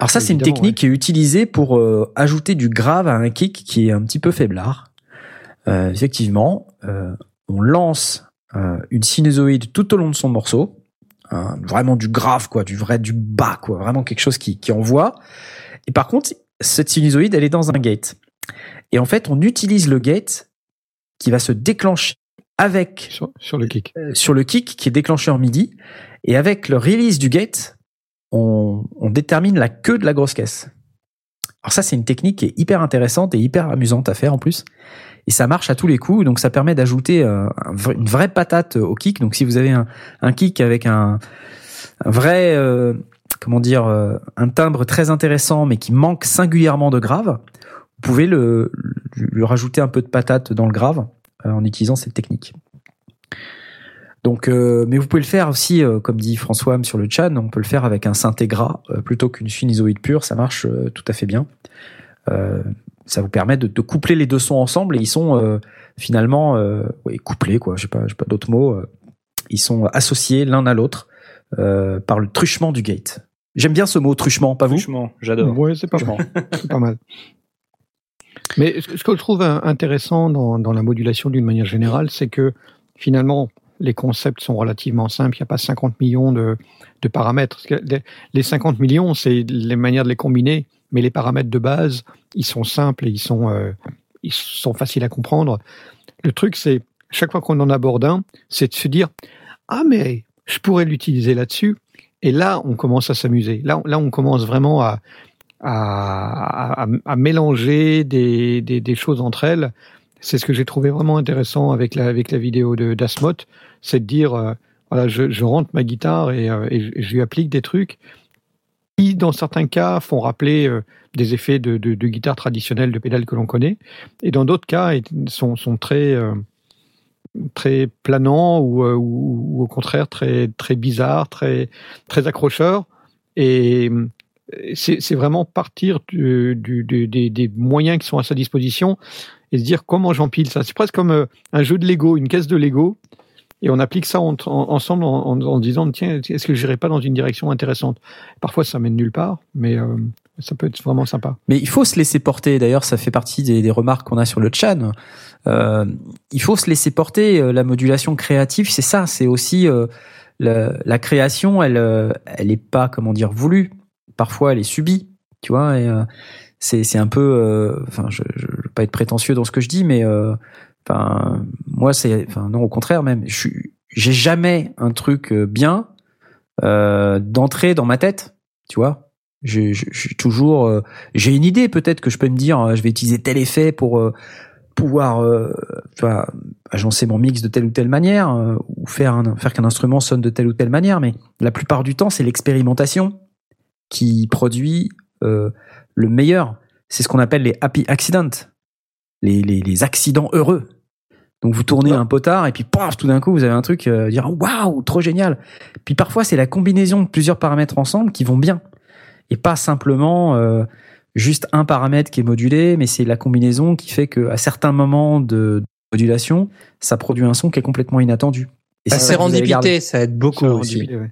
S1: Alors ça, c'est une technique qui est utilisée pour euh, ajouter du grave à un kick qui est un petit peu faiblard. Euh, effectivement, euh, on lance euh, une sinusoïde tout au long de son morceau, hein, vraiment du grave quoi, du vrai, du bas quoi, vraiment quelque chose qui, qui envoie. Et par contre, cette sinusoïde, elle est dans un gate. Et en fait, on utilise le gate qui va se déclencher avec
S2: Sur, sur le kick.
S1: euh, sur le kick qui est déclenché en MIDI. Et avec le release du gate, on, on détermine la queue de la grosse caisse. Alors ça, c'est une technique qui est hyper intéressante et hyper amusante à faire en plus. Et ça marche à tous les coups, donc ça permet d'ajouter euh, une vraie patate au kick. Donc si vous avez un, un kick avec un, un vrai, euh, comment dire, euh, un timbre très intéressant, mais qui manque singulièrement de grave, pouvez le, lui rajouter un peu de patate dans le grave euh, en utilisant cette technique. Donc, euh, mais vous pouvez le faire aussi, euh, comme dit François sur le chat, on peut le faire avec un synthé gras euh, plutôt qu'une sinusoïde pure, ça marche euh, tout à fait bien. Euh, ça vous permet de, de coupler les deux sons ensemble et ils sont euh, finalement euh, ouais, couplés, quoi. J'ai pas, pas d'autres mots. Ils sont associés l'un à l'autre euh, par le truchement du gate. J'aime bien ce mot truchement, pas vous?
S3: Franchement, j'adore.
S2: Ouais, c'est pas
S1: Truchement.
S2: C'est pas mal. Mais ce que je trouve intéressant dans, la modulation d'une manière générale, c'est que finalement, les concepts sont relativement simples. Il n'y a pas 50 millions de, paramètres. Les- Les 50 millions, c'est les manières de les combiner, mais les paramètres de base, ils sont simples et ils sont, euh, ils sont faciles à comprendre. Le truc, c'est, chaque fois qu'on en aborde un, c'est de se dire, ah, mais je pourrais l'utiliser là-dessus. Et là, on commence à s'amuser. Là, là, on commence vraiment à, à, à, à mélanger des, des, des choses entre elles. C'est ce que j'ai trouvé vraiment intéressant avec la, avec la vidéo de d'Asmot, c'est de dire, euh, voilà, je, je rentre ma guitare et, euh, et je, lui applique des trucs qui, dans certains cas, font rappeler euh, des effets de, de, de guitare traditionnelle, de pédale que l'on connaît, et dans d'autres cas, sont, sont très, euh, très planants ou, euh, ou, ou au contraire très, très bizarres, très, très accrocheurs. Et c'est vraiment partir des, moyens qui sont à sa disposition et se dire comment j'empile ça. C'est presque comme euh, un jeu de Lego, une caisse de Lego, et on applique ça en- en- ensemble en, disant tiens, est-ce que je n'irai pas dans une direction intéressante? Parfois, ça mène nulle part, mais euh, ça peut être vraiment sympa.
S1: Mais il faut se laisser porter. D'ailleurs, ça fait partie des, remarques qu'on a sur le chat. Euh, il faut se laisser porter. La modulation créative, c'est ça. C'est aussi la, création. Elle, elle est pas comment dire voulue. Parfois, elle est subie. Tu vois. Et, euh, c'est un peu. euh, Enfin, je, je veux pas être prétentieux dans ce que je dis, mais euh, enfin, moi, c'est. Enfin, non, au contraire même. Je. J'ai jamais un truc bien d'entrer dans ma tête. Tu vois. Je, je, je toujours. euh, j'ai une idée peut-être que je peux me dire je vais utiliser tel effet pour euh, pouvoir euh, tu vois, agencer mon mix de telle ou telle manière ou faire un, faire qu'un instrument sonne de telle ou telle manière mais la plupart du temps c'est l'expérimentation qui produit euh, le meilleur. C'est ce qu'on appelle les happy accidents. Les, les, les accidents heureux. Donc vous tournez un potard et puis paf tout d'un coup vous avez un truc euh, dire waouh trop génial. Puis parfois c'est la combinaison de plusieurs paramètres ensemble qui vont bien. Et pas simplement euh, juste un paramètre qui est modulé, mais c'est la combinaison qui fait que à certains moments de modulation, ça produit un son qui est complètement inattendu. Et
S4: La sérendipité, ça aide beaucoup aussi.
S2: Ouais.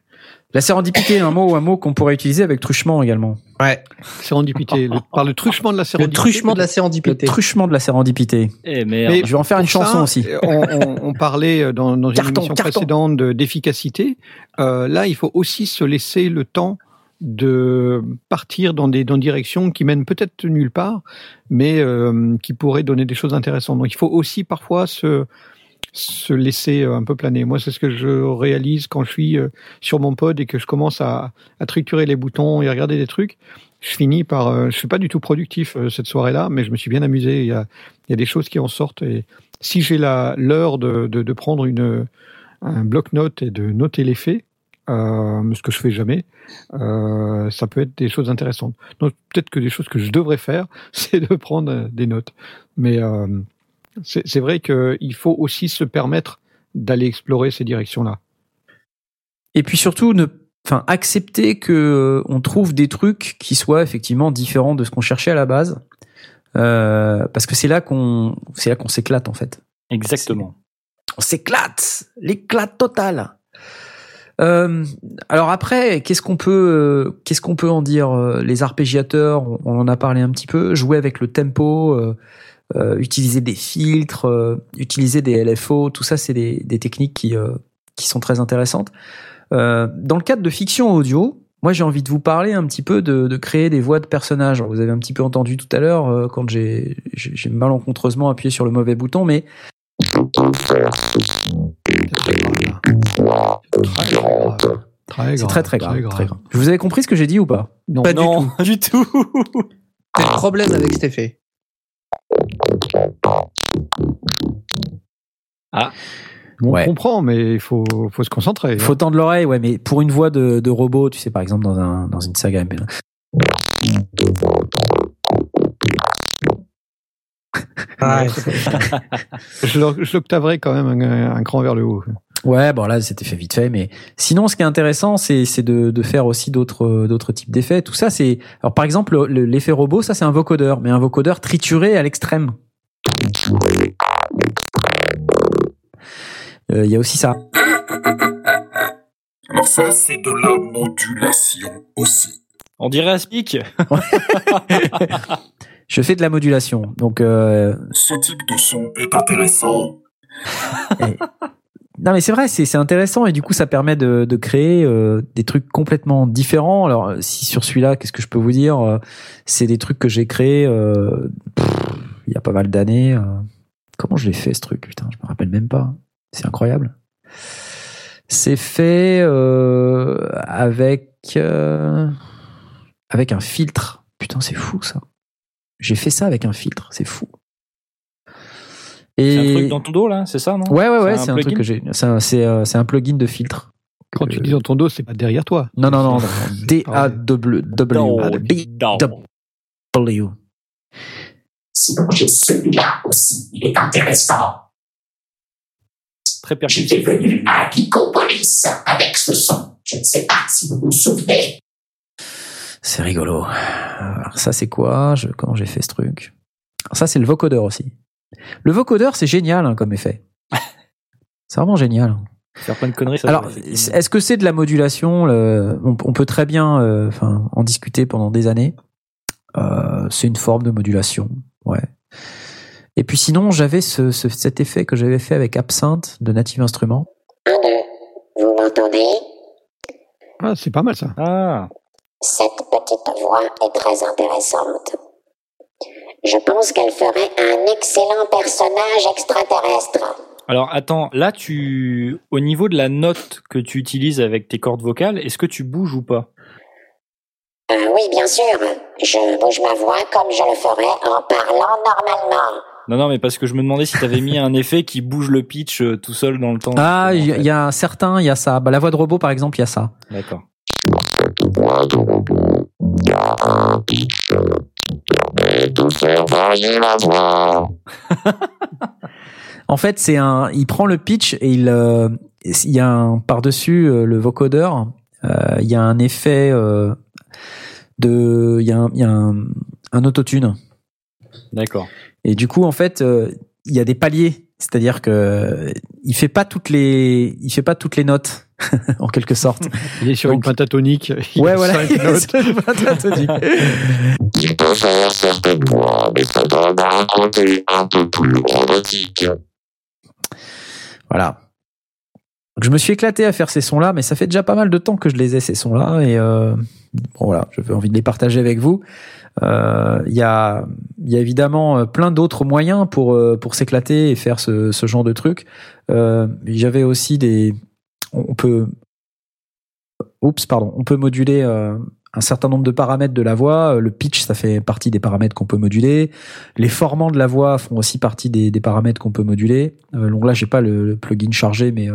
S1: La sérendipité, un mot, un mot qu'on pourrait utiliser avec truchement également.
S4: Ouais.
S2: Sérendipité. Le- par le truchement de la
S4: Le
S2: sérendipité.
S4: truchement de la
S1: Le
S4: sérendipité.
S1: truchement de la sérendipité.
S3: Eh merde.
S2: Mais
S1: Je vais en faire une chanson aussi.
S2: On, on- on parlait euh, dans, une émission
S1: carton.
S2: précédente de- d'efficacité. Euh, là, il faut aussi se laisser le temps de partir dans des dans directions qui mènent peut-être nulle part, mais euh, qui pourraient donner des choses intéressantes. Donc, il faut aussi parfois se se laisser euh, un peu planer. Moi, c'est ce que je réalise quand je suis euh, sur mon pod et que je commence à, à triturer les boutons et à regarder des trucs. Je finis par, euh, je suis pas du tout productif cette soirée-là, mais je me suis bien amusé. Il y a, il y a des choses qui en sortent et si j'ai la l'heure de, de, de prendre une un bloc-notes et de noter les faits, euh, ce que je fais jamais, euh, ça peut être des choses intéressantes. Donc peut-être que des choses que je devrais faire, c'est de prendre des notes. Mais euh, c'est c'est vrai qu'il faut aussi se permettre d'aller explorer ces directions-là.
S1: Et puis surtout, ne, enfin, accepter que euh, on trouve des trucs qui soient effectivement différents de ce qu'on cherchait à la base, euh, parce que c'est là qu'on, c'est là qu'on s'éclate en fait.
S3: Exactement.
S1: on s'éclate, l'éclate totale. Euh, alors après, qu'est-ce qu'on peut, euh, qu'est-ce qu'on peut en dire Euh, Les arpégiateurs, on, on en a parlé un petit peu. Jouer avec le tempo, euh, utiliser des filtres, euh, utiliser des LFO, tout ça, c'est des, des techniques qui euh, qui sont très intéressantes. Euh, dans le cadre de fiction audio, moi j'ai envie de vous parler un petit peu de, de créer des voix de personnages. Alors, vous avez un petit peu entendu tout à l'heure euh, quand j'ai malencontreusement appuyé sur le mauvais bouton, mais
S2: Très grave. Très
S1: C'est
S2: grave.
S1: très très grave, très grave. Vous avez compris ce que j'ai dit ou pas?
S2: Non.
S4: Pas du
S3: non,
S4: tout.
S3: du tout.
S4: Le problème avec cet effet.
S2: On
S1: Ouais.
S2: comprend, mais il faut, faut se concentrer.
S1: Il faut tendre l'oreille, ouais, mais pour une voix de, de robot, tu sais, par exemple dans un dans une saga MP.
S4: Ouais.
S2: Je l'oc- je l'octaverai quand même un, un cran vers le haut.
S1: Ouais, bon là c'était fait vite fait, mais sinon ce qui est intéressant, c'est c'est de de faire aussi d'autres d'autres types d'effets. Tout ça, c'est alors par exemple le- le- l'effet robot, ça c'est un vocodeur, mais un vocodeur trituré à l'extrême. Euh, Il y a aussi ça.
S7: Alors ça, c'est de la modulation aussi.
S3: On dirait Aspic.
S1: Je fais de la modulation. Donc, euh,
S7: Ce type de son est intéressant.
S1: Non mais c'est vrai, c'est intéressant et du coup ça permet de, de créer euh, des trucs complètement différents. Alors si sur celui-là, qu'est-ce que je peux vous dire Euh, C'est des trucs que j'ai créés euh, il y a pas mal d'années. euh. Comment je l'ai fait ce truc? Putain, je me rappelle même pas. C'est incroyable. C'est fait euh, avec euh, avec un filtre. Putain, c'est fou ça. J'ai fait ça avec un filtre, c'est fou.
S3: C'est un
S1: Et
S3: truc dans ton dos là, c'est ça non
S1: Ouais, ouais, ouais,
S3: C'est un
S1: c'est un, truc
S3: plugin
S1: que j'ai. C'est un, c'est, euh, c'est un plugin de filtre.
S2: Quand tu dis dans ton dos, c'est pas derrière toi.
S1: Non, non, non, non. D-A-W.
S3: Non,
S1: W.
S3: non.
S1: W.
S7: Sinon, j'ai celui-là aussi. Il est intéressant.
S3: Très
S7: J'étais
S3: percussif.
S7: venu à Geekopolis avec ce son. Je ne sais pas si vous vous souvenez.
S1: C'est rigolo. Alors ça, c'est quoi? Je- Comment j'ai fait ce truc? Alors ça, c'est le vocodeur aussi. Le vocodeur, c'est génial hein, comme effet. C'est vraiment génial.
S3: Faire plein de conneries. Ça,
S1: Alors, est-ce que c'est de la modulation le- on, on peut très bien euh, enfin, en discuter pendant des années. Euh, c'est une forme de modulation, ouais. Et puis sinon, j'avais ce, ce- cet effet que j'avais fait avec Absinthe de Native Instruments.
S8: Un, deux. Vous m'entendez?
S2: Ah, c'est pas mal ça.
S3: Ah,
S8: Cette petite voix est très intéressante. Je pense qu'elle ferait un excellent personnage extraterrestre.
S3: alors attends, là tu, au niveau de la note que tu utilises avec tes cordes vocales, est-ce que tu bouges ou pas?
S8: Ah oui, bien sûr. Je bouge ma voix comme je le ferais en parlant normalement.
S3: Non, non, mais parce que je me demandais si t'avais mis un effet qui bouge le pitch euh, tout seul dans le temps.
S1: Ah, il y, y a certains, il y a ça. Bah, la voix de robot, par exemple, il y a ça.
S3: D'accord.
S7: Voix de robot. Il y a un pitch la voix.
S1: En fait, c'est un. Il prend le pitch et il. euh, il y a un par-dessus euh, le vocodeur. euh, il y a un effet de. Il y a un, il y a un, un autotune.
S3: D'accord.
S1: Et du coup, en fait, il y a des paliers. C'est-à-dire que il fait pas toutes les. Il fait pas toutes les notes en quelque sorte.
S2: Il est sur
S1: Donc-
S2: une pentatonique. Il
S1: ouais,
S2: a
S1: voilà. pas pentatonique.
S7: Il peut faire certaines voix, mais ça donne un côté un peu plus robotique.
S1: Voilà. Donc, je me suis éclaté à faire ces sons-là, mais ça fait déjà pas mal de temps que je les ai ces sons-là, et euh, bon voilà, j'avais envie de les partager avec vous. Euh, Il y a, il y a évidemment euh, plein d'autres moyens pour euh, pour s'éclater et faire ce, ce genre de trucs. Euh, J'avais aussi des, on peut, oups, pardon, on peut moduler euh, un certain nombre de paramètres de la voix. Le pitch, ça fait partie des paramètres qu'on peut moduler. Les formants de la voix font aussi partie des, des paramètres qu'on peut moduler. Euh, donc là, j'ai pas le, le plugin chargé, mais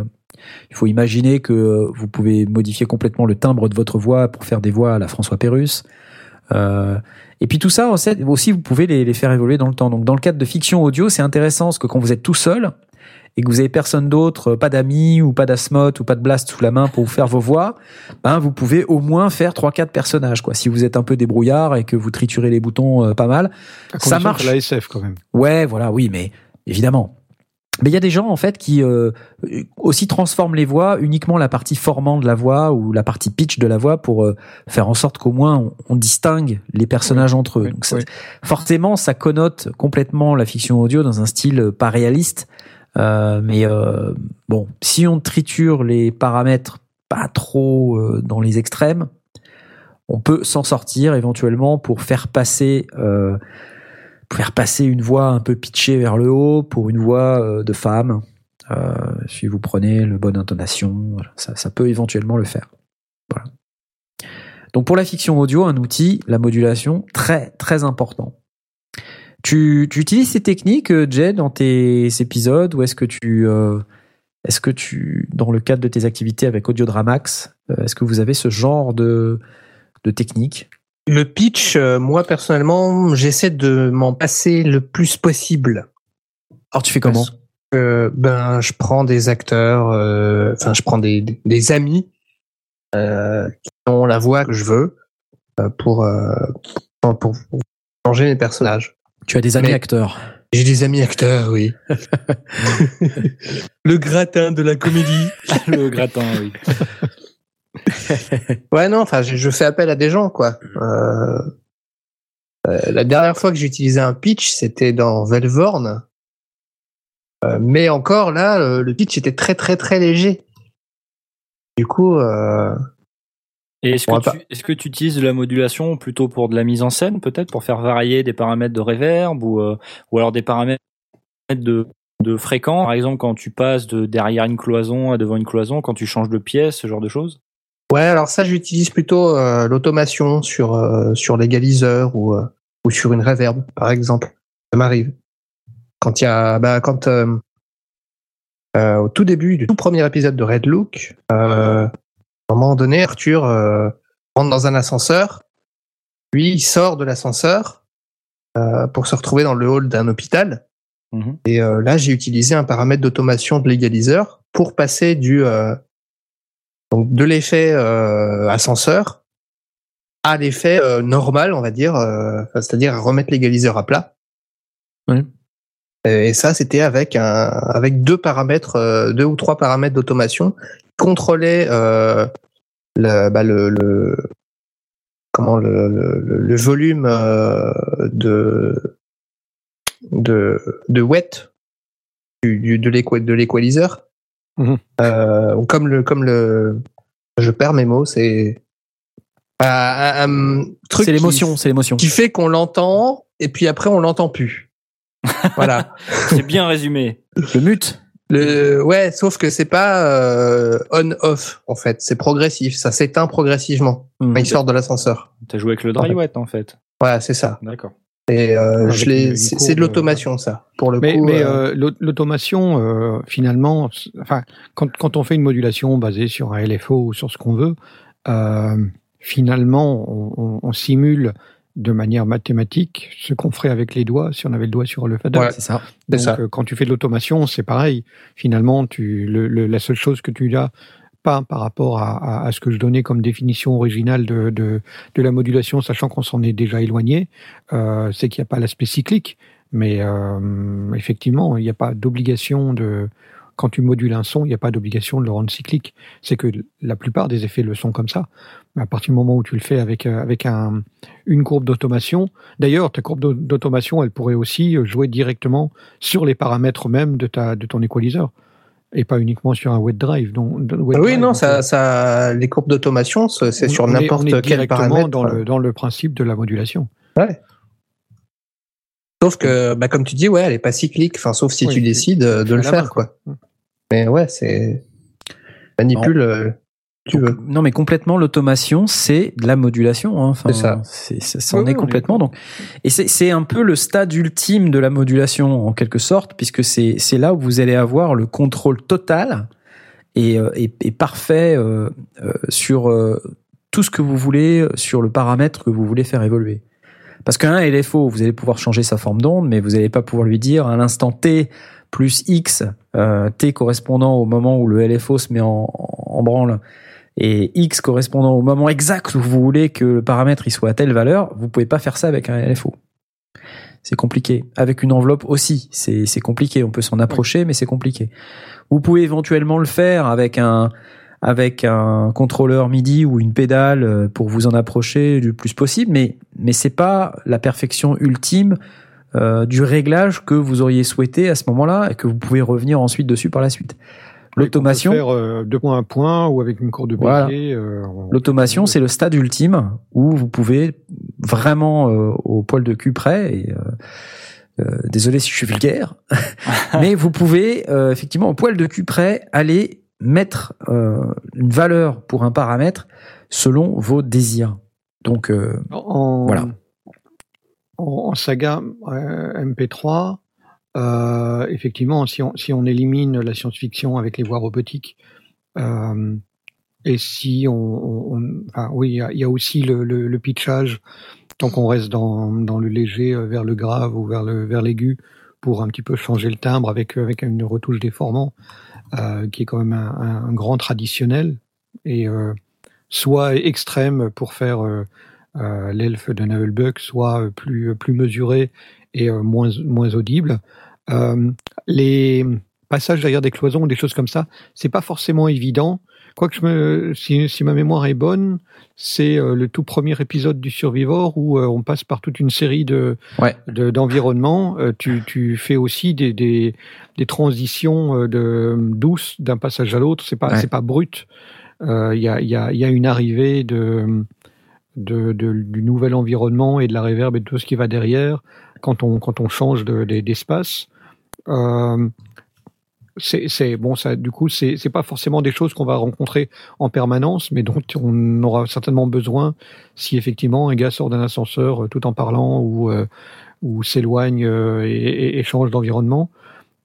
S1: il faut imaginer que vous pouvez modifier complètement le timbre de votre voix pour faire des voix à la François Pérus. Euh, et puis tout ça, aussi, vous pouvez les, les faire évoluer dans le temps. Donc dans le cadre de fiction audio, c'est intéressant parce que quand vous êtes tout seul et que vous avez personne d'autre, euh, pas d'amis ou pas d'asmot ou pas de blast sous la main pour vous faire vos voix, ben vous pouvez au moins faire trois quatre personnages quoi. Si vous êtes un peu débrouillard et que vous triturez les boutons euh, pas mal,
S2: À
S1: ça marche.
S2: La SF quand même.
S1: Ouais, voilà, oui, mais évidemment. Mais il y a des gens en fait qui euh, aussi transforment les voix, uniquement la partie formant de la voix ou la partie pitch de la voix pour euh, faire en sorte qu'au moins on, on distingue les personnages entre eux.
S2: oui,
S1: Donc
S2: oui.
S1: forcément, ça connote complètement la fiction audio dans un style euh, pas réaliste. Euh, mais euh, bon, si on triture les paramètres pas trop dans les extrêmes, on peut s'en sortir éventuellement pour faire passer euh, faire passer une voix un peu pitchée vers le haut pour une voix euh, de femme. Euh, si vous prenez le bonne intonation, ça, ça peut éventuellement le faire. Voilà. Donc pour la fiction audio, un outil, la modulation, très très important. Tu, utilises ces techniques, euh, Jay, dans tes épisodes, ou est-ce que tu, est-ce que tu, dans le cadre de tes activités avec Audiodramax, euh, est-ce que vous avez ce genre de, de technique?
S4: Le pitch, euh, moi personnellement, j'essaie de m'en passer le plus possible.
S1: Alors tu fais comment
S4: que, ben, je prends des acteurs, euh, enfin, je prends des, des- amis euh, qui ont la voix que je veux euh, pour, pour, pour changer les personnages.
S1: Tu as des amis
S4: Mais-
S1: acteurs.
S4: J'ai des amis acteurs, oui. le gratin de la comédie.
S3: le gratin, oui.
S4: Ouais, non, enfin, je, je fais appel à des gens, quoi. Euh, euh, la dernière fois que j'ai utilisé un pitch, c'était dans Velvorn. Euh, mais encore, là, le pitch était très, très, très léger. Du coup,
S3: Et est-ce que, que tu utilises de la modulation plutôt pour de la mise en scène, peut-être, pour faire varier des paramètres de reverb ou, ou alors des paramètres de, de fréquence, par exemple, quand tu passes de derrière une cloison à devant une cloison, quand tu changes de pièce, ce genre de choses?
S4: Ouais, alors ça, j'utilise plutôt euh, l'automation sur, euh, sur l'égaliseur ou, euh, ou sur une reverb, par exemple. Ça m'arrive. Quand il y a, bah, quand, euh, au tout début du tout premier épisode de Red Look, à un moment donné, Arthur rentre dans un ascenseur, puis il sort de l'ascenseur pour se retrouver dans le hall d'un hôpital.
S3: Mhm.
S4: Et là, j'ai utilisé un paramètre d'automation de l'égaliseur pour passer du donc de l'effet euh, ascenseur à l'effet euh, normal, on va dire, euh, c'est-à-dire remettre l'égaliseur à plat. Et ça, c'était avec un avec deux paramètres, euh, deux ou trois paramètres d'automation qui contrôlaient euh, le, bah, le, le comment le, le, le- le volume euh, de de de wet du, du- de l'équaliseur.
S2: Mhm.
S4: Euh, comme le comme le je perds mes mots, c'est un- un truc
S1: C'est l'émotion, c'est l'émotion.
S4: qui fait qu'on l'entend et puis après on l'entend plus. voilà.
S3: C'est bien résumé.
S1: Le mute.
S4: Le ouais, sauf que c'est pas euh, on off en fait, c'est progressif, ça s'éteint progressivement
S1: Hmm.
S4: quand il sort de l'ascenseur.
S3: T'as joué avec le dry wet, en fait.
S4: Voilà, c'est ça.
S3: D'accord.
S4: Et euh, c'est de l'automation ça pour le
S2: Mais,
S4: coup.
S2: mais
S4: euh,
S2: euh, l'aut- l'automation, euh, finalement, enfin, quand, quand on fait une modulation basée sur un LFO ou sur ce qu'on veut, euh, finalement, on, on- on simule de manière mathématique ce qu'on ferait avec les doigts si on avait le doigt sur le fader.
S4: Ouais.
S1: C'est ça.
S2: Donc,
S4: ça.
S2: euh, quand tu fais de l'automation, c'est pareil. Finalement, tu, le, le- la seule chose que tu as par rapport à, ce que je donnais comme définition originale de, de, la modulation, sachant qu'on s'en est déjà éloigné, euh, c'est qu'il n'y a pas l'aspect cyclique. Mais euh, effectivement, il n'y a pas d'obligation de. Quand tu modules un son, il n'y a pas d'obligation de le rendre cyclique. C'est que la plupart des effets le sont comme ça. À partir du moment où tu le fais avec, euh, avec un, une courbe d'automation, d'ailleurs, ta courbe d'au- d'automation, elle pourrait aussi jouer directement sur les paramètres même de, ta, de ton équaliseur et pas uniquement sur un wet drive. Donc,
S4: Ah oui,
S2: drive,
S4: non, ça,
S2: euh,
S4: ça, les courbes d'automation, c'est sur n'importe quel
S2: directement
S4: paramètre.
S2: dans le, dans le principe de la modulation.
S4: Ouais. Sauf que, bah, comme tu dis, ouais, elle est pas cyclique. Enfin, sauf si
S2: Oui,
S4: tu décides euh, de le faire,
S2: main,
S4: quoi.
S2: quoi.
S4: Mais ouais, c'est manipule. Tu veux.
S1: Non, mais complètement, l'automation, c'est de la modulation. hein. Enfin,
S4: C'est ça.
S1: c'est- ça s'en
S2: Oui, oui,
S1: est
S2: on est
S1: complètement. Donc, et c'est c'est un peu le stade ultime de la modulation, en quelque sorte, puisque c'est c'est là où vous allez avoir le contrôle total et, euh, et, et parfait euh, euh, sur euh, tout ce que vous voulez, sur le paramètre que vous voulez faire évoluer. Parce qu'un LFO, vous allez pouvoir changer sa forme d'onde, mais vous n'allez pas pouvoir lui dire à l'instant T plus X, euh, T correspondant au moment où le LFO se met en, en branle, et X correspondant au moment exact où vous voulez que le paramètre il soit à telle valeur, vous pouvez pas faire ça avec un LFO. C'est compliqué. Avec une enveloppe aussi, c'est compliqué. On peut s'en approcher, mais c'est compliqué. Vous pouvez éventuellement le faire avec un avec un contrôleur MIDI ou une pédale euh, pour vous en approcher du plus possible, mais mais c'est pas la perfection ultime euh, du réglage que vous auriez souhaité à ce moment-là et que vous pouvez revenir ensuite dessus par la suite. L'automation,
S2: On peut faire euh, de point à point ou avec une courbe de euh, on-
S1: L'automation, c'est le stade ultime où vous pouvez vraiment euh, au poil de cul près. Et, euh, euh, désolé si je suis vulgaire, mais vous pouvez euh, effectivement au poil de cul près aller mettre euh, une valeur pour un paramètre selon vos désirs. Donc euh,
S2: En,
S1: Voilà.
S2: En, en saga euh, MP3, euh, effectivement, si on, si on élimine la science-fiction avec les voix robotiques, euh, et si on, oui, il y a, aussi le, pitchage, tant qu'on reste dans, dans le léger euh, vers le grave ou vers le vers l'aigu, pour un petit peu changer le timbre avec avec une retouche déformant, qui est quand même un, grand traditionnel et soit extrême pour faire l'elfe de Navelbuck, soit plus plus mesuré et moins moins audible. Euh, les passages derrière des cloisons ou des choses comme ça, c'est pas forcément évident. Quoique je me, si, si ma mémoire est bonne, c'est euh, le tout premier épisode du Survivor où euh, on passe par toute une série de
S1: Ouais.
S2: de- d'environnements. Euh, tu, tu fais aussi des, des, des transitions de douces d'un passage à l'autre. C'est pas
S1: Ouais.
S2: c'est pas brut. Il y, a, il y, a, il y a une arrivée de, de, de- du nouvel environnement et de la réverb et de tout ce qui va derrière quand on quand on change de- de- d'espace. C'est c'est- bon ça du coup c'est c'est pas forcément des choses qu'on va rencontrer en permanence mais dont on aura certainement besoin si effectivement un gars sort d'un ascenseur euh, tout en parlant ou euh, ou s'éloigne euh, et, et- et change d'environnement.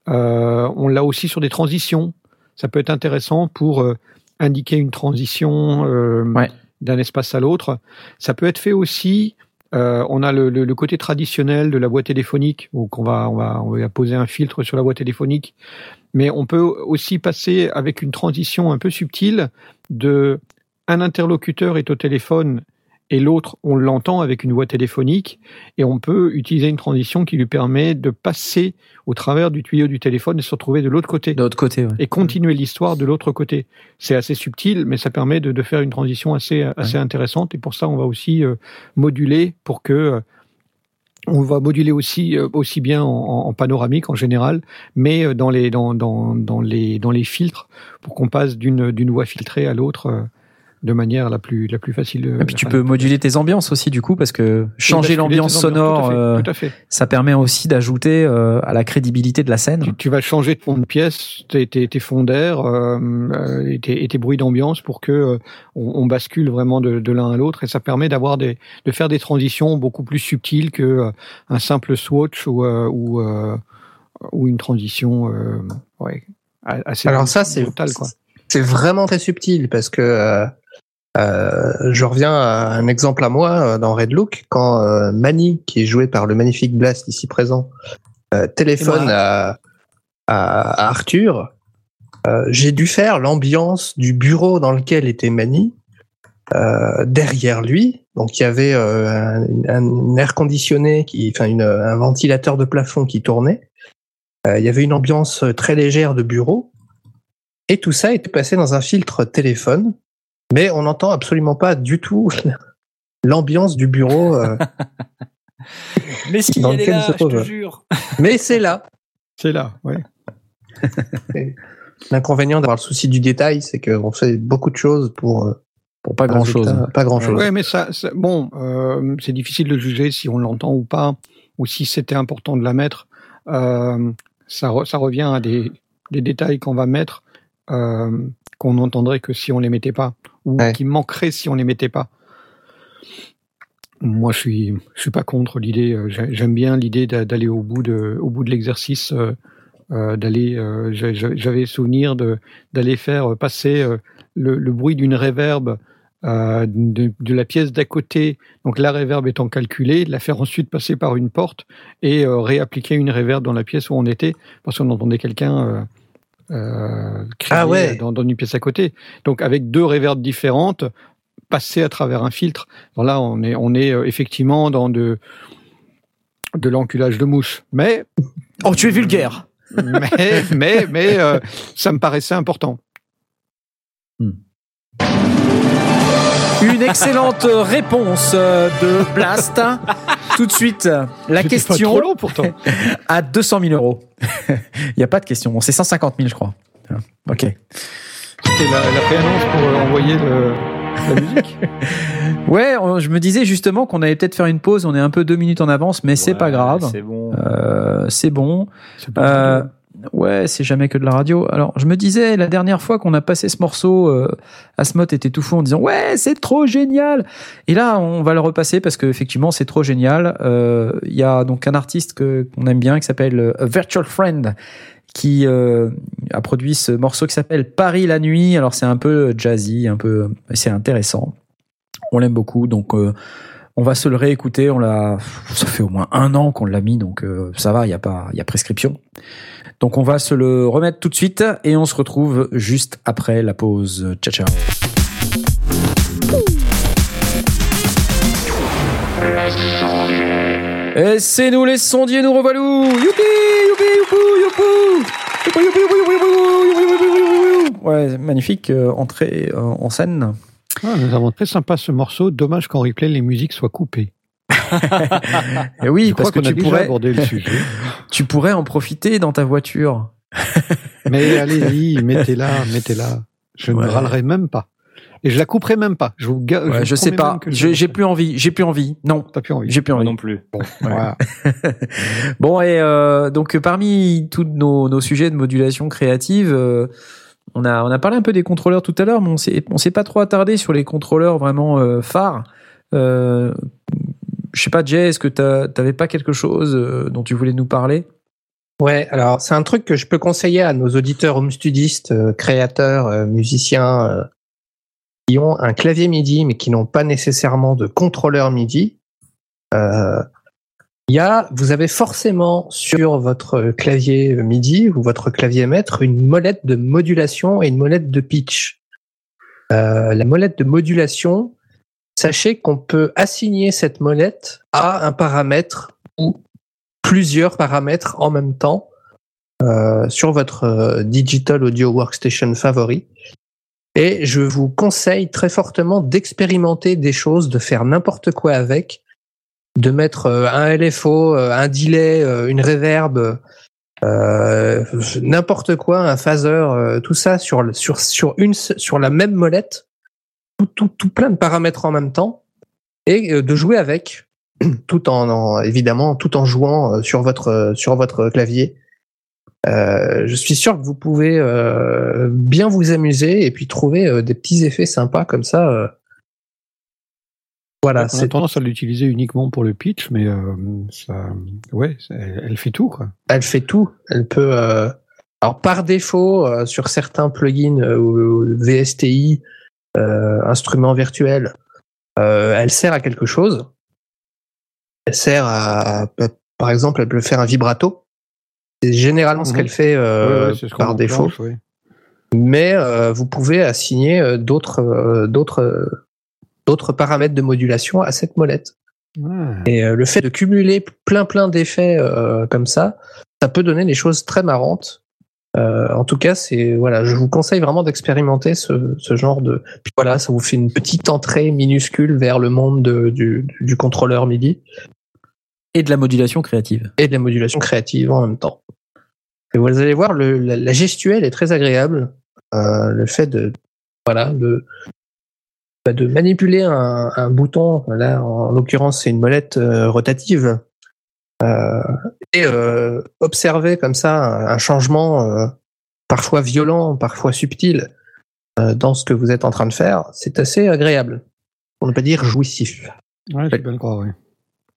S2: Euh, on l'a aussi sur des transitions. Ça peut être intéressant pour euh, indiquer une transition euh,
S1: Ouais.
S2: d'un espace à l'autre. Ça peut être fait aussi euh, on a le, le- le côté traditionnel de la voie téléphonique, où on va, on va, on va poser un filtre sur la voie téléphonique, mais on peut aussi passer avec une transition un peu subtile de un interlocuteur est au téléphone et l'autre on l'entend avec une voix téléphonique et on peut utiliser une transition qui lui permet de passer au travers du tuyau du téléphone et se retrouver de l'autre côté
S1: De l'autre côté, ouais.
S2: et continuer l'histoire de l'autre côté. C'est assez subtil, mais ça permet de, de faire une transition assez, assez intéressante. Et pour ça, on va aussi euh, moduler pour que euh, on va moduler aussi euh, aussi bien en, panoramique en général, mais dans les dans dans dans les dans les filtres pour qu'on passe d'une d'une voix filtrée à l'autre de manière la plus la plus facile. euh,
S1: Et puis tu peux moduler tes ambiances aussi du coup parce que changer l'ambiance sonore,
S2: tout à fait,
S1: euh,
S2: tout à fait.
S1: ça permet aussi d'ajouter euh, à la crédibilité de la scène.
S2: tu, tu vas changer de fond de pièce, tes, tes, tes fonds d'air euh, euh, et, tes, et tes bruits d'ambiance pour que euh, on, on bascule vraiment de, de l'un à l'autre et ça permet d'avoir des de faire des transitions beaucoup plus subtiles que euh, un simple swatch ou euh, ou, euh, ou une transition euh, ouais a- assez
S4: Alors ça, c'est c'est vraiment très subtil parce que euh, euh, je reviens à un exemple à moi euh, dans Red Look quand euh, Manny, qui est joué par le magnifique Blast ici présent, euh, téléphone à, à, à Arthur. J'ai dû faire l'ambiance du bureau dans lequel était Manny derrière lui. Donc il y avait un, un air conditionné, qui, enfin une, un ventilateur de plafond qui tournait. Il y avait une ambiance très légère de bureau. Et tout ça était passé dans un filtre téléphone, mais on n'entend absolument pas du tout l'ambiance du bureau. euh,
S3: Mais si,
S4: Dans
S3: elle est là, je te jure.
S4: mais c'est là.
S2: C'est là, ouais.
S4: L'inconvénient d'avoir le souci du détail, c'est qu'on fait beaucoup de choses pour, euh,
S1: Pour pas grand chose.
S4: résultat Pas grand chose.
S2: Ouais, mais ça, ça- bon, euh, c'est difficile de juger si on l'entend ou pas, ou si c'était important de la mettre. Euh, ça, re- ça revient à des, des détails qu'on va mettre euh, qu'on n'entendrait que si on les mettait pas, ou
S4: Ouais.
S2: qui manqueraient si on les mettait pas. Moi, je suis, je suis pas contre l'idée. euh, j'ai- J'aime bien l'idée d'a- d'aller au bout de, au bout de l'exercice, euh, euh, d'aller. euh, J'avais souvenir de d'aller faire passer euh, le, le bruit d'une réverbe de, de la pièce d'à côté, donc la réverb étant calculée, de la faire ensuite passer par une porte et réappliquer une réverb dans la pièce où on était, parce qu'on entendait quelqu'un euh, euh,
S4: Ah ouais.
S2: dans, dans une pièce à côté. Donc avec deux réverbes différentes, passer à travers un filtre. Alors là, on est, on est euh, effectivement dans de, de l'enculage de mouche. Mais,
S1: Oh, tu es vulgaire.
S2: mais, mais, mais euh, ça me paraissait important.
S1: Une excellente réponse euh, de Blast. Tout de suite, la
S2: C'était pas
S1: question
S2: trop long pourtant.
S1: à 200 000 euros. Il n'y a pas de question. Bon, c'est 150 000, je crois. Ok.
S2: C'était la, la préannonce pour euh, envoyer le, la musique.
S1: Ouais, on- je me disais justement qu'on allait peut-être faire une pause. On est un peu deux minutes en avance, mais c'est
S3: Ouais,
S1: pas grave.
S3: C'est bon.
S1: Euh, c'est bon.
S2: C'est pas
S1: Euh,
S2: grave.
S1: Ouais, c'est jamais que de la radio. Alors, je me disais la dernière fois qu'on a passé ce morceau, euh, était tout fou en disant ouais, c'est trop génial. Et là, on va le repasser parce que effectivement, c'est trop génial. Euh, Il y a donc un artiste qu'on aime bien qui s'appelle euh, Virtual Friend qui euh, a produit ce morceau qui s'appelle Paris la nuit. Alors c'est un peu jazzy, un peu, c'est intéressant. On l'aime beaucoup, donc on va se le réécouter. On l'a, ça fait au moins un an qu'on l'a mis, donc ça va, il y a pas, il y a prescription. Donc on va se le remettre tout de suite et on se retrouve juste après la pause. Ciao ciao. Et c'est nous les sondiers, nous revalou Youpi, youpi, youpou, Ouais, magnifique entrée en scène.
S2: Ah, nous avons très sympa ce morceau. Dommage qu'en replay, les musiques soient coupées.
S1: Et oui,
S2: Je
S1: parce que tu pourrais,
S2: le sujet.
S1: tu pourrais en profiter dans ta voiture.
S2: Mais allez-y, mettez-la, mettez-la. Je
S1: Ouais.
S2: ne râlerai même pas. Et je la couperai même pas. Je vous ga-
S1: Ouais,
S2: vous
S1: je sais pas. J'ai plus envie. J'ai plus envie. Non,
S2: T'as plus envie.
S1: j'ai plus envie.
S3: non plus.
S2: Voilà.
S1: Bon, et euh, donc parmi tous nos, nos sujets de modulation créative, euh, on a on a parlé un peu des contrôleurs tout à l'heure, mais on s'est on s'est pas trop attardé sur les contrôleurs vraiment euh, phares. Euh, je sais pas, Jay, est-ce que t'avais pas quelque chose euh, dont tu voulais nous parler?
S4: Ouais, alors c'est un truc que je peux conseiller à nos auditeurs home studistes, euh, créateurs, musiciens qui ont un clavier MIDI mais qui n'ont pas nécessairement de contrôleur MIDI. Il y a, vous avez forcément sur votre clavier MIDI ou votre clavier maître une molette de modulation et une molette de pitch. Euh, la molette de modulation, sachez qu'on peut assigner cette molette à un paramètre ou plusieurs paramètres en même temps euh, sur votre euh, digital audio workstation favori. Et je vous conseille très fortement d'expérimenter des choses, de faire n'importe quoi avec, de mettre euh, un LFO, euh, un delay, euh, une reverb, n'importe quoi, un phaser, tout ça sur une sur la même molette, tout tout plein de paramètres en même temps, et de jouer avec tout en, en- évidemment tout en jouant sur votre clavier. Je suis sûr que vous pouvez bien vous amuser et puis trouver des petits effets sympas comme ça. Voilà,
S2: on a tendance à l'utiliser uniquement pour le pitch, mais euh, ça, ouais, elle fait tout quoi.
S4: elle fait tout. Elle peut. euh, alors par défaut, euh, sur certains plugins euh, VSTI, euh, instruments virtuels, euh, elle sert à quelque chose. Elle sert à, par exemple, elle peut faire un vibrato. C'est généralement ce
S2: Mhm.
S4: qu'elle fait euh,
S2: Ouais, ouais, c'est ce qu'on
S4: par défaut.
S2: ouais.
S4: mais euh, vous pouvez assigner d'autres euh, d'autres euh, d'autres paramètres de modulation à cette molette. Et euh, le fait de cumuler plein plein d'effets euh, comme ça, ça peut donner des choses très marrantes. Euh, en tout cas, c'est voilà, je vous conseille vraiment d'expérimenter ce, ce genre de. Puis voilà, ça vous fait une petite entrée minuscule vers le monde de- du, du contrôleur MIDI
S1: Et de la modulation créative.
S4: et de la modulation créative en même temps. Et vous allez voir, le, la, la gestuelle est très agréable. Euh, le fait de voilà de de manipuler un, un bouton, là en l'occurrence c'est une molette euh, rotative, euh, et euh, observer comme ça un, un changement euh, parfois violent, parfois subtil euh, dans ce que vous êtes en train de faire, c'est assez agréable, pour ne pas dire jouissif.
S2: Ouais, je peux le croire.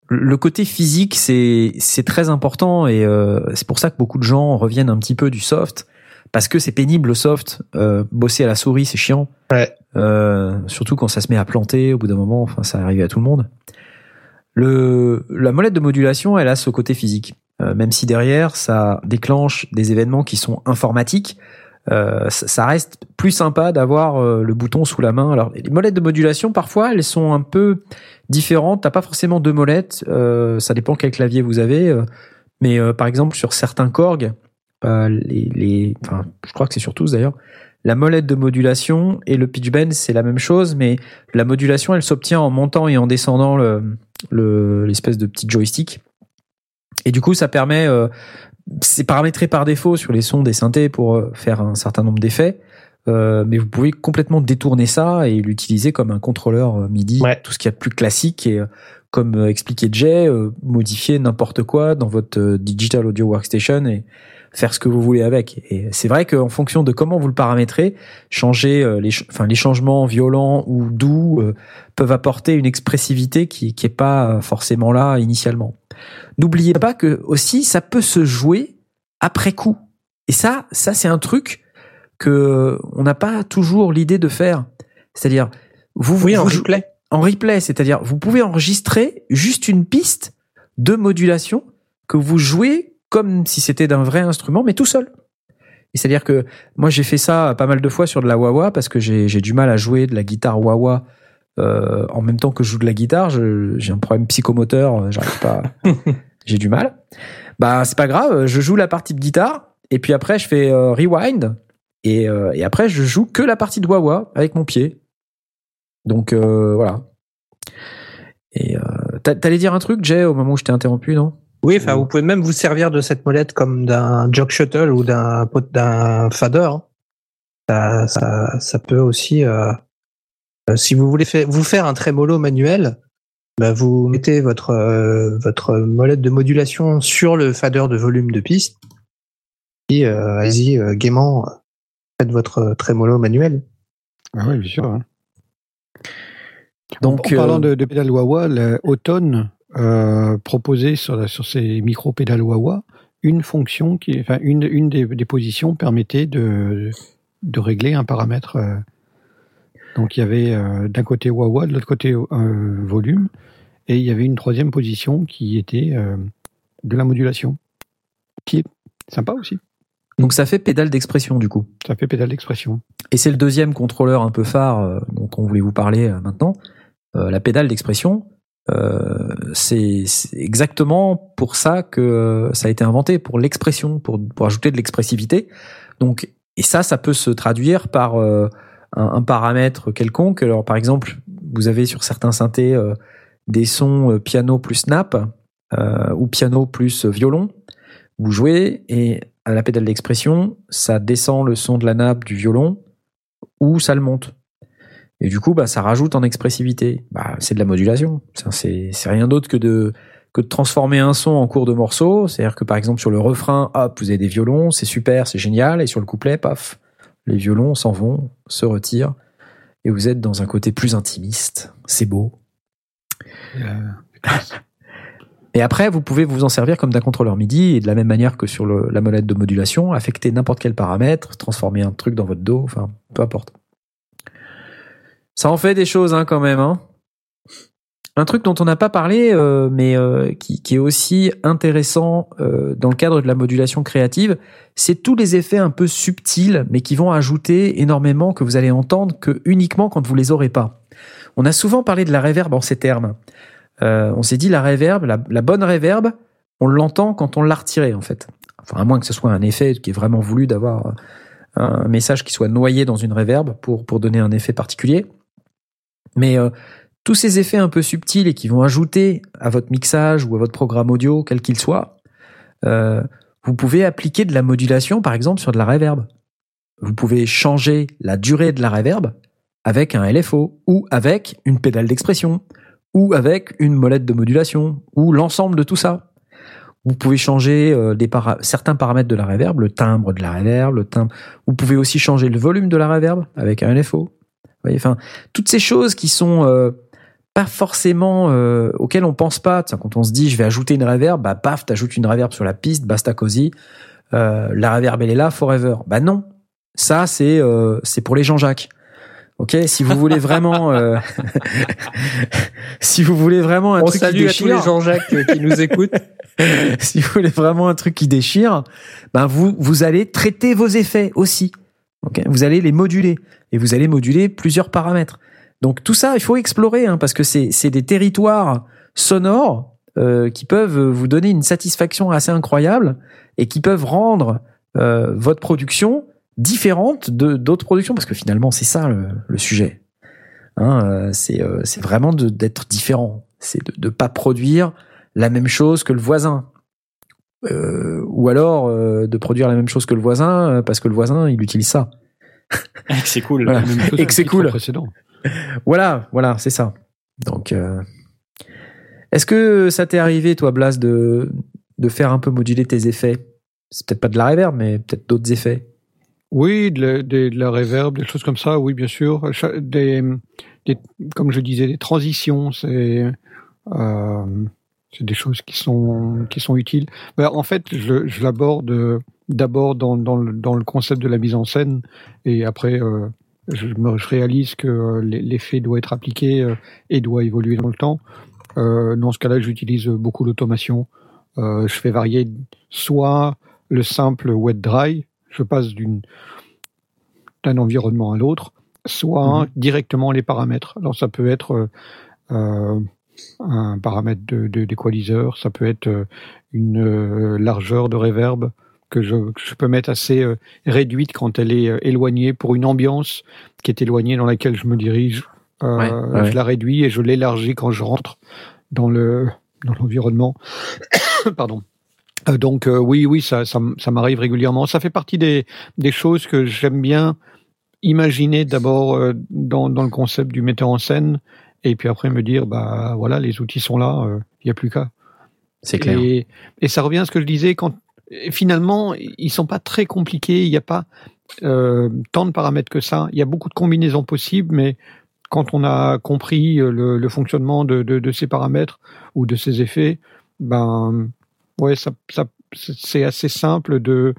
S1: Le côté physique, c'est c'est très important et euh, c'est pour ça que beaucoup de gens reviennent un petit peu du soft parce que c'est pénible le soft. Euh, bosser à la souris, c'est chiant.
S4: Ouais.
S1: Euh, surtout quand ça se met à planter au bout d'un moment. Enfin, ça arrive à tout le monde. Le la molette de modulation, elle a ce côté physique. Euh, même si derrière ça déclenche des événements qui sont informatiques, euh, ça, reste plus sympa d'avoir euh, le bouton sous la main. Alors les molettes de modulation, parfois, elles sont un peu différentes. T'as pas forcément deux molettes. euh, ça dépend quel clavier vous avez. mais euh, par exemple, sur certains Korg, euh, les, les, enfin, je crois que c'est sur tous d'ailleurs, la molette de modulation et le pitch bend, c'est la même chose, mais la modulation, elle s'obtient en montant et en descendant le, le- l'espèce de petit joystick. Et du coup, ça permet, euh, c'est paramétré par défaut sur les sons des synthés pour euh, faire un certain nombre d'effets. Euh, mais vous pouvez complètement détourner ça et l'utiliser comme un contrôleur euh, MIDI,
S4: Ouais.
S1: tout ce qu'il y a de plus classique et euh, comme expliqué Jay, euh, modifier n'importe quoi dans votre digital audio workstation et faire ce que vous voulez avec. Et c'est vrai qu'en fonction de comment vous le paramétrez, changer euh, les, enfin, les changements violents ou doux euh, peuvent apporter une expressivité qui qui est pas euh, forcément là initialement. N'oubliez pas que aussi ça peut se jouer après coup. Et ça, ça c'est un truc que on n'a pas toujours l'idée de faire. C'est-à-dire vous
S4: Oui,
S1: vous,
S4: en replay.
S1: en replay, c'est-à-dire vous pouvez enregistrer juste une piste de modulation que vous jouez comme si c'était d'un vrai instrument, mais tout seul. Et c'est-à-dire que moi j'ai fait ça pas mal de fois sur de la wah-wah parce que j'ai du mal à jouer de la guitare wah-wah euh, en même temps que je joue de la guitare, j'ai un problème psychomoteur, euh, j'arrive pas, j'ai du mal. Bah c'est pas grave, je joue la partie de guitare et puis après je fais euh, rewind et, euh, et après je joue que la partie de wah avec mon pied. Donc voilà. Et t'a- t'allais dire un truc, Jay, au moment où je t'ai interrompu, non?
S4: Oui, enfin, vous pouvez même vous servir de cette molette comme d'un jog shuttle ou d'un pot- d'un fader. Ça, ça, ça peut aussi, euh, euh, si vous voulez faire, vous faire un trémolo manuel, bah, vous mettez votre euh, votre molette de modulation sur le fader de volume de piste. Et euh, allez-y euh, gaiement, euh, faites votre trémolo manuel.
S2: Ah oui, bien sûr. hein.
S1: Donc,
S2: en parlant
S1: euh,
S2: de, de pédales Wawa, le Automne euh, proposait sur, ces micro pédales Wawa une fonction qui, enfin une, une des, des positions permettait de, de régler un paramètre. euh. donc il y avait euh, d'un côté Wawa, de l'autre côté euh, volume, et il y avait une troisième position qui était euh, de la modulation, qui est sympa aussi.
S1: Donc ça fait pédale d'expression du coup.
S2: Ça fait pédale d'expression.
S1: Et c'est le deuxième contrôleur un peu phare dont on voulait vous parler maintenant. La pédale d'expression, euh, c'est exactement pour ça que ça a été inventé, pour l'expression, pour, pour ajouter de l'expressivité. Donc, et ça, ça peut se traduire par euh, un, un paramètre quelconque. Alors, par exemple, vous avez sur certains synthés euh, des sons euh, piano plus snap euh, ou piano plus violon. Vous jouez et à la pédale d'expression, ça descend le son de la nappe du violon ou ça le monte. Et du coup, bah, ça rajoute en expressivité. Bah, c'est de la modulation. C'est c'est rien d'autre que de, que de transformer un son en cours de morceau. C'est-à-dire que par exemple sur le refrain, hop, vous avez des violons, c'est super, c'est génial. Et sur le couplet, paf, les violons s'en vont, se retirent. Et vous êtes dans un côté plus intimiste. C'est beau.
S2: Euh,
S1: Et après, vous pouvez vous en servir comme d'un contrôleur MIDI et de la même manière que sur le- la molette de modulation, affecter n'importe quel paramètre, transformer un truc dans votre dos, enfin, peu importe. Ça en fait des choses hein, quand même. Hein. Un truc dont on n'a pas parlé, euh, mais euh, qui, qui est aussi intéressant euh, dans le cadre de la modulation créative, c'est tous les effets un peu subtils, mais qui vont ajouter énormément, que vous allez entendre que uniquement quand vous les aurez pas. On a souvent parlé de la reverb en ces termes. Euh, on s'est dit la reverb, la, la bonne reverb, on l'entend quand on l'a retirée en fait. Enfin, à moins que ce soit un effet qui est vraiment voulu d'avoir un message qui soit noyé dans une reverb pour, pour donner un effet particulier. Mais euh, tous ces effets un peu subtils et qui vont ajouter à votre mixage ou à votre programme audio, quel qu'il soit, euh, vous pouvez appliquer de la modulation par exemple sur de la reverb. Vous pouvez changer la durée de la reverb avec un LFO ou avec une pédale d'expression ou avec une molette de modulation, ou l'ensemble de tout ça. Vous pouvez changer euh, certains paramètres de la reverb, le timbre de la reverb, le timbre. Vous pouvez aussi changer le volume de la reverb avec un LFO. Enfin, toutes ces choses qui sont euh, pas forcément euh, auxquelles on pense pas. Tiens, quand on se dit je vais ajouter une reverb, bah paf, t'ajoutes une reverb sur la piste, basta cosy. Euh, la reverb elle est là forever. Bah non, ça c'est euh, c'est pour les Jean-Jacques. Ok, si vous voulez vraiment, euh, si vous voulez vraiment un
S4: On
S1: truc qui
S4: salue à tous
S1: déchire,
S4: les Jean-Jacques euh, qui nous écoutent.
S1: si vous voulez vraiment un truc qui déchire, ben vous vous allez traiter vos effets aussi. Ok, vous allez les moduler et vous allez moduler plusieurs paramètres. Donc tout ça, il faut explorer hein, parce que c'est des territoires sonores euh, qui peuvent vous donner une satisfaction assez incroyable et qui peuvent rendre euh, votre production différente de d'autres productions parce que finalement c'est ça le, le sujet. Hein, euh, c'est euh, c'est vraiment d'être différent. C'est de ne pas produire la même chose que le voisin. Euh, ou alors euh, de produire la même chose que le voisin euh, parce que le voisin il utilise ça.
S3: c'est cool.
S1: Voilà.
S2: la même chose
S1: Et que c'est cool.
S2: précédent.
S1: Voilà, voilà, c'est ça. Donc, euh, est-ce que ça t'est arrivé, toi, Blas, de, de faire un peu moduler tes effets? C'est peut-être pas de la reverb, mais peut-être d'autres effets.
S2: Oui, de la, des- de la reverb, des choses comme ça, oui, bien sûr. Des, des- comme je disais, des transitions, c'est euh, c'est des choses qui sont qui sont utiles. Ben, en fait, je, je l'aborde euh, d'abord dans, dans, le, dans le concept de la mise en scène, et après, euh, je, me, je réalise que euh, l'e- l'effet doit être appliqué et doit évoluer dans le temps. Euh, dans ce cas-là, j'utilise beaucoup l'automation. Euh, je fais varier soit le simple wet dry, je passe d'une d'un environnement à l'autre, soit
S1: Mhm.
S2: directement les paramètres. Alors ça peut être euh, un paramètre de, de- d'équaliseur, ça peut être euh, une euh, largeur de reverb que je, que je peux mettre assez euh, réduite quand elle est éloignée pour une ambiance qui est éloignée dans laquelle je me dirige. Euh,
S1: Ouais, ouais, ouais.
S2: Je la réduis et je l'élargis quand je rentre dans le dans l'environnement. Pardon. Euh, donc euh, oui, oui, ça, ça, ça m'arrive régulièrement. Ça fait partie des, des choses que j'aime bien imaginer d'abord dans, dans le concept du metteur en scène, et puis après me dire bah voilà, les outils sont là, il n'y a plus qu'à.
S1: C'est clair.
S2: Et, et ça revient à ce que je disais quand finalement ils sont pas très compliqués, il n'y a pas euh, tant de paramètres que ça. Il y a beaucoup de combinaisons possibles, mais quand on a compris euh, le, le fonctionnement de, de, de ces paramètres ou de ces effets, ben ouais, ça, ça c'est assez simple de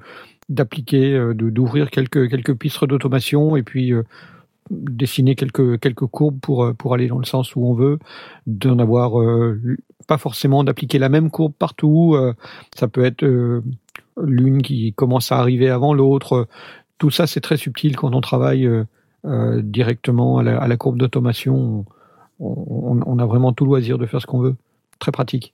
S2: d'appliquer, euh, d'ouvrir quelques quelques pistes d'automation et puis euh, dessiner quelques quelques courbes pour euh, pour aller dans le sens où on veut, d'en avoir euh, pas forcément d'appliquer la même courbe partout. euh, ça peut être l'une qui commence à arriver avant l'autre. Tout ça, c'est très subtil quand on travaille directement à la, courbe d'automation. On, a vraiment tout loisir de faire ce qu'on veut. Très pratique.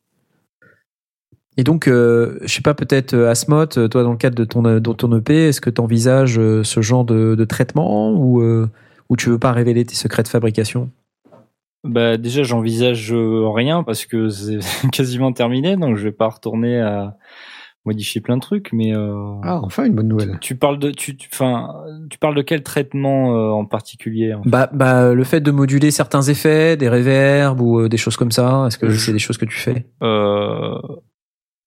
S1: Et donc, euh, je sais pas, peut-être Asmot, toi, dans le cadre de ton, de ton EP, est-ce que tu envisages ce genre de, traitement ou tu veux pas révéler tes secrets de fabrication?
S3: Bah déjà j'envisage euh, rien parce que c'est quasiment terminé donc je vais pas retourner à modifier plein de trucs mais euh,
S2: Ah, enfin une bonne nouvelle.
S3: tu parles de tu enfin tu parles de quel traitement euh, en particulier en fait?
S1: Bah, bah, le fait de moduler certains effets, des reverbs ou euh, des choses comme ça, est-ce que c'est des choses que tu fais?
S3: Euh,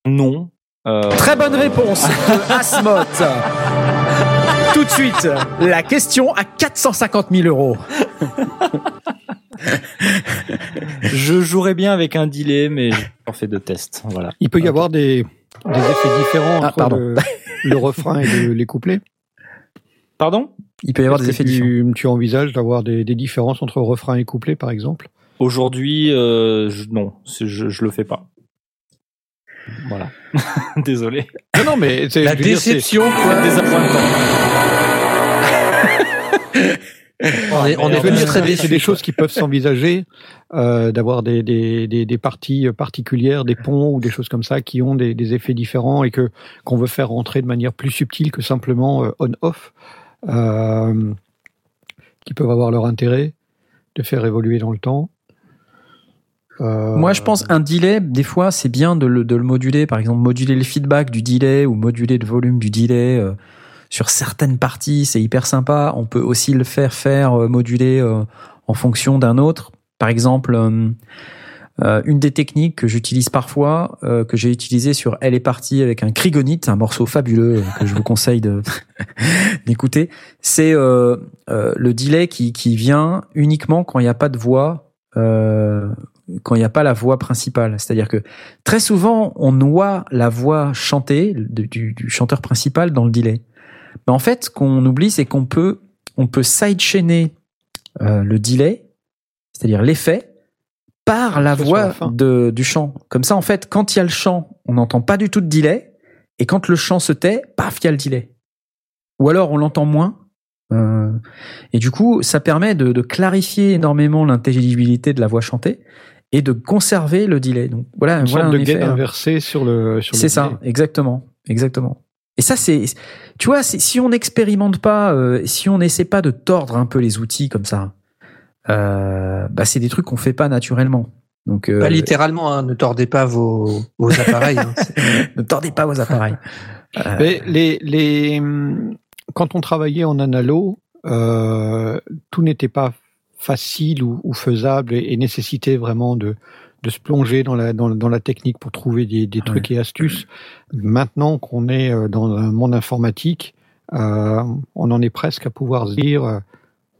S3: non. Euh,
S1: Très bonne réponse de Asmot. De suite, la question à 450 000 euros.
S3: je jouerais bien avec un delay mais j'ai pas fait de test voilà.
S2: Il peut y avoir des, des effets différents
S1: Ah,
S2: entre le, le refrain et le- les couplets.
S3: Pardon?
S1: Il peut y avoir des effets différents.
S2: tu, tu envisages d'avoir des, des différences entre refrain et couplet, par exemple?
S3: Aujourd'hui euh, je- non je je le fais pas. Voilà. Désolé.
S2: Non, non, mais c'est
S3: La déception quoi désappointant.
S4: On est, on venu très
S2: c'est
S4: déçus.
S2: des choses qui peuvent s'envisager, euh, d'avoir des, des, des, des parties particulières, des ponts ou des choses comme ça qui ont des, des effets différents et que qu'on veut faire rentrer de manière plus subtile que simplement euh, on-off, euh, qui peuvent avoir leur intérêt de faire évoluer dans le temps. Euh,
S1: Moi, je pense un delay, des fois, c'est bien de le, de le moduler. Par exemple, moduler le feedback du delay ou moduler le volume du delay sur certaines parties, c'est hyper sympa. On peut aussi le faire faire euh, moduler euh, en fonction d'un autre. Par exemple, euh, une des techniques que j'utilise parfois, que j'ai utilisé sur Elle est partie avec un Krigonite, un morceau fabuleux que je vous conseille d'écouter, c'est le delay qui, vient uniquement quand il n'y a pas de voix quand il n'y a pas la voix principale. C'est-à-dire que très souvent, on noie la voix chantée du, du chanteur principal dans le delay. Mais en fait, ce qu'on oublie, c'est qu'on peut, on peut sidechainer euh, le delay, c'est-à-dire l'effet, par la voix
S2: la
S1: de, du chant. Comme ça, en fait, quand il y a le chant, on n'entend pas du tout de delay, et quand le chant se tait, paf, il y a le delay. Ou alors on l'entend moins. euh, et du coup, ça permet de, de clarifier énormément l'intelligibilité de la voix chantée et de conserver le delay. Donc voilà,
S2: une
S1: voilà
S2: sorte
S1: un
S2: de
S1: effet,
S2: gain
S1: euh,
S2: inversé sur le sur le
S1: c'est ça, exactement, exactement. Et ça, c'est, tu vois, si on n'expérimente pas, euh, si on n'essaie pas de tordre un peu les outils comme ça, euh, bah c'est des trucs qu'on fait pas naturellement. Donc, euh,
S4: Pas littéralement, hein, ne tordez pas vos, vos appareils. hein.
S1: Ne tordez pas vos appareils. Euh,
S2: Mais les, les, hum, quand on travaillait en analo, euh, tout n'était pas facile ou, ou faisable et, et nécessitait vraiment de, de se plonger dans la, dans, dans la technique pour trouver des, des trucs et astuces. Maintenant qu'on est euh, dans un monde informatique, euh, on en est presque à pouvoir se dire, euh,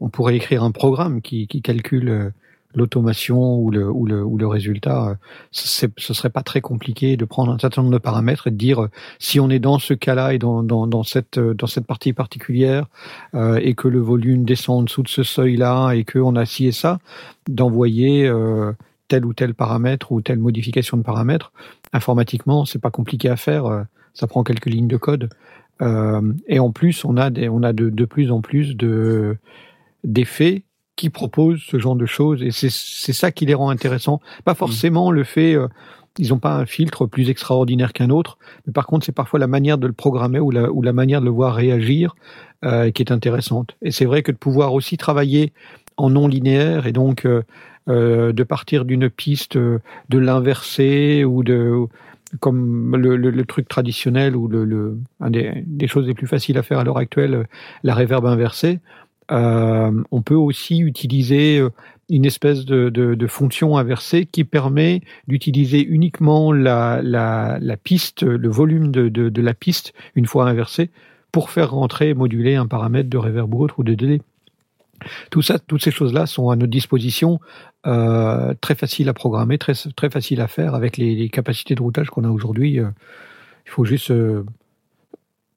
S2: on pourrait écrire un programme qui, qui calcule euh, l'automation ou le, ou, le, ou le résultat. Ce serait pas très compliqué de prendre un certain nombre de paramètres et de dire si on est dans ce cas-là et dans, dans, dans, cette, dans cette partie particulière euh, et que le volume descend en dessous de ce seuil-là et qu'on a ci et ça, d'envoyer euh, tel ou tel paramètre ou telle modification de paramètre. Informatiquement, c'est pas compliqué à faire. euh, Ça prend quelques lignes de code. Euh, et en plus, on a, des, on a de, de plus en plus de, d'effets qui proposent ce genre de choses et c'est c'est ça qui les rend intéressants. Pas forcément le fait euh, ils n'ont pas un filtre plus extraordinaire qu'un autre, mais par contre c'est parfois la manière de le programmer ou la ou la manière de le voir réagir euh, qui est intéressante. Et c'est vrai que de pouvoir aussi travailler en non linéaire et donc euh, euh, de partir d'une piste, euh, de l'inverser ou de comme le, truc traditionnel ou le, un des, choses les plus faciles à faire à l'heure actuelle, euh, la réverb inversée. On peut aussi utiliser une espèce de, fonction inversée qui permet d'utiliser uniquement la, la, piste, le volume de, de, de la piste une fois inversée pour faire rentrer et moduler un paramètre de reverb ou autre ou de délai. Tout ça, toutes ces choses-là sont à notre disposition, euh, très facile à programmer, très, très facile à faire avec les, les capacités de routage qu'on a aujourd'hui. euh, il faut juste, euh,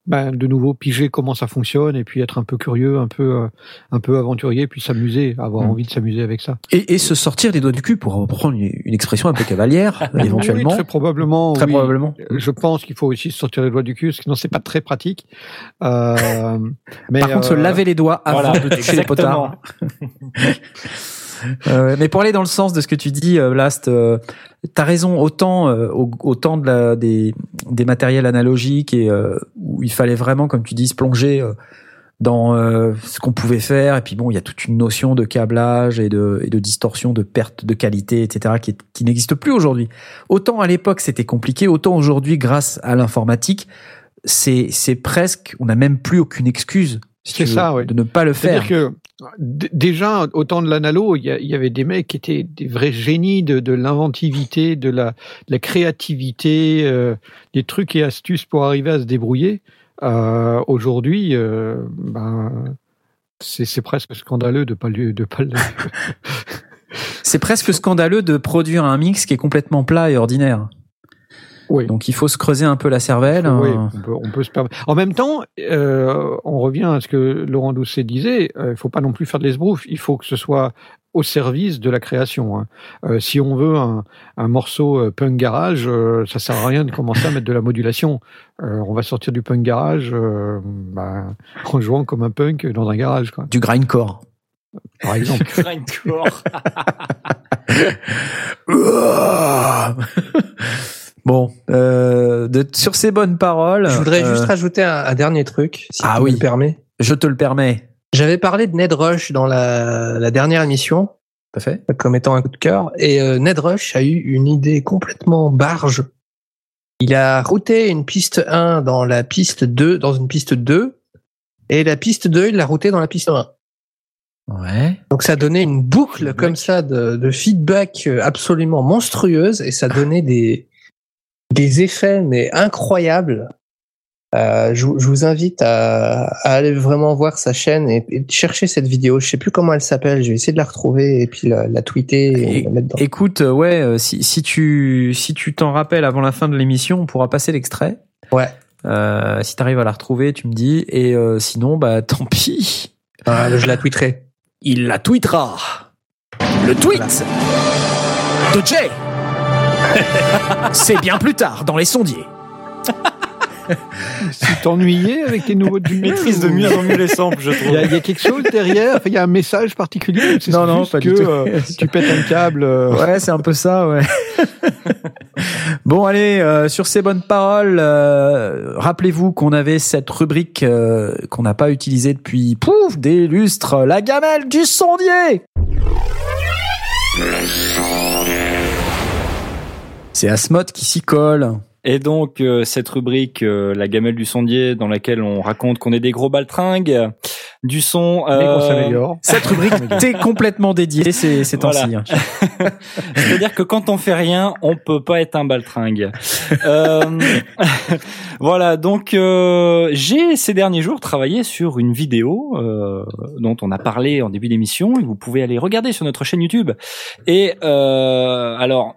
S2: ben, de nouveau, piger comment ça fonctionne et puis être un peu curieux, un peu, euh, un peu aventurier, puis s'amuser, avoir
S1: Mm.
S2: envie de s'amuser avec ça.
S1: Et, et se sortir les doigts du cul pour reprendre une, une expression un peu cavalière, éventuellement.
S2: Oui, très probablement.
S1: Très
S2: oui.
S1: probablement.
S2: Je pense qu'il faut aussi se sortir les doigts du cul, parce que sinon c'est pas très pratique. Euh, mais
S1: Par contre, se
S2: euh,
S1: laver les doigts avant
S3: voilà,
S1: de toucher les potards. Euh, mais pour aller dans le sens de ce que tu dis, euh, Last, euh, t'as raison. Autant, euh, au- autant de la, des, des matériels analogiques et euh, où il fallait vraiment, comme tu dis, se plonger euh, dans euh, ce qu'on pouvait faire. Et puis bon, il y a toute une notion de câblage et de, et de distorsion, de perte de qualité, etc., qui, qui n'existe plus aujourd'hui. Autant à l'époque c'était compliqué, autant aujourd'hui, grâce à l'informatique, c'est c'est presque, on n'a même plus aucune excuse. Si
S2: C'est ça, ouais.
S1: de ne pas le faire.
S2: C'est-à-dire que déjà, au temps de l'analo, il y, avait des mecs qui étaient des vrais génies de, de l'inventivité, de la, de la créativité, euh, des trucs et astuces pour arriver à se débrouiller. Euh, Aujourd'hui, euh, ben, c'est c'est presque scandaleux de pas le, de pas le.
S1: C'est presque scandaleux de produire un mix qui est complètement plat et ordinaire.
S2: Oui.
S1: Donc il faut se creuser un peu la cervelle.
S2: Oui,
S1: euh,
S2: on peut, on peut se permettre. En même temps, euh, on revient à ce que Laurent Doucet disait. euh, Il faut pas non plus faire de l'esbrouf. Il faut que ce soit au service de la création. hein. Euh, si on veut un, un morceau punk garage, euh, ça sert à rien de commencer à mettre de la modulation. Euh, on va sortir du punk garage euh, bah, en jouant comme un punk dans un garage, quoi,
S1: du grindcore.
S2: par exemple.
S3: Grindcore.
S1: bon, euh, de, sur ces bonnes paroles.
S4: Je voudrais
S1: euh,
S4: juste rajouter un, un dernier truc, si
S1: Ah
S4: tu me
S1: oui.
S4: le permets.
S1: Je te le permets.
S4: J'avais parlé de Ned Rush dans la, la dernière émission
S1: Tout à fait.
S4: comme étant un coup de cœur et euh, Ned Rush a eu une idée complètement barge. Il a routé une piste 1 dans la piste 2, dans une piste 2 et la piste 2, il l'a routé dans la piste 1.
S1: Ouais.
S4: Donc ça donnait une boucle comme ça de, de feedback absolument monstrueuse et ça donnait des des effets mais incroyables. Euh, je, vous- je vous invite à, à aller vraiment voir sa chaîne et, et chercher cette vidéo. Je sais plus comment elle s'appelle. Je vais essayer de la retrouver et puis la, la tweeter et,
S1: Et-
S4: la mettre dans.
S1: Écoute, euh, ouais, euh, si, si tu si tu t'en rappelles avant la fin de l'émission, on pourra passer l'extrait.
S4: Ouais.
S1: Euh, si t'arrives à la retrouver, tu me dis. Et euh, sinon, bah tant pis.
S4: Ah, je la tweeterai.
S1: Il la tweetera. Le tweet de Jay. C'est bien plus tard dans les sondiers.
S2: Tu t'ennuyais avec tes nouveaux jingles
S3: Maîtrise de mieux en mieux les samples, je
S2: Il y, a,
S3: trouve.
S2: il y a quelque chose derrière, il y a un message particulier. c'est
S1: Non, non,
S2: juste
S1: pas
S2: que,
S1: du tout.
S2: euh, tu pètes un câble. euh,
S1: Ouais, c'est un peu ça, ouais. bon, allez, euh, sur ces bonnes paroles, euh, rappelez-vous qu'on avait cette rubrique euh, qu'on n'a pas utilisée depuis, pouf, des lustres, la gamelle du sondier C'est Asmod qui s'y colle.
S3: Et donc euh, cette rubrique, euh, la gamelle du sondier, dans laquelle on raconte qu'on est des gros baltringues, du son. euh.
S1: Cette rubrique t'est complètement dédiée ces, ces temps-ci.
S3: Voilà. C'est-à-dire que quand on fait rien, on peut pas être un baltringue. Euh, voilà, donc euh, j'ai ces derniers jours travaillé sur une vidéo euh, dont on a parlé en début d'émission et vous pouvez aller regarder sur notre chaîne YouTube. Et euh, alors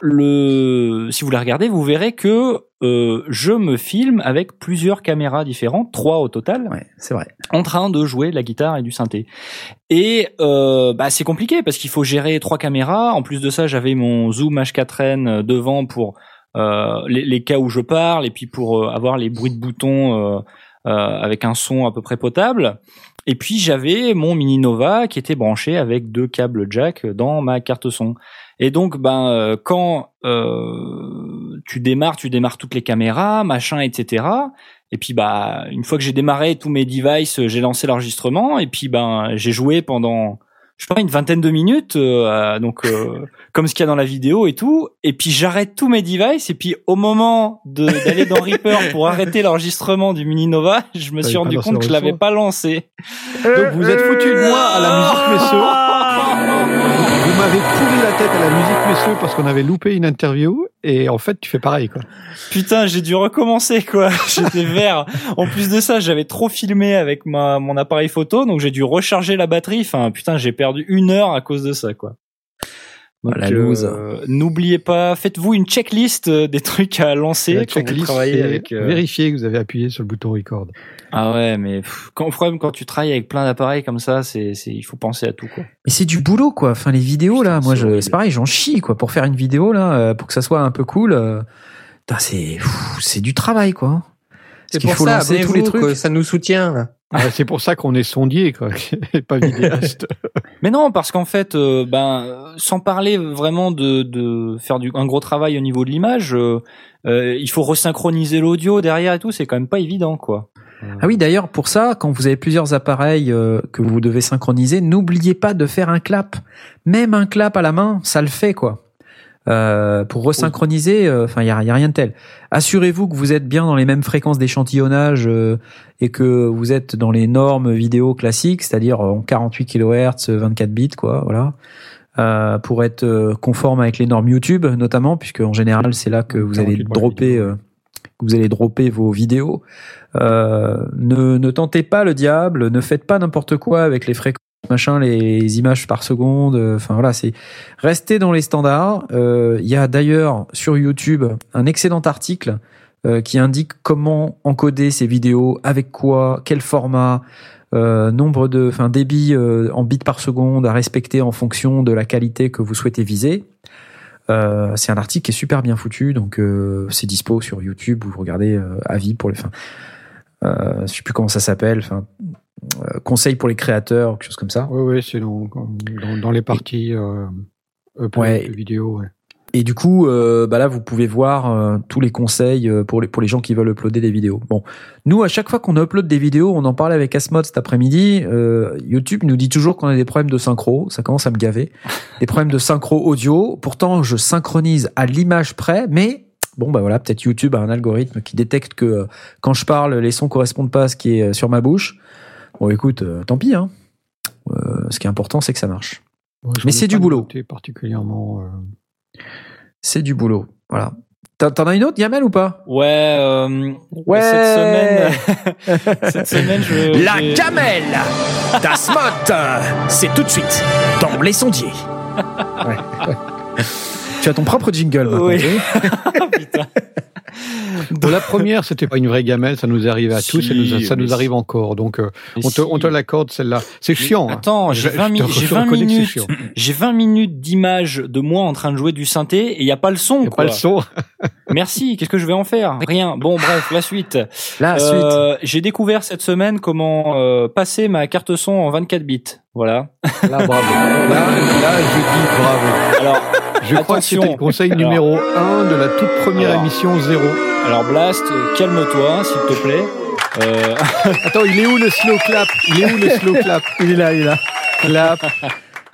S3: le si vous la regardez, vous verrez que euh, je me filme avec plusieurs caméras différentes, trois au total
S1: Ouais, c'est vrai.
S3: en train de jouer de la guitare et du synthé. Et euh, bah c'est compliqué parce qu'il faut gérer trois caméras. En plus de ça, j'avais mon Zoom H4n devant pour euh, les, les cas où je parle et puis pour euh, avoir les bruits de boutons euh, euh, avec un son à peu près potable. Et puis j'avais mon Mini Nova qui était branché avec deux câbles jack dans ma carte son. Et donc ben euh, quand euh, tu démarres, tu démarres toutes les caméras, machin, etc. Et puis bah une fois que j'ai démarré tous mes devices, j'ai lancé l'enregistrement et puis ben j'ai joué pendant je sais pas une vingtaine de minutes euh, donc euh, comme ce qu'il y a dans la vidéo et tout et puis j'arrête tous mes devices et puis au moment d'aller dans Reaper pour arrêter l'enregistrement du Mini Nova, je me suis rendu compte que je l'avais pas lancé.
S2: Donc vous êtes foutu de moi à la musique messieurs. M'avez pourri la tête à la musique messieurs parce qu'on avait loupé une interview et en fait tu fais pareil quoi.
S3: Putain, j'ai dû recommencer quoi. J'étais vert. En plus de ça, j'avais trop filmé avec ma mon appareil photo, donc j'ai dû recharger la batterie. Enfin, putain, j'ai perdu une heure à cause de ça quoi.
S1: Loose.
S3: euh, N'oubliez pas, faites-vous une checklist euh, des trucs à lancer
S2: La
S3: quand vous travaillez avec. euh,
S2: Vérifiez que vous avez appuyé sur le bouton record.
S3: Ah ouais, mais pff, quand, problème quand tu travailles avec plein d'appareils comme ça, c'est c'est il faut penser à tout quoi.
S1: Mais c'est du boulot, quoi. Enfin, les vidéos, là, moi,
S3: c'est
S1: je, c'est pareil, j'en chie, quoi. Pour faire une vidéo, là, pour que ça soit un peu cool, euh, c'est, c'est du travail, quoi.
S4: C'est pour
S1: faut
S4: ça,
S1: lancer tous les trucs.
S4: que ça nous soutient.
S2: Ah, c'est pour ça qu'on est sondier quoi, et pas vidéaste.
S3: Mais non, parce qu'en fait, euh, ben, sans parler vraiment de, de faire du, un gros travail au niveau de l'image, euh, euh, il faut resynchroniser l'audio derrière et tout. C'est quand même pas évident, quoi.
S1: Ah oui, d'ailleurs, pour ça, quand vous avez plusieurs appareils euh, que vous devez synchroniser, n'oubliez pas de faire un clap. Même un clap à la main, ça le fait, quoi. Euh, pour resynchroniser, euh, enfin, il y a, y a rien de tel. Assurez-vous que vous êtes bien dans les mêmes fréquences d'échantillonnage euh, et que vous êtes dans les normes vidéo classiques, c'est-à-dire en 48 kHz, 24 bits, quoi, voilà. Euh, pour être conforme avec les normes YouTube, notamment, puisque en général, c'est là que vous allez
S2: 48 pour la
S1: dropper,
S2: vidéo.
S1: euh, que vous allez dropper vos vidéos. Euh, ne, ne tentez pas le diable, ne faites pas n'importe quoi avec les fréquences, machin, les images par seconde. euh, Enfin voilà, c'est restez dans les standards. Euh, Il y a d'ailleurs sur YouTube un excellent article euh, qui indique comment encoder ces vidéos, avec quoi, quel format. nombre de, enfin débit en bits par seconde à respecter en fonction de la qualité que vous souhaitez viser. C'est un article qui est super bien foutu, donc c'est dispo sur YouTube. Vous regardez avis pour les fins. Je sais plus comment ça s'appelle. Conseil pour les créateurs, quelque chose comme ça.
S2: Oui, oui, c'est dans, dans, dans les parties euh,
S1: Ouais.
S2: vidéo. Ouais.
S1: Et du coup, euh, bah là, vous pouvez voir euh, tous les conseils euh, pour les pour les gens qui veulent uploader des vidéos. Bon, nous, à chaque fois qu'on upload des vidéos, on en parlait avec Asmod cet après-midi. euh, YouTube nous dit toujours qu'on a des problèmes de synchro. Ça commence à me gaver. Des problèmes de synchro audio. Pourtant, je synchronise à l'image près, mais bon, bah voilà, peut-être YouTube a un algorithme qui détecte que euh, quand je parle, les sons correspondent pas à ce qui est euh, sur ma bouche. Bon, écoute, euh, tant pis. Hein. Euh, ce qui est important, c'est que ça marche.
S2: Ouais,
S1: Mais
S2: ai
S1: c'est du boulot.
S2: particulièrement. euh,
S1: C'est du boulot. Voilà. T'en as une autre, Yamel, ou pas?
S3: Ouais. euh,
S1: Ouais.
S3: Cette semaine, cette semaine, je.
S1: La gamelle d'Asmot, c'est tout de suite dans les sondiers. tu as ton propre jingle maintenant.
S3: Oui. Putain.
S2: Bon, la première, c'était pas une vraie gamelle, ça nous arrive à
S3: Si,
S2: tous, ça nous, ça nous
S3: si.
S2: arrive encore. Donc, euh, on te,
S3: si.
S2: on te l'accorde celle-là. C'est chiant. hein.
S3: Attends, j'ai
S2: Je-
S3: 20,
S2: je
S3: mi-
S2: te-
S3: j'ai
S2: je
S3: 20
S2: reconnais que c'est
S3: minutes, j'ai 20 minutes d'image de moi en train de jouer du synthé et il y a pas le son
S2: Y a
S3: quoi.
S2: pas le son.
S3: Merci, qu'est-ce que je vais en faire? Rien. Bon bref, la suite.
S1: La suite.
S3: Euh, j'ai découvert cette semaine comment euh, passer ma carte son en 24 bits. Voilà.
S2: Là, bravo. Là, là, je dis bravo.
S3: Alors,
S2: Je crois que c'était le conseil
S3: Alors.
S2: numéro 1 de la toute première
S3: Alors.
S2: émission zéro.
S3: alors Blast, euh, calme-toi s'il te plaît. Euh,
S2: Attends, il est où le slow clap? Il est où le slow clap?
S1: Il est là, il est là.
S2: Clap,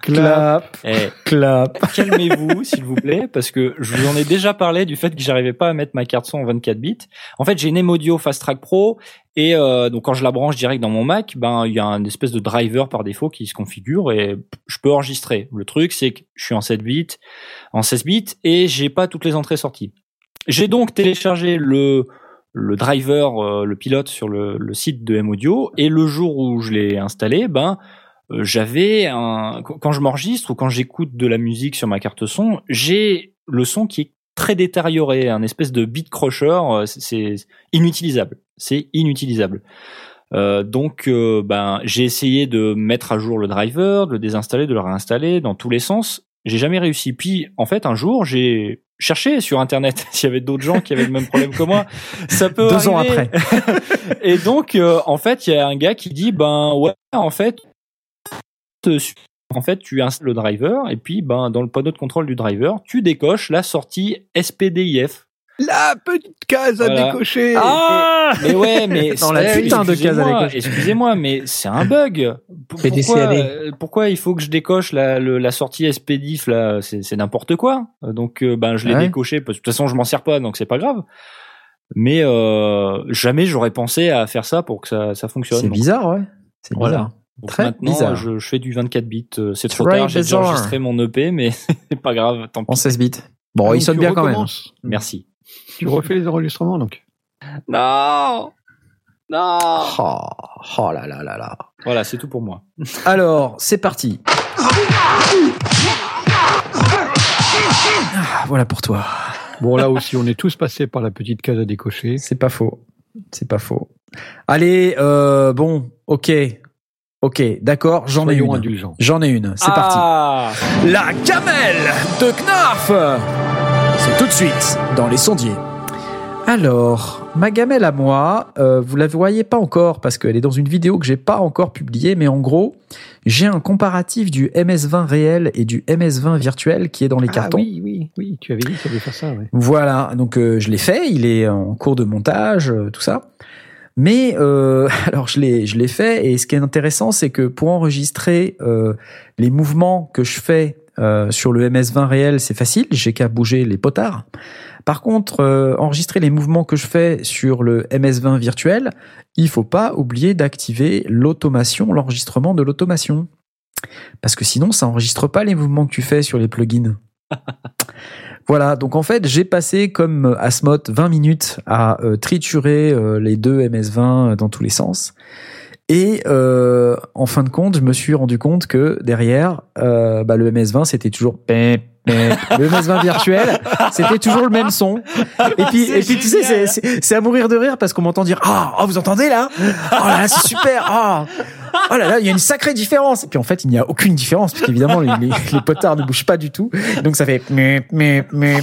S2: clap.
S3: eh,
S1: Clap.
S3: calmez-vous s'il vous plaît parce que je vous en ai déjà parlé du fait que j'arrivais pas à mettre ma carte son en 24 bits. En fait, j'ai une M Audio Fast Track Pro et euh, donc quand je la branche direct dans mon Mac, ben il y a un espèce de driver par défaut qui se configure et je peux enregistrer. Le truc c'est que je suis en 7 bits, en 16 bits et j'ai pas toutes les entrées sorties. J'ai donc téléchargé le le driver, euh, le pilote sur le, le site de M Audio et le jour où je l'ai installé, ben j'avais un quand je m'enregistre ou quand j'écoute de la musique sur ma carte son, j'ai le son qui est très détérioré, un espèce de beat crusher, euh, c'est- inutilisable, c'est inutilisable. Euh, donc, euh, ben, j'ai essayé de mettre à jour le driver, de le désinstaller, de le réinstaller dans tous les sens. j'ai jamais réussi. Puis en fait, un jour, j'ai cherché sur internet s'il y avait d'autres gens qui avaient le même problème que moi. Ça peut
S1: Deux ans après.
S3: Et donc, euh, en fait, il y a un gars qui dit, ben ouais, en fait, en fait, tu installes le driver et puis, ben dans le panneau de contrôle du driver, tu décoches la sortie SPDIF.
S2: La petite case à décocher.
S3: Ah Mais ouais, mais
S1: Dans la putain de case à
S3: excusez-moi,
S1: décocher.
S3: Excusez-moi, mais c'est un bug. Pourquoi, euh, pourquoi il faut que je décoche la, le- la sortie SPDIF là? C'est n'importe quoi. Donc, euh, ben je l'ai
S1: Ouais.
S3: décoché parce que de toute façon je m'en sers pas, donc c'est pas grave. Mais euh, jamais j'aurais pensé à faire ça pour que ça, ça fonctionne.
S1: C'est bizarre, ouais. C'est
S3: Voilà.
S1: bizarre.
S3: Donc
S1: Très
S3: maintenant,
S1: bizarre.
S3: Je, je fais du 24 bits. Euh, C'est trop tard. J'ai déjà enregistré mon EP, mais c'est pas grave. Tant
S1: En
S3: pis.
S1: 16 bits. Bon,
S2: Donc,
S1: il sonne bien quand même.
S3: Merci.
S2: Tu refais les enregistrements donc.
S3: Non, non.
S1: Oh, oh là là là là.
S3: Voilà, c'est tout pour moi.
S1: Alors, c'est parti. Ah, voilà pour toi.
S2: Bon là aussi, on est tous passés par la petite case à décocher.
S1: C'est pas faux. C'est pas faux. Allez, euh, bon, ok. Ok, d'accord, j'en ai une. J'en ai une, c'est parti.
S3: Ah
S1: La gamelle de Knarf C'est tout de suite dans les sondiers. Alors, ma gamelle à moi, euh, vous la voyez pas encore parce qu'elle est dans une vidéo que j'ai pas encore publiée, mais en gros, j'ai un comparatif du MS20 réel et du MS20 virtuel qui est dans les
S2: Ah
S1: cartons.
S2: oui, oui, oui, tu avais dit que tu allais faire ça. Ouais.
S1: Voilà, donc euh, je l'ai fait, il est en cours de montage, euh, tout ça. Mais euh, alors je l'ai je l'ai fait et ce qui est intéressant c'est que pour enregistrer euh, les mouvements que je fais euh, sur le MS20 réel c'est facile, j'ai qu'à bouger les potards. Par contre enregistrer les mouvements que je fais sur le MS20 virtuel, il faut pas oublier d'activer l'automation, l'enregistrement de l'automation. Parce que sinon ça enregistre pas les mouvements que tu fais sur les plugins. Voilà, donc en fait, j'ai passé comme Asmoth 20 minutes à euh, triturer euh, les deux MS20 dans tous les sens. Et euh, en fin de compte, je me suis rendu compte que derrière, euh, bah, le MS20, c'était toujours. Le MS20 virtuel, c'était toujours le même son. Et puis, et puis tu sais, c'est- à mourir de rire parce qu'on m'entend dire ah, oh, vous entendez là? Oh là là, c'est super Ah Oh là là, il y a une sacrée différence. Et puis en fait, il n'y a aucune différence parce qu'évidemment les, les, les potards ne bougent pas du tout. Donc ça fait mais mais mais.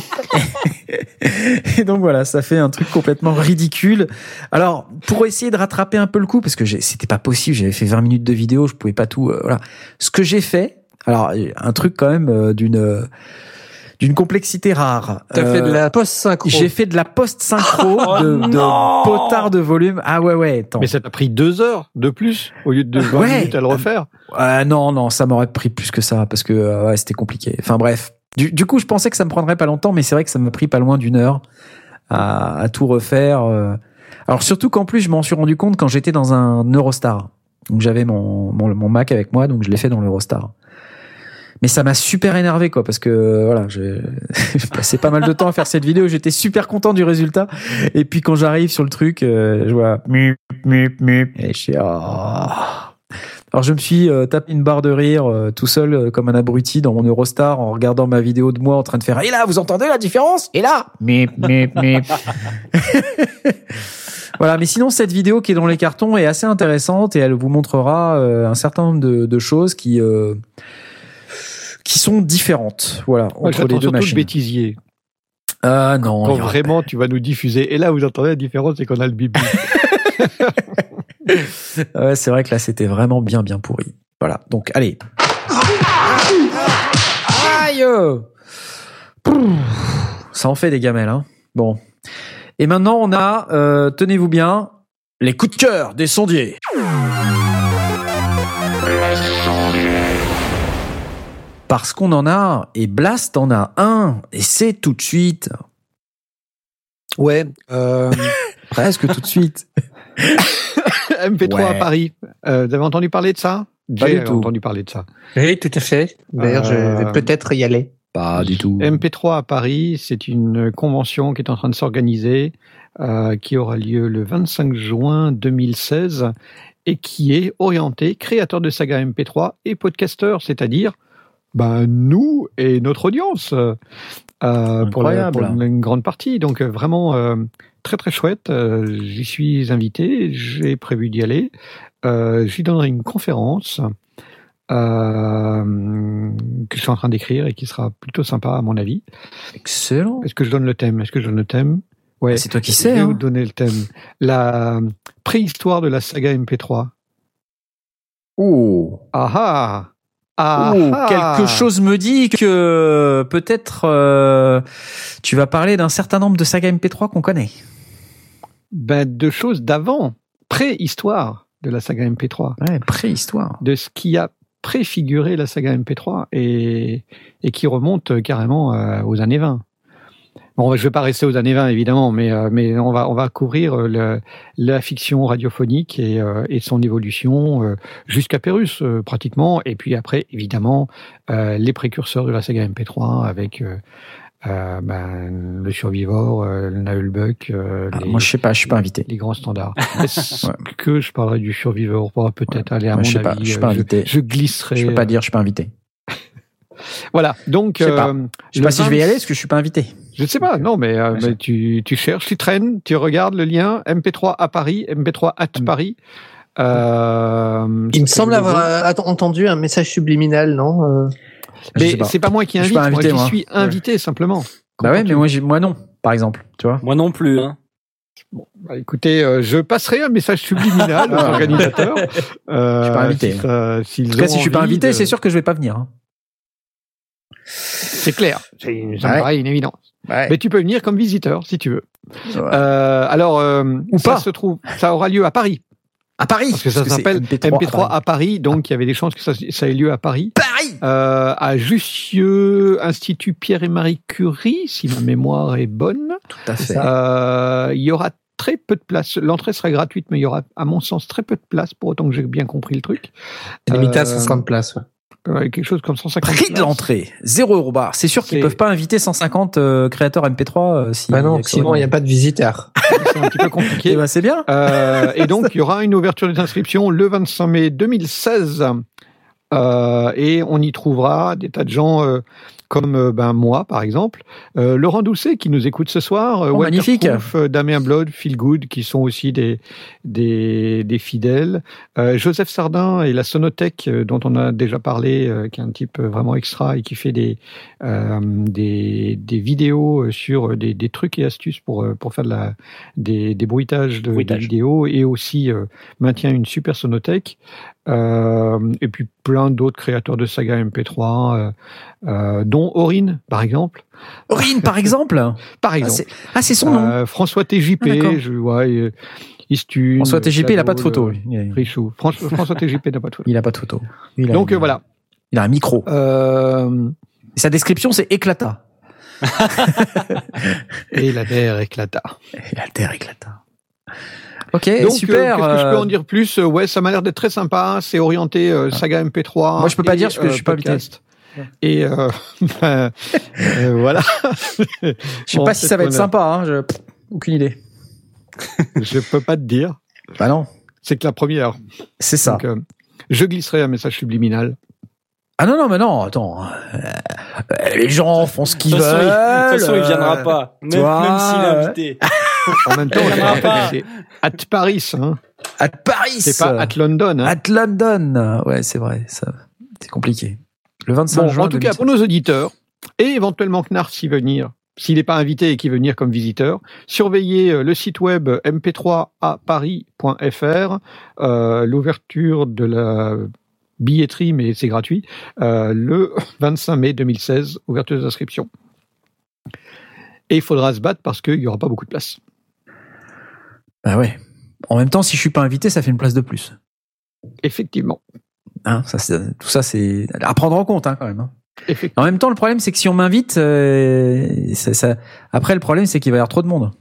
S1: Et donc voilà, ça fait un truc complètement ridicule. Alors pour essayer de rattraper un peu le coup parce que c'était pas possible, j'avais fait 20 minutes de vidéo, je pouvais pas tout. euh, voilà, ce que j'ai fait. Alors un truc quand même euh, d'une euh, d'une complexité rare.
S4: T'as fait de
S1: Euh,
S4: la post-synchro.
S1: J'ai fait de la post-synchro
S3: Oh
S1: de, potard de volume. Ah ouais, ouais, attends.
S2: Mais ça t'a pris deux heures de plus au lieu de 20
S1: Ouais.
S2: minutes à le refaire.
S1: Euh, non, non, ça m'aurait pris plus que ça parce que euh, ouais, c'était compliqué. Enfin bref. Du, du coup, je pensais que ça me prendrait pas longtemps, mais c'est vrai que ça m'a pris pas loin d'une heure à, à tout refaire. Alors surtout qu'en plus, je m'en suis rendu compte quand j'étais dans un Eurostar. Donc j'avais mon, mon, mon Mac avec moi, donc je l'ai fait dans l'Eurostar. Mais ça m'a super énervé, quoi, parce que euh, voilà, j'ai passé pas mal de temps à faire cette vidéo. J'étais super content du résultat. Et puis quand j'arrive sur le truc, euh, je vois mip, mip, mip, et je suis oh. Alors je me suis euh, tapé une barre de rire euh, tout seul euh, comme un abruti dans mon Eurostar en regardant ma vidéo de moi en train de faire et là vous entendez la différence? Et là mip mip mip voilà mais sinon cette vidéo qui est dans les cartons est assez intéressante et elle vous montrera euh, un certain nombre de, de choses qui euh, qui sont différentes voilà
S2: Moi,
S1: entre les deux
S2: surtout le
S1: machines
S2: bêtisier.
S1: ah non
S2: Quand vraiment tu vas nous diffuser. Et là, vous entendez la différence, c'est qu'on a le bibi.
S1: Ouais, c'est vrai que là, c'était vraiment bien, bien pourri. Voilà. Donc, allez. Aïe Pouh. Ça en fait des gamelles, hein. Bon. Et maintenant, on a, euh, tenez-vous bien, les coups de cœur des sondiers. Parce qu'on en a, et Blast en a un, et c'est tout de suite.
S2: Ouais. Euh,
S1: Presque tout de suite.
S2: MP3
S1: Ouais.
S2: à Paris. Euh, vous avez entendu parler de ça?
S1: Pas
S2: J'ai
S1: du tout.
S2: entendu parler de ça.
S4: Oui, tout à fait. D'ailleurs, je
S2: Euh,
S4: vais peut-être y aller.
S1: Pas du tout.
S2: MP3 à Paris, c'est une convention qui est en train de s'organiser, euh, qui aura lieu le 25 juin 2016 et qui est orientée créateur de saga MP3 et podcasteur, c'est-à-dire ben, nous et notre audience euh, pour, la-
S1: Incroyable.
S2: pour une grande partie. Donc euh, vraiment euh, très très chouette. Euh, J'y suis invité, j'ai prévu d'y aller. Euh, J'y donnerai une conférence euh, que je suis en train d'écrire et qui sera plutôt sympa à mon avis.
S1: Excellent.
S2: Est-ce que je donne le thème? Est-ce que je donne le thème? Ouais.
S1: C'est toi qui
S2: Je
S1: sais.
S2: vais
S1: hein.
S2: vous donner le thème. La préhistoire de la saga MP3.
S1: Oh.
S2: Ah ah ah
S1: Oh,
S2: ah.
S1: quelque chose me dit que peut-être euh, tu vas parler d'un certain nombre de sagas MP3 qu'on connaît.
S2: Ben, de choses d'avant, préhistoire de la saga MP3,
S1: Ouais, préhistoire.
S2: de ce qui a préfiguré la saga MP3 et, et qui remonte carrément euh, aux années 20. Bon, je vais pas rester aux années 20 évidemment, mais euh, mais on va on va couvrir euh, le, la fiction radiophonique et, euh, et son évolution jusqu'à Pérus pratiquement, et puis après évidemment les précurseurs de la saga MP3 avec euh, ben, le Survivor, euh, le Nullbuck, euh,
S1: Ah,
S2: les,
S1: moi, je sais pas, je suis pas invité.
S2: les grands standards. Est-ce
S1: Ouais.
S2: que je parlerai du Survivor Bon, Peut-être, allez, à
S1: Moi,
S2: mon
S1: je sais pas,
S2: avis,
S1: je suis
S2: euh,
S1: pas invité.
S2: je glisserai.
S1: Je peux pas dire, je suis pas invité.
S2: Voilà, donc...
S1: Je sais pas. Je sais pas si je vais y
S2: 20
S1: aller parce que je suis pas invité.
S2: Je sais pas, non, mais, euh, mais
S1: je-
S2: tu, tu cherches, tu traînes, tu regardes le lien MP3 à Paris, MP3 at
S1: Mm.
S2: Paris. Euh,
S4: Il me semble
S2: le
S4: avoir euh, entendu un message subliminal, non
S1: Je
S2: Mais c'est pas moi qui
S1: Je suis
S2: invite,
S1: pas invité,
S2: moi,
S1: moi.
S2: j'y suis invité simplement.
S1: Bah ouais, mais moi, non, par exemple, tu vois.
S3: Moi non plus. Hein.
S2: Bah, écoutez, euh, je passerai un message subliminal aux
S1: Ah.
S2: organisateurs. Euh,
S1: Je suis pas invité.
S2: si ça-
S1: En tout cas, si je suis pas invité,
S2: de-
S1: c'est sûr que je vais pas venir. hein.
S2: C'est clair, C'est- ça me
S1: Ouais.
S2: paraît une évidence. Mais tu peux venir comme visiteur si tu veux.
S1: Ouais.
S2: Euh, alors, euh,
S1: Ou
S2: ça
S1: pas.
S2: se trouve, ça aura lieu à Paris.
S1: À Paris.
S2: Parce que ça s'appelle
S1: MP3,
S2: MP3
S1: à Paris.
S2: à Paris, donc il y avait des chances que ça, ça ait lieu à Paris.
S1: Paris.
S2: Euh, à Jussieu, Institut Pierre et Marie Curie, si ma mémoire est bonne.
S1: Tout à fait.
S2: Euh, il y aura très peu de place. L'entrée sera gratuite, mais il y aura, à mon sens, très peu de place, pour autant que j'ai bien compris le truc.
S4: Limité à
S2: Euh,
S4: 150 places. ouais.
S2: Ouais, quelque chose comme 150
S1: Prix de l'entrée, 0 euros bar. C'est sûr qu'ils peuvent pas inviter 150 euh, créateurs MP3 euh, si
S4: Bah non, sinon il n'y a pas de visiteurs.
S2: C'est un petit peu
S1: Eh
S2: compliqué.
S1: ben, c'est bien.
S2: Euh, et donc, il y aura une ouverture des inscriptions le 25 mai 2016. Euh, et on y trouvera des tas de gens euh, comme euh, ben, moi, par exemple. Euh, Laurent Doucet, qui nous écoute ce soir. euh,
S1: Oh, magnifique.
S2: Damien Blood, Phil Good, qui sont aussi des, des, des fidèles. Euh, Joseph Sardin et la Sonothèque, dont on a déjà parlé, qui est un type vraiment extra et qui fait des, des, des vidéos sur des, des trucs et astuces pour, pour faire de la, des, des bruitages de,
S3: Bruitage.
S2: de vidéos et aussi maintient une super sonothèque. Euh, et puis plein d'autres créateurs de saga MP3, euh, euh, dont Aurine, par exemple.
S1: Aurine, par exemple.
S2: Par
S1: Ah,
S2: exemple.
S1: c'est ah, c'est son nom.
S2: François TJP,
S1: Ah,
S2: je vois, Istune.
S1: François TJP, il a pas de photo.
S2: Richou. François, François TJP n'a pas de photo.
S1: Il a pas de photo. Il a-
S2: Donc voilà.
S1: Il a un micro.
S2: Euh,
S1: Et sa description, c'est éclata.
S2: et la terre éclata.
S1: Et la terre éclata. Ok,
S2: Donc,
S1: super.
S2: euh, qu'est-ce que je peux
S1: euh,
S2: en dire plus? Euh, Ouais, ça m'a l'air d'être très sympa. C'est orienté euh, saga MP3.
S1: Moi, je peux pas
S2: et,
S1: dire parce que je suis pas
S2: podcast. Et euh, euh, voilà.
S1: Je sais pas si ça va être sympa. Hein, je... pff, aucune idée.
S2: Je peux pas te dire.
S1: Bah non,
S2: C'est que la première.
S1: c'est ça.
S2: Donc, euh, je glisserai un message subliminal.
S1: Ah non, non, mais non, attends. Euh, euh, les gens font ce qu'ils veulent.
S3: de toute façon, il viendra
S1: euh,
S3: pas. Même, s'il est
S1: euh,
S3: invité.
S2: En même temps, c'est at Paris. Hein.
S1: À Paris.
S2: C'est pas at London. Hein.
S1: At London. Ouais, c'est vrai. Ça, c'est compliqué. Le 25
S2: Bon,
S1: juin.
S2: en tout cas,
S1: 2013.
S2: pour nos auditeurs, et éventuellement Knarf s'y venir, s'il n'est pas invité et qu'il veut venir comme visiteur, surveillez euh, le site web mp3aparis.fr, euh, l'ouverture de la billetterie, mais c'est gratuit, euh, le 25 mai 2016, ouverture des inscriptions. Et il faudra se battre parce qu'il n'y aura pas beaucoup de place.
S1: Bah ouais. En même temps, si je suis pas invité, ça fait une place de plus.
S2: Effectivement.
S1: Hein, ça, tout ça, c'est à prendre en compte hein, quand même. hein. En même temps, le problème, c'est que si on m'invite, euh, ça, ça- après, le problème, c'est qu'il va y avoir trop de monde.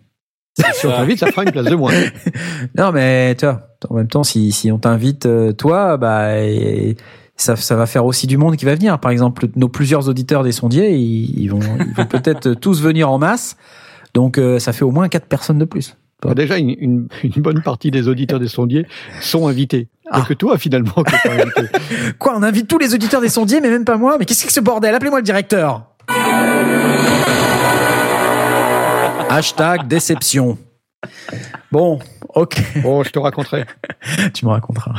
S2: Si on t'invite, ça fera une place de moins.
S1: Non, mais tu vois, en même temps, si, si on t'invite, euh, toi, bah, et- ça, ça va faire aussi du monde qui va venir. Par exemple, nos plusieurs auditeurs des sondiers, ils, ils vont, ils vont peut-être tous venir en masse. Donc, euh, ça fait au moins quatre personnes de plus.
S2: Déjà, une, une- une bonne partie des auditeurs des sondiers sont invités.
S1: Ah.
S2: Donc toi, finalement, que t'es invité.
S1: Quoi, on invite tous les auditeurs des sondiers, mais même pas moi Mais qu'est-ce que c'est que ce bordel? Appelez-moi le directeur Hashtag déception. Bon, ok.
S2: Bon, je te raconterai.
S1: tu me raconteras.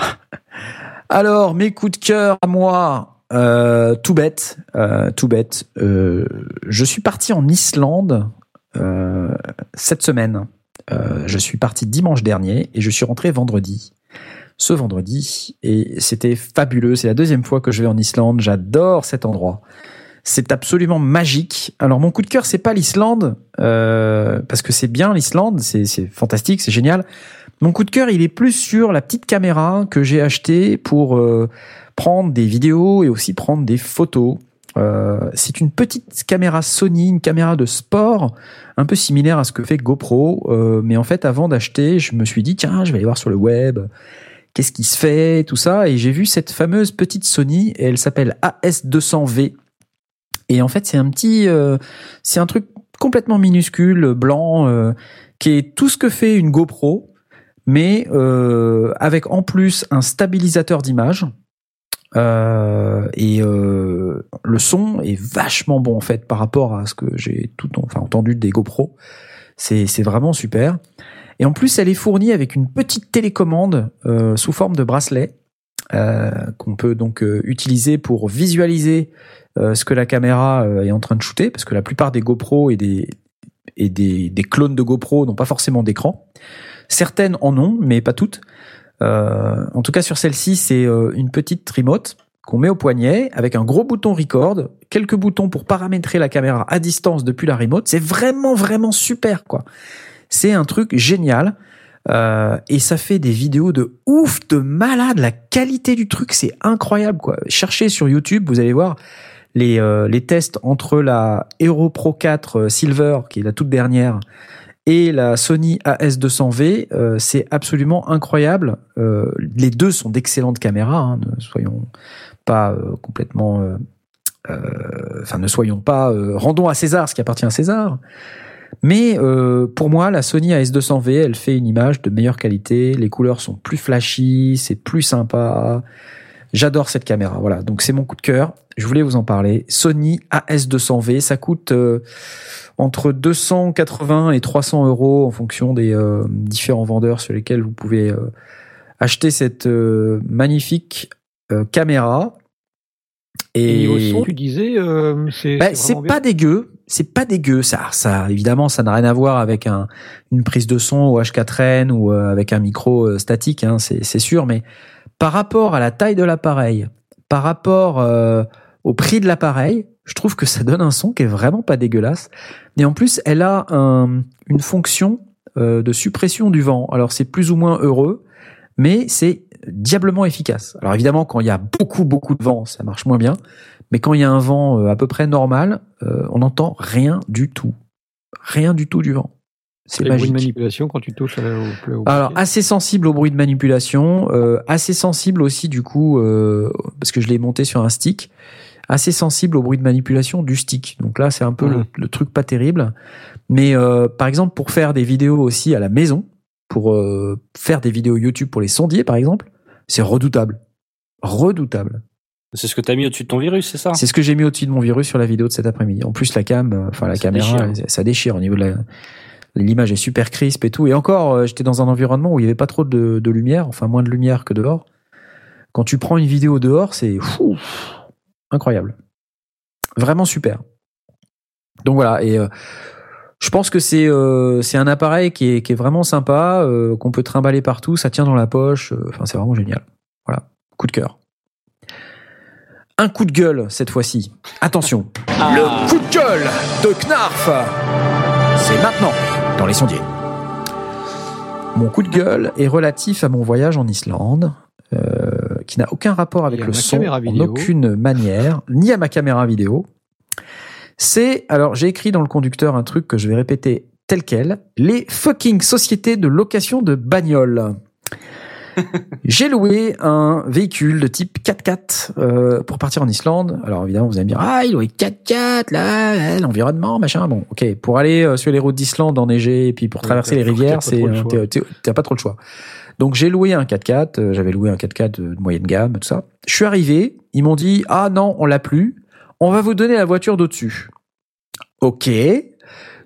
S1: Alors, mes coups de cœur à moi, euh, tout bête, euh, tout bête. Euh, je suis parti en Islande euh, cette semaine. Euh, je suis parti dimanche dernier et je suis rentré vendredi. Ce vendredi et c'était fabuleux. C'est la deuxième fois que je vais en Islande. J'adore cet endroit. C'est absolument magique. Alors mon coup de cœur, c'est pas l'Islande euh, parce que c'est bien l'Islande, c'est fantastique, c'est génial. Mon coup de cœur, il est plus sur la petite caméra que j'ai achetée pour euh, prendre des vidéos et aussi prendre des photos. Euh, c'est une petite caméra Sony, une caméra de sport, un peu similaire à ce que fait GoPro. Euh, mais en fait, avant d'acheter, je me suis dit tiens, je vais aller voir sur le web, qu'est-ce qui se fait, tout ça, et j'ai vu cette fameuse petite Sony elle s'appelle AS200V. Et en fait, c'est un petit, euh, c'est un truc complètement minuscule, blanc, qui est tout ce que fait une GoPro, mais avec en plus un stabilisateur d'image. Euh, et euh, le son est vachement bon en fait par rapport à ce que j'ai tout enfin entendu des GoPro. C'est c'est vraiment super. Et en plus, elle est fournie avec une petite télécommande euh, sous forme de bracelet euh, qu'on peut donc euh, utiliser pour visualiser euh, ce que la caméra est en train de shooter, parce que la plupart des GoPro et des et des, des clones de GoPro n'ont pas forcément d'écran. Certaines en ont, mais pas toutes. Euh, en tout cas, sur celle-ci, c'est euh, une petite remote qu'on met au poignet avec un gros bouton record, quelques boutons pour paramétrer la caméra à distance depuis la remote. C'est vraiment, vraiment super, quoi. C'est un truc génial. Euh, et ça fait des vidéos de ouf, de malade. La qualité du truc, c'est incroyable, quoi. Cherchez sur YouTube, vous allez voir les, euh, les tests entre la Hero Pro 4 Silver, qui est la toute dernière, et la Sony AS200V, euh, c'est absolument incroyable. Euh, les deux sont d'excellentes caméras, hein, ne soyons pas euh, complètement... Enfin, ne soyons pas... rendons à César ce qui appartient à César. Mais pour moi, la Sony AS200V, elle fait une image de meilleure qualité. Les couleurs sont plus flashy, c'est plus sympa. J'adore cette caméra. Voilà, donc c'est mon coup de cœur. Je voulais vous en parler. Sony AS200V, ça coûte euh, entre 280 et 300 euros en fonction des euh, différents vendeurs sur lesquels vous pouvez euh, acheter cette euh, magnifique euh, caméra.
S2: Et
S1: Et
S2: niveau son, tu disais, euh, c'est
S1: bah, pas
S2: bien.
S1: dégueu, c'est pas dégueu. Ça, ça, évidemment, ça n'a rien à voir avec un, une prise de son au H4n ou euh, avec un micro statique, hein, c'est c'est sûr. Mais par rapport à la taille de l'appareil, par rapport euh, au prix de l'appareil, je trouve que ça donne un son qui est vraiment pas dégueulasse. Et en plus, elle a un- une fonction euh, de suppression du vent. Alors c'est plus ou moins heureux, mais c'est diablement efficace. Alors évidemment, quand il y a beaucoup beaucoup de vent, ça marche moins bien. Mais quand il y a un vent euh, à peu près normal, on n'entend rien du tout. Rien du tout du vent. C'est
S2: Les bruits de
S1: magique.
S2: manipulation quand tu touches la- au, au
S1: Alors assez sensible au bruit de manipulation, euh, assez sensible aussi du coup euh, parce que je l'ai monté sur un stick, assez sensible au bruit de manipulation du stick. Donc là c'est un peu le, le truc pas terrible, mais euh, par exemple pour faire des vidéos aussi à la maison, pour euh, faire des vidéos YouTube pour les sondiers par exemple, c'est redoutable, redoutable.
S3: C'est ce que t'as mis au-dessus de ton virus, c'est ça?
S1: C'est ce que j'ai mis au-dessus de mon virus sur la vidéo de cet après-midi. En plus, la cam, euh, enfin la
S3: Ça
S1: caméra,
S3: déchire.
S1: ça déchire au niveau de la. L'image est super crisp et tout. Et encore, euh, j'étais dans un environnement où il y avait pas trop de, lumière, enfin moins de lumière que dehors. Quand tu prends une vidéo dehors, c'est incroyable, vraiment super. Donc voilà. Et euh, je pense que c'est euh, c'est un appareil qui est, vraiment sympa, qu'on peut trimballer partout, ça tient dans la poche. Enfin, c'est vraiment génial. Voilà, coup de cœur. Un coup de gueule cette fois-ci. Attention, le coup de gueule de Knarf, c'est maintenant dans les sondiers. Mon coup de gueule est relatif à mon voyage en Islande, euh, qui n'a aucun rapport avec le son en aucune manière, ni à ma caméra vidéo. C'est, alors j'ai écrit dans le conducteur un truc que je vais répéter tel quel, les fucking sociétés de location de bagnoles. J'ai loué un véhicule de type 4x4 euh, pour partir en Islande. Alors évidemment, vous allez me dire, ah, il loué 4x4, là, là, l'environnement, machin. Bon, ok, pour aller euh, sur les routes d'Islande enneigées et puis pour traverser les rivières, c'est euh, t'as pas trop le choix. Donc j'ai loué un 4x4, euh, j'avais loué un 4x4 de, de moyenne gamme, tout ça. Je suis arrivé, ils m'ont dit, ah non, on l'a plus, on va vous donner la voiture d'au-dessus. Ok.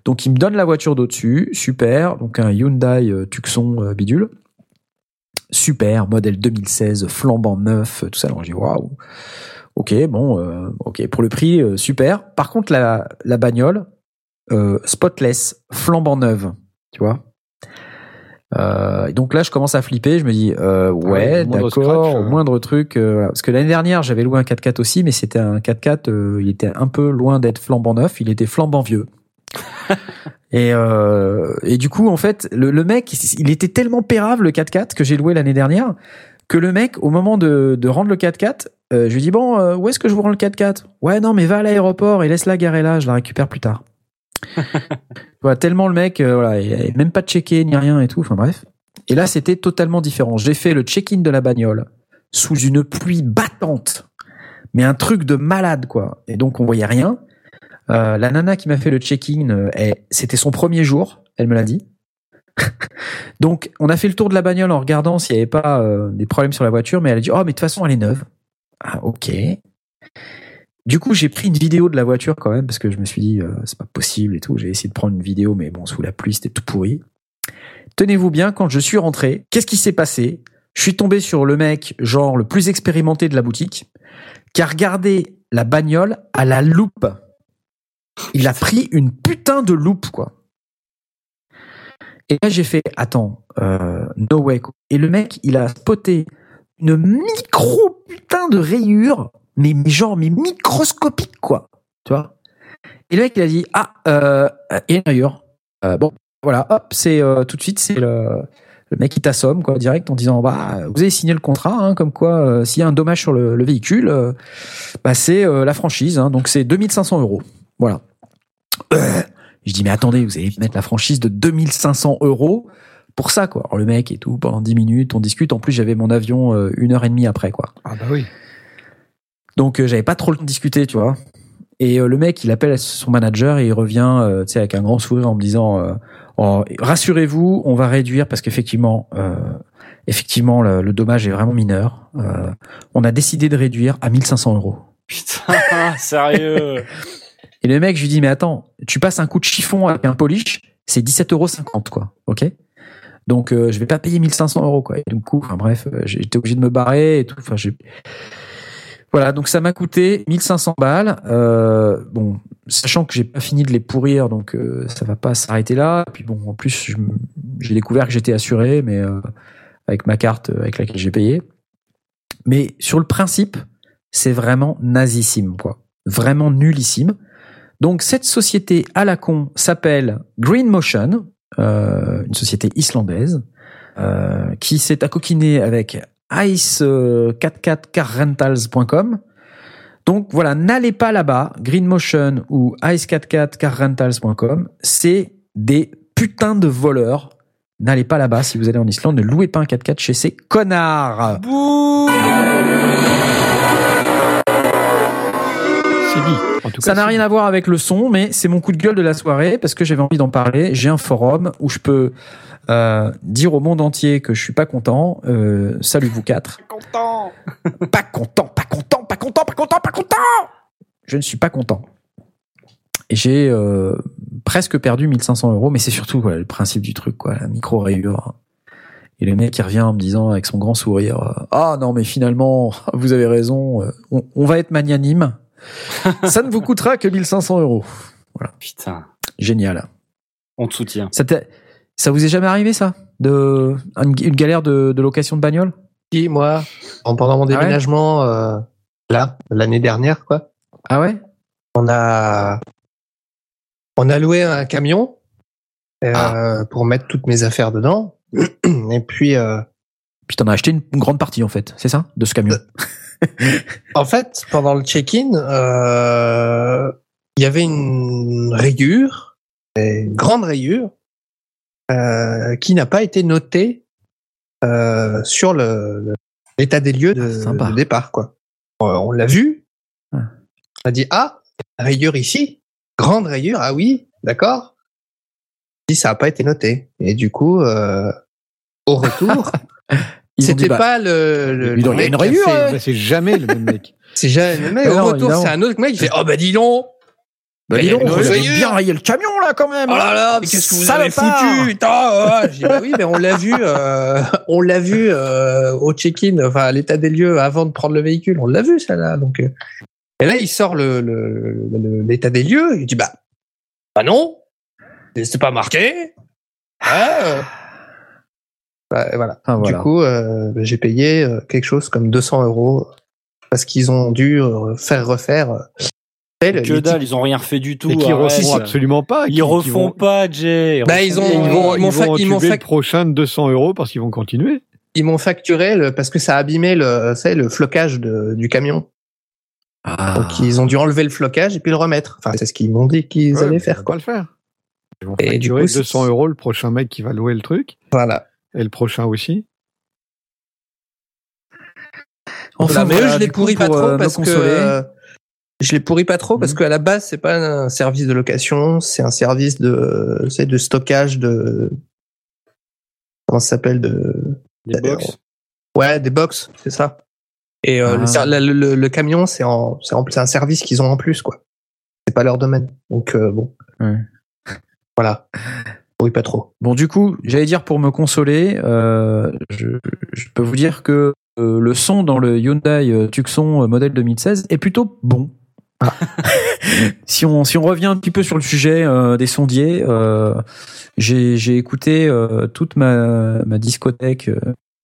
S1: Donc ils me donnent la voiture d'au-dessus, super. Donc un Hyundai Tucson bidule. Super, modèle 2016, flambant neuf, tout ça. Donc j'ai waouh. Ok, bon, euh, ok, pour le prix, euh, super. Par contre, la, la bagnole, euh, spotless, flambant neuve, tu vois. Euh, et donc là, je commence à flipper. Je me dis, euh, ouais,
S2: au moindre
S1: d'accord, au moindre truc. euh, voilà. Parce que l'année dernière, j'avais loué un 4x4 aussi, mais c'était un 4x4. euh, il était un peu loin d'être flambant neuf. Il était flambant vieux. Et, euh, et du coup, en fait, le, le mec, il était tellement pérave le 4x4 que j'ai loué l'année dernière que le mec, au moment de, de rendre le 4x4, euh, je lui dis bon, euh, où est-ce que je vous rends le 4x4 Ouais, non, mais va à l'aéroport et laisse-la garer là. Je la récupère plus tard. Voilà, tellement le mec, euh, voilà, il avait même pas checké ni rien et tout. Enfin bref. Et là, c'était totalement différent. J'ai fait le check-in de la bagnole sous une pluie battante, mais un truc de malade quoi. Et donc on voyait rien. Euh, la nana qui m'a fait le check-in, euh, c'était son premier jour. Elle me l'a dit. donc on a fait le tour de la bagnole en regardant s'il n'y avait pas euh, des problèmes sur la voiture, mais elle a dit oh mais de toute façon elle est neuve. Ah ok. Du coup, j'ai pris une vidéo de la voiture quand même parce que je me suis dit c'est pas possible et tout. J'ai essayé de prendre une vidéo, mais bon, sous la pluie, c'était tout pourri. Tenez-vous bien, quand je suis rentré, qu'est-ce qui s'est passé? Je suis tombé sur le mec, genre le plus expérimenté de la boutique, qui a regardé la bagnole à la loupe. Il a pris une putain de loupe, quoi. Et là, j'ai fait, attends, euh, no way. quoi. Et le mec, il a spoté une micro putain de rayure, mais, genre, mais microscopique, quoi. Tu vois? Et le mec, il a dit, ah, euh, a une rayure. Euh, bon, voilà, hop, c'est tout de suite, c'est le, mec qui t'assomme, quoi, direct, en disant, bah, vous avez signé le contrat, hein, comme quoi, s'il y a un dommage sur le, le véhicule, bah, c'est la franchise, hein, donc c'est 2500 euros. Voilà. Euh, je dis, mais attendez, vous allez mettre la franchise de 2500 euros pour ça, quoi. Alors, le mec et tout, pendant 10 minutes, on discute. En plus, j'avais mon avion euh, une heure et demie après, quoi.
S2: Ah bah oui.
S1: Donc, euh, j'avais pas trop le temps de discuter, tu vois. Et euh, le mec, il appelle son manager et il revient, euh, tu sais, avec un grand sourire en me disant, euh, Oh, rassurez-vous, on va réduire parce qu'effectivement, euh, effectivement, le, le dommage est vraiment mineur. Euh, on a décidé de réduire à 1500 euros.
S3: Putain, sérieux.
S1: Et le mec, je lui dis, mais attends, tu passes un coup de chiffon avec un polish, c'est 17,50 euros, quoi. Ok? Donc, euh, je vais pas payer 1500 euros, quoi. Et du coup, enfin, bref, euh, été obligé de me barrer et tout. Enfin, j'ai, voilà. Donc, ça m'a coûté 1500 balles. Euh, bon, sachant que j'ai pas fini de les pourrir, donc, euh, ça va pas s'arrêter là. Et puis bon, en plus, j'ai découvert que j'étais assuré, mais, euh, avec ma carte euh, avec laquelle j'ai payé. Mais sur le principe, c'est vraiment nazissime, quoi. Vraiment nullissime. Donc cette société à la con s'appelle Green Motion, euh, une société islandaise euh, qui s'est accoquinée avec ice44carrentals.com. Donc voilà, n'allez pas là-bas, Green Motion ou ice44carrentals.com, c'est des putains de voleurs. N'allez pas là-bas si vous allez en Islande, ne louez pas un 4x4 chez ces connards.
S2: C'est dit. En tout
S1: Ça
S2: cas,
S1: n'a
S2: c'est
S1: rien à voir avec le son, mais c'est mon coup de gueule de la soirée parce que j'avais envie d'en parler. J'ai un forum où je peux euh, dire au monde entier que je suis pas content. Euh, salut vous quatre.
S3: Content.
S1: Pas content, pas content, pas content, pas content, pas content. Je ne suis pas content. Et j'ai euh, presque perdu 1500 euros, mais c'est surtout voilà, le principe du truc, quoi, la micro rayure. Et le mec qui revient en me disant avec son grand sourire, euh, ah non mais finalement vous avez raison, euh, on, on va être magnanime. Ça ne vous coûtera que 1500 euros.
S3: Putain,
S1: Génial.
S3: on te soutient.
S1: Ça, vous est jamais arrivé ça? De une, une galère de, de location de bagnole?
S4: Puis moi, en- pendant mon
S1: Ah ouais?
S4: déménagement, euh, là, l'année dernière, quoi,
S1: Ah ouais?
S4: On a, on a loué un camion euh,
S1: Ah.
S4: pour mettre toutes mes affaires dedans. Et puis, euh,
S1: Puis t'en as acheté une, une grande partie en fait, c'est ça? De ce camion?
S4: en fait, pendant le check-in, euh, il y avait une rayure, une grande rayure, euh, qui n'a pas été notée euh, sur le l'état des lieux de, départ. Quoi. On l'a vu,
S1: Ah.
S4: on a dit ah rayure ici, grande rayure, ah oui, d'accord. Dit ça n'a pas été noté et du coup au retour, c'était
S1: bah,
S4: pas le, le,
S1: dis
S4: le
S1: il y a une rayure.
S2: Bah, c'est jamais le même mec.
S4: c'est jamais le même mec.
S1: Mais
S4: Au
S1: non,
S4: retour, c'est un autre mec qui fait Oh bah dis donc
S1: Bah, dis
S4: Il y a
S1: donc, avez
S4: mauvaise
S1: bien rayé le camion là quand même.
S4: Oh là là, mais qu'est-ce que vous avez foutu Putain, oh, J'ai dit, bah oui, mais on l'a vu, euh, on l'a vu euh, au check-in, enfin à l'état des lieux avant de prendre le véhicule. On l'a vu ça là. Donc, euh. et là il sort le l'état des lieux. Il dit bah bah non, c'est pas marqué. Ah, euh. Bah, voilà.
S1: Ah, voilà.
S4: Du coup, euh, bah, j'ai payé euh, quelque chose comme 200 euros parce qu'ils ont dû euh, faire refaire. le-
S3: Que dalle, ils ont rien refait du tout.
S2: Et qui
S3: arrête.
S2: refont absolument pas.
S3: Ils
S2: qui
S3: refont
S2: vont-
S3: pas, Jay.
S4: Bah, ils ont-
S2: Ils vont,
S4: ils
S2: ils vont
S4: fa- ils fa-
S2: le prochain de 200 euros parce qu'ils vont continuer.
S4: Ils m'ont facturé le, parce que ça a abîmé le, c'est le flocage de- du camion.
S1: Ah.
S4: Donc ils ont dû enlever le flocage et puis le remettre. Enfin, c'est ce qu'ils m'ont dit qu'ils
S2: Ouais,
S4: allaient
S2: ils
S4: faire. Quoi.
S2: pas le faire. Ils vont
S4: Et du coup, c'est-
S2: 200 euros le prochain mec qui va louer le truc
S4: Voilà.
S2: Et le prochain aussi?
S1: Enfin,
S4: Voilà, mais
S1: voilà,
S4: eux, je les
S1: du coup,
S4: pourris pas
S1: pour,
S4: trop
S1: euh,
S4: parce que
S1: consoler.
S4: euh, je les pourris pas trop parce
S1: Mhm.
S4: qu'à la base c'est pas un service de location, c'est un service de, c'est de stockage de comment ça s'appelle de
S3: Des box.
S4: ouais des box, c'est ça. Et euh,
S1: Ah.
S4: le la- le, le- le camion c'est en, c'est en- c'est un service qu'ils ont en plus quoi. C'est pas leur domaine. Donc euh, bon.
S1: Ouais.
S4: Voilà. Oui, pas trop.
S1: Bon, du coup, j'allais dire pour me consoler, euh, je, je peux vous dire que euh, le son dans le Hyundai euh, Tucson modèle 2016 est plutôt bon. si on si on revient un petit peu sur le sujet euh, des sondiers, euh, j'ai j'ai écouté euh, toute ma ma discothèque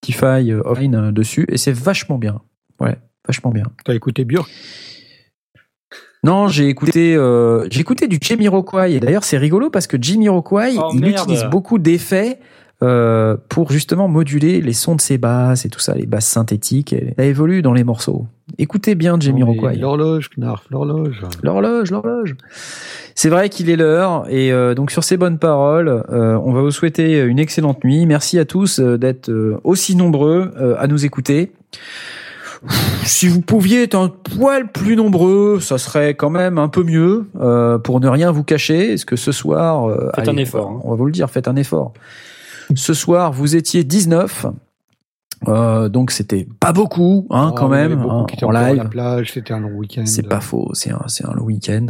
S1: Spotify euh, offline euh, dessus et c'est vachement bien. Ouais, vachement bien.
S2: T'as écouté Björk?
S1: Non, j'ai écouté, euh, j'ai écouté du Jamiroquai. Et d'ailleurs, c'est rigolo parce que Jamiroquai,
S3: Oh,
S1: il
S3: merde.
S1: utilise beaucoup d'effets euh, pour justement moduler les sons de ses basses et tout ça, les basses synthétiques. Et ça évolue dans les morceaux. Écoutez bien Jamiroquai.
S2: L'horloge, Knarf, l'horloge.
S1: L'horloge, l'horloge. C'est vrai qu'il est l'heure et euh, donc sur ces bonnes paroles, euh, on va vous souhaiter une excellente nuit. Merci à tous euh, d'être aussi nombreux à nous écouter. Si vous pouviez être un poil plus nombreux, ça serait quand même un peu mieux euh, pour ne rien vous cacher. Est-ce que ce soir, euh,
S3: Faites un effort, hein.
S1: On va vous le dire, faites un effort. Ce soir, vous étiez 19. Euh, donc c'était pas beaucoup, hein,
S2: Oh,
S1: quand même, hein, en
S2: encore à
S1: live.
S2: la plage, c'était un long week-end.
S1: C'est pas faux, c'est un, c'est un long week-end.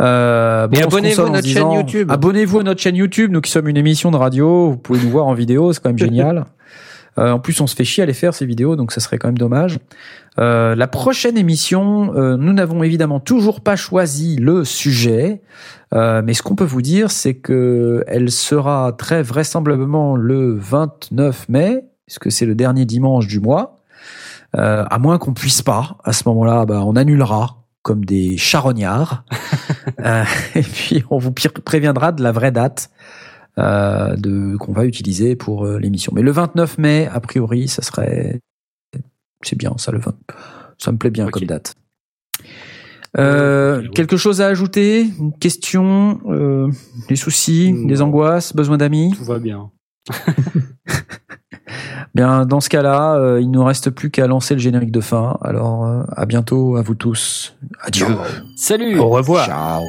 S1: Euh,
S4: Mais
S1: on se
S4: abonnez-vous à notre chaîne YouTube.
S1: Abonnez-vous à notre chaîne YouTube, nous qui sommes une émission de radio, vous pouvez nous voir en vidéo, c'est quand même génial. Euh, en plus, on se fait chier à les faire ces vidéos, donc ça serait quand même dommage. Euh, la prochaine émission, euh, nous n'avons évidemment toujours pas choisi le sujet, euh, mais ce qu'on peut vous dire, c'est que elle sera très vraisemblablement le 29 mai, puisque c'est le dernier dimanche du mois. Euh, à moins qu'on puisse pas, à ce moment-là, bah, on annulera comme des charognards. Euh, et puis on vous préviendra de la vraie date de qu'on va utiliser pour euh, l'émission. Mais le 29 mai, a priori, ça serait c'est bien ça le 20. Ça me plaît bien comme date. Euh, quelque chose à ajouter? Une question? Euh, Des soucis?
S3: Non.
S1: Des angoisses? Besoin d'amis?
S3: Tout va bien.
S1: Bien, dans ce cas-là, euh, il nous reste plus qu'à lancer le générique de fin. Alors, euh, à bientôt à vous tous. Adieu.
S3: Salut.
S4: Au revoir.
S1: Ciao.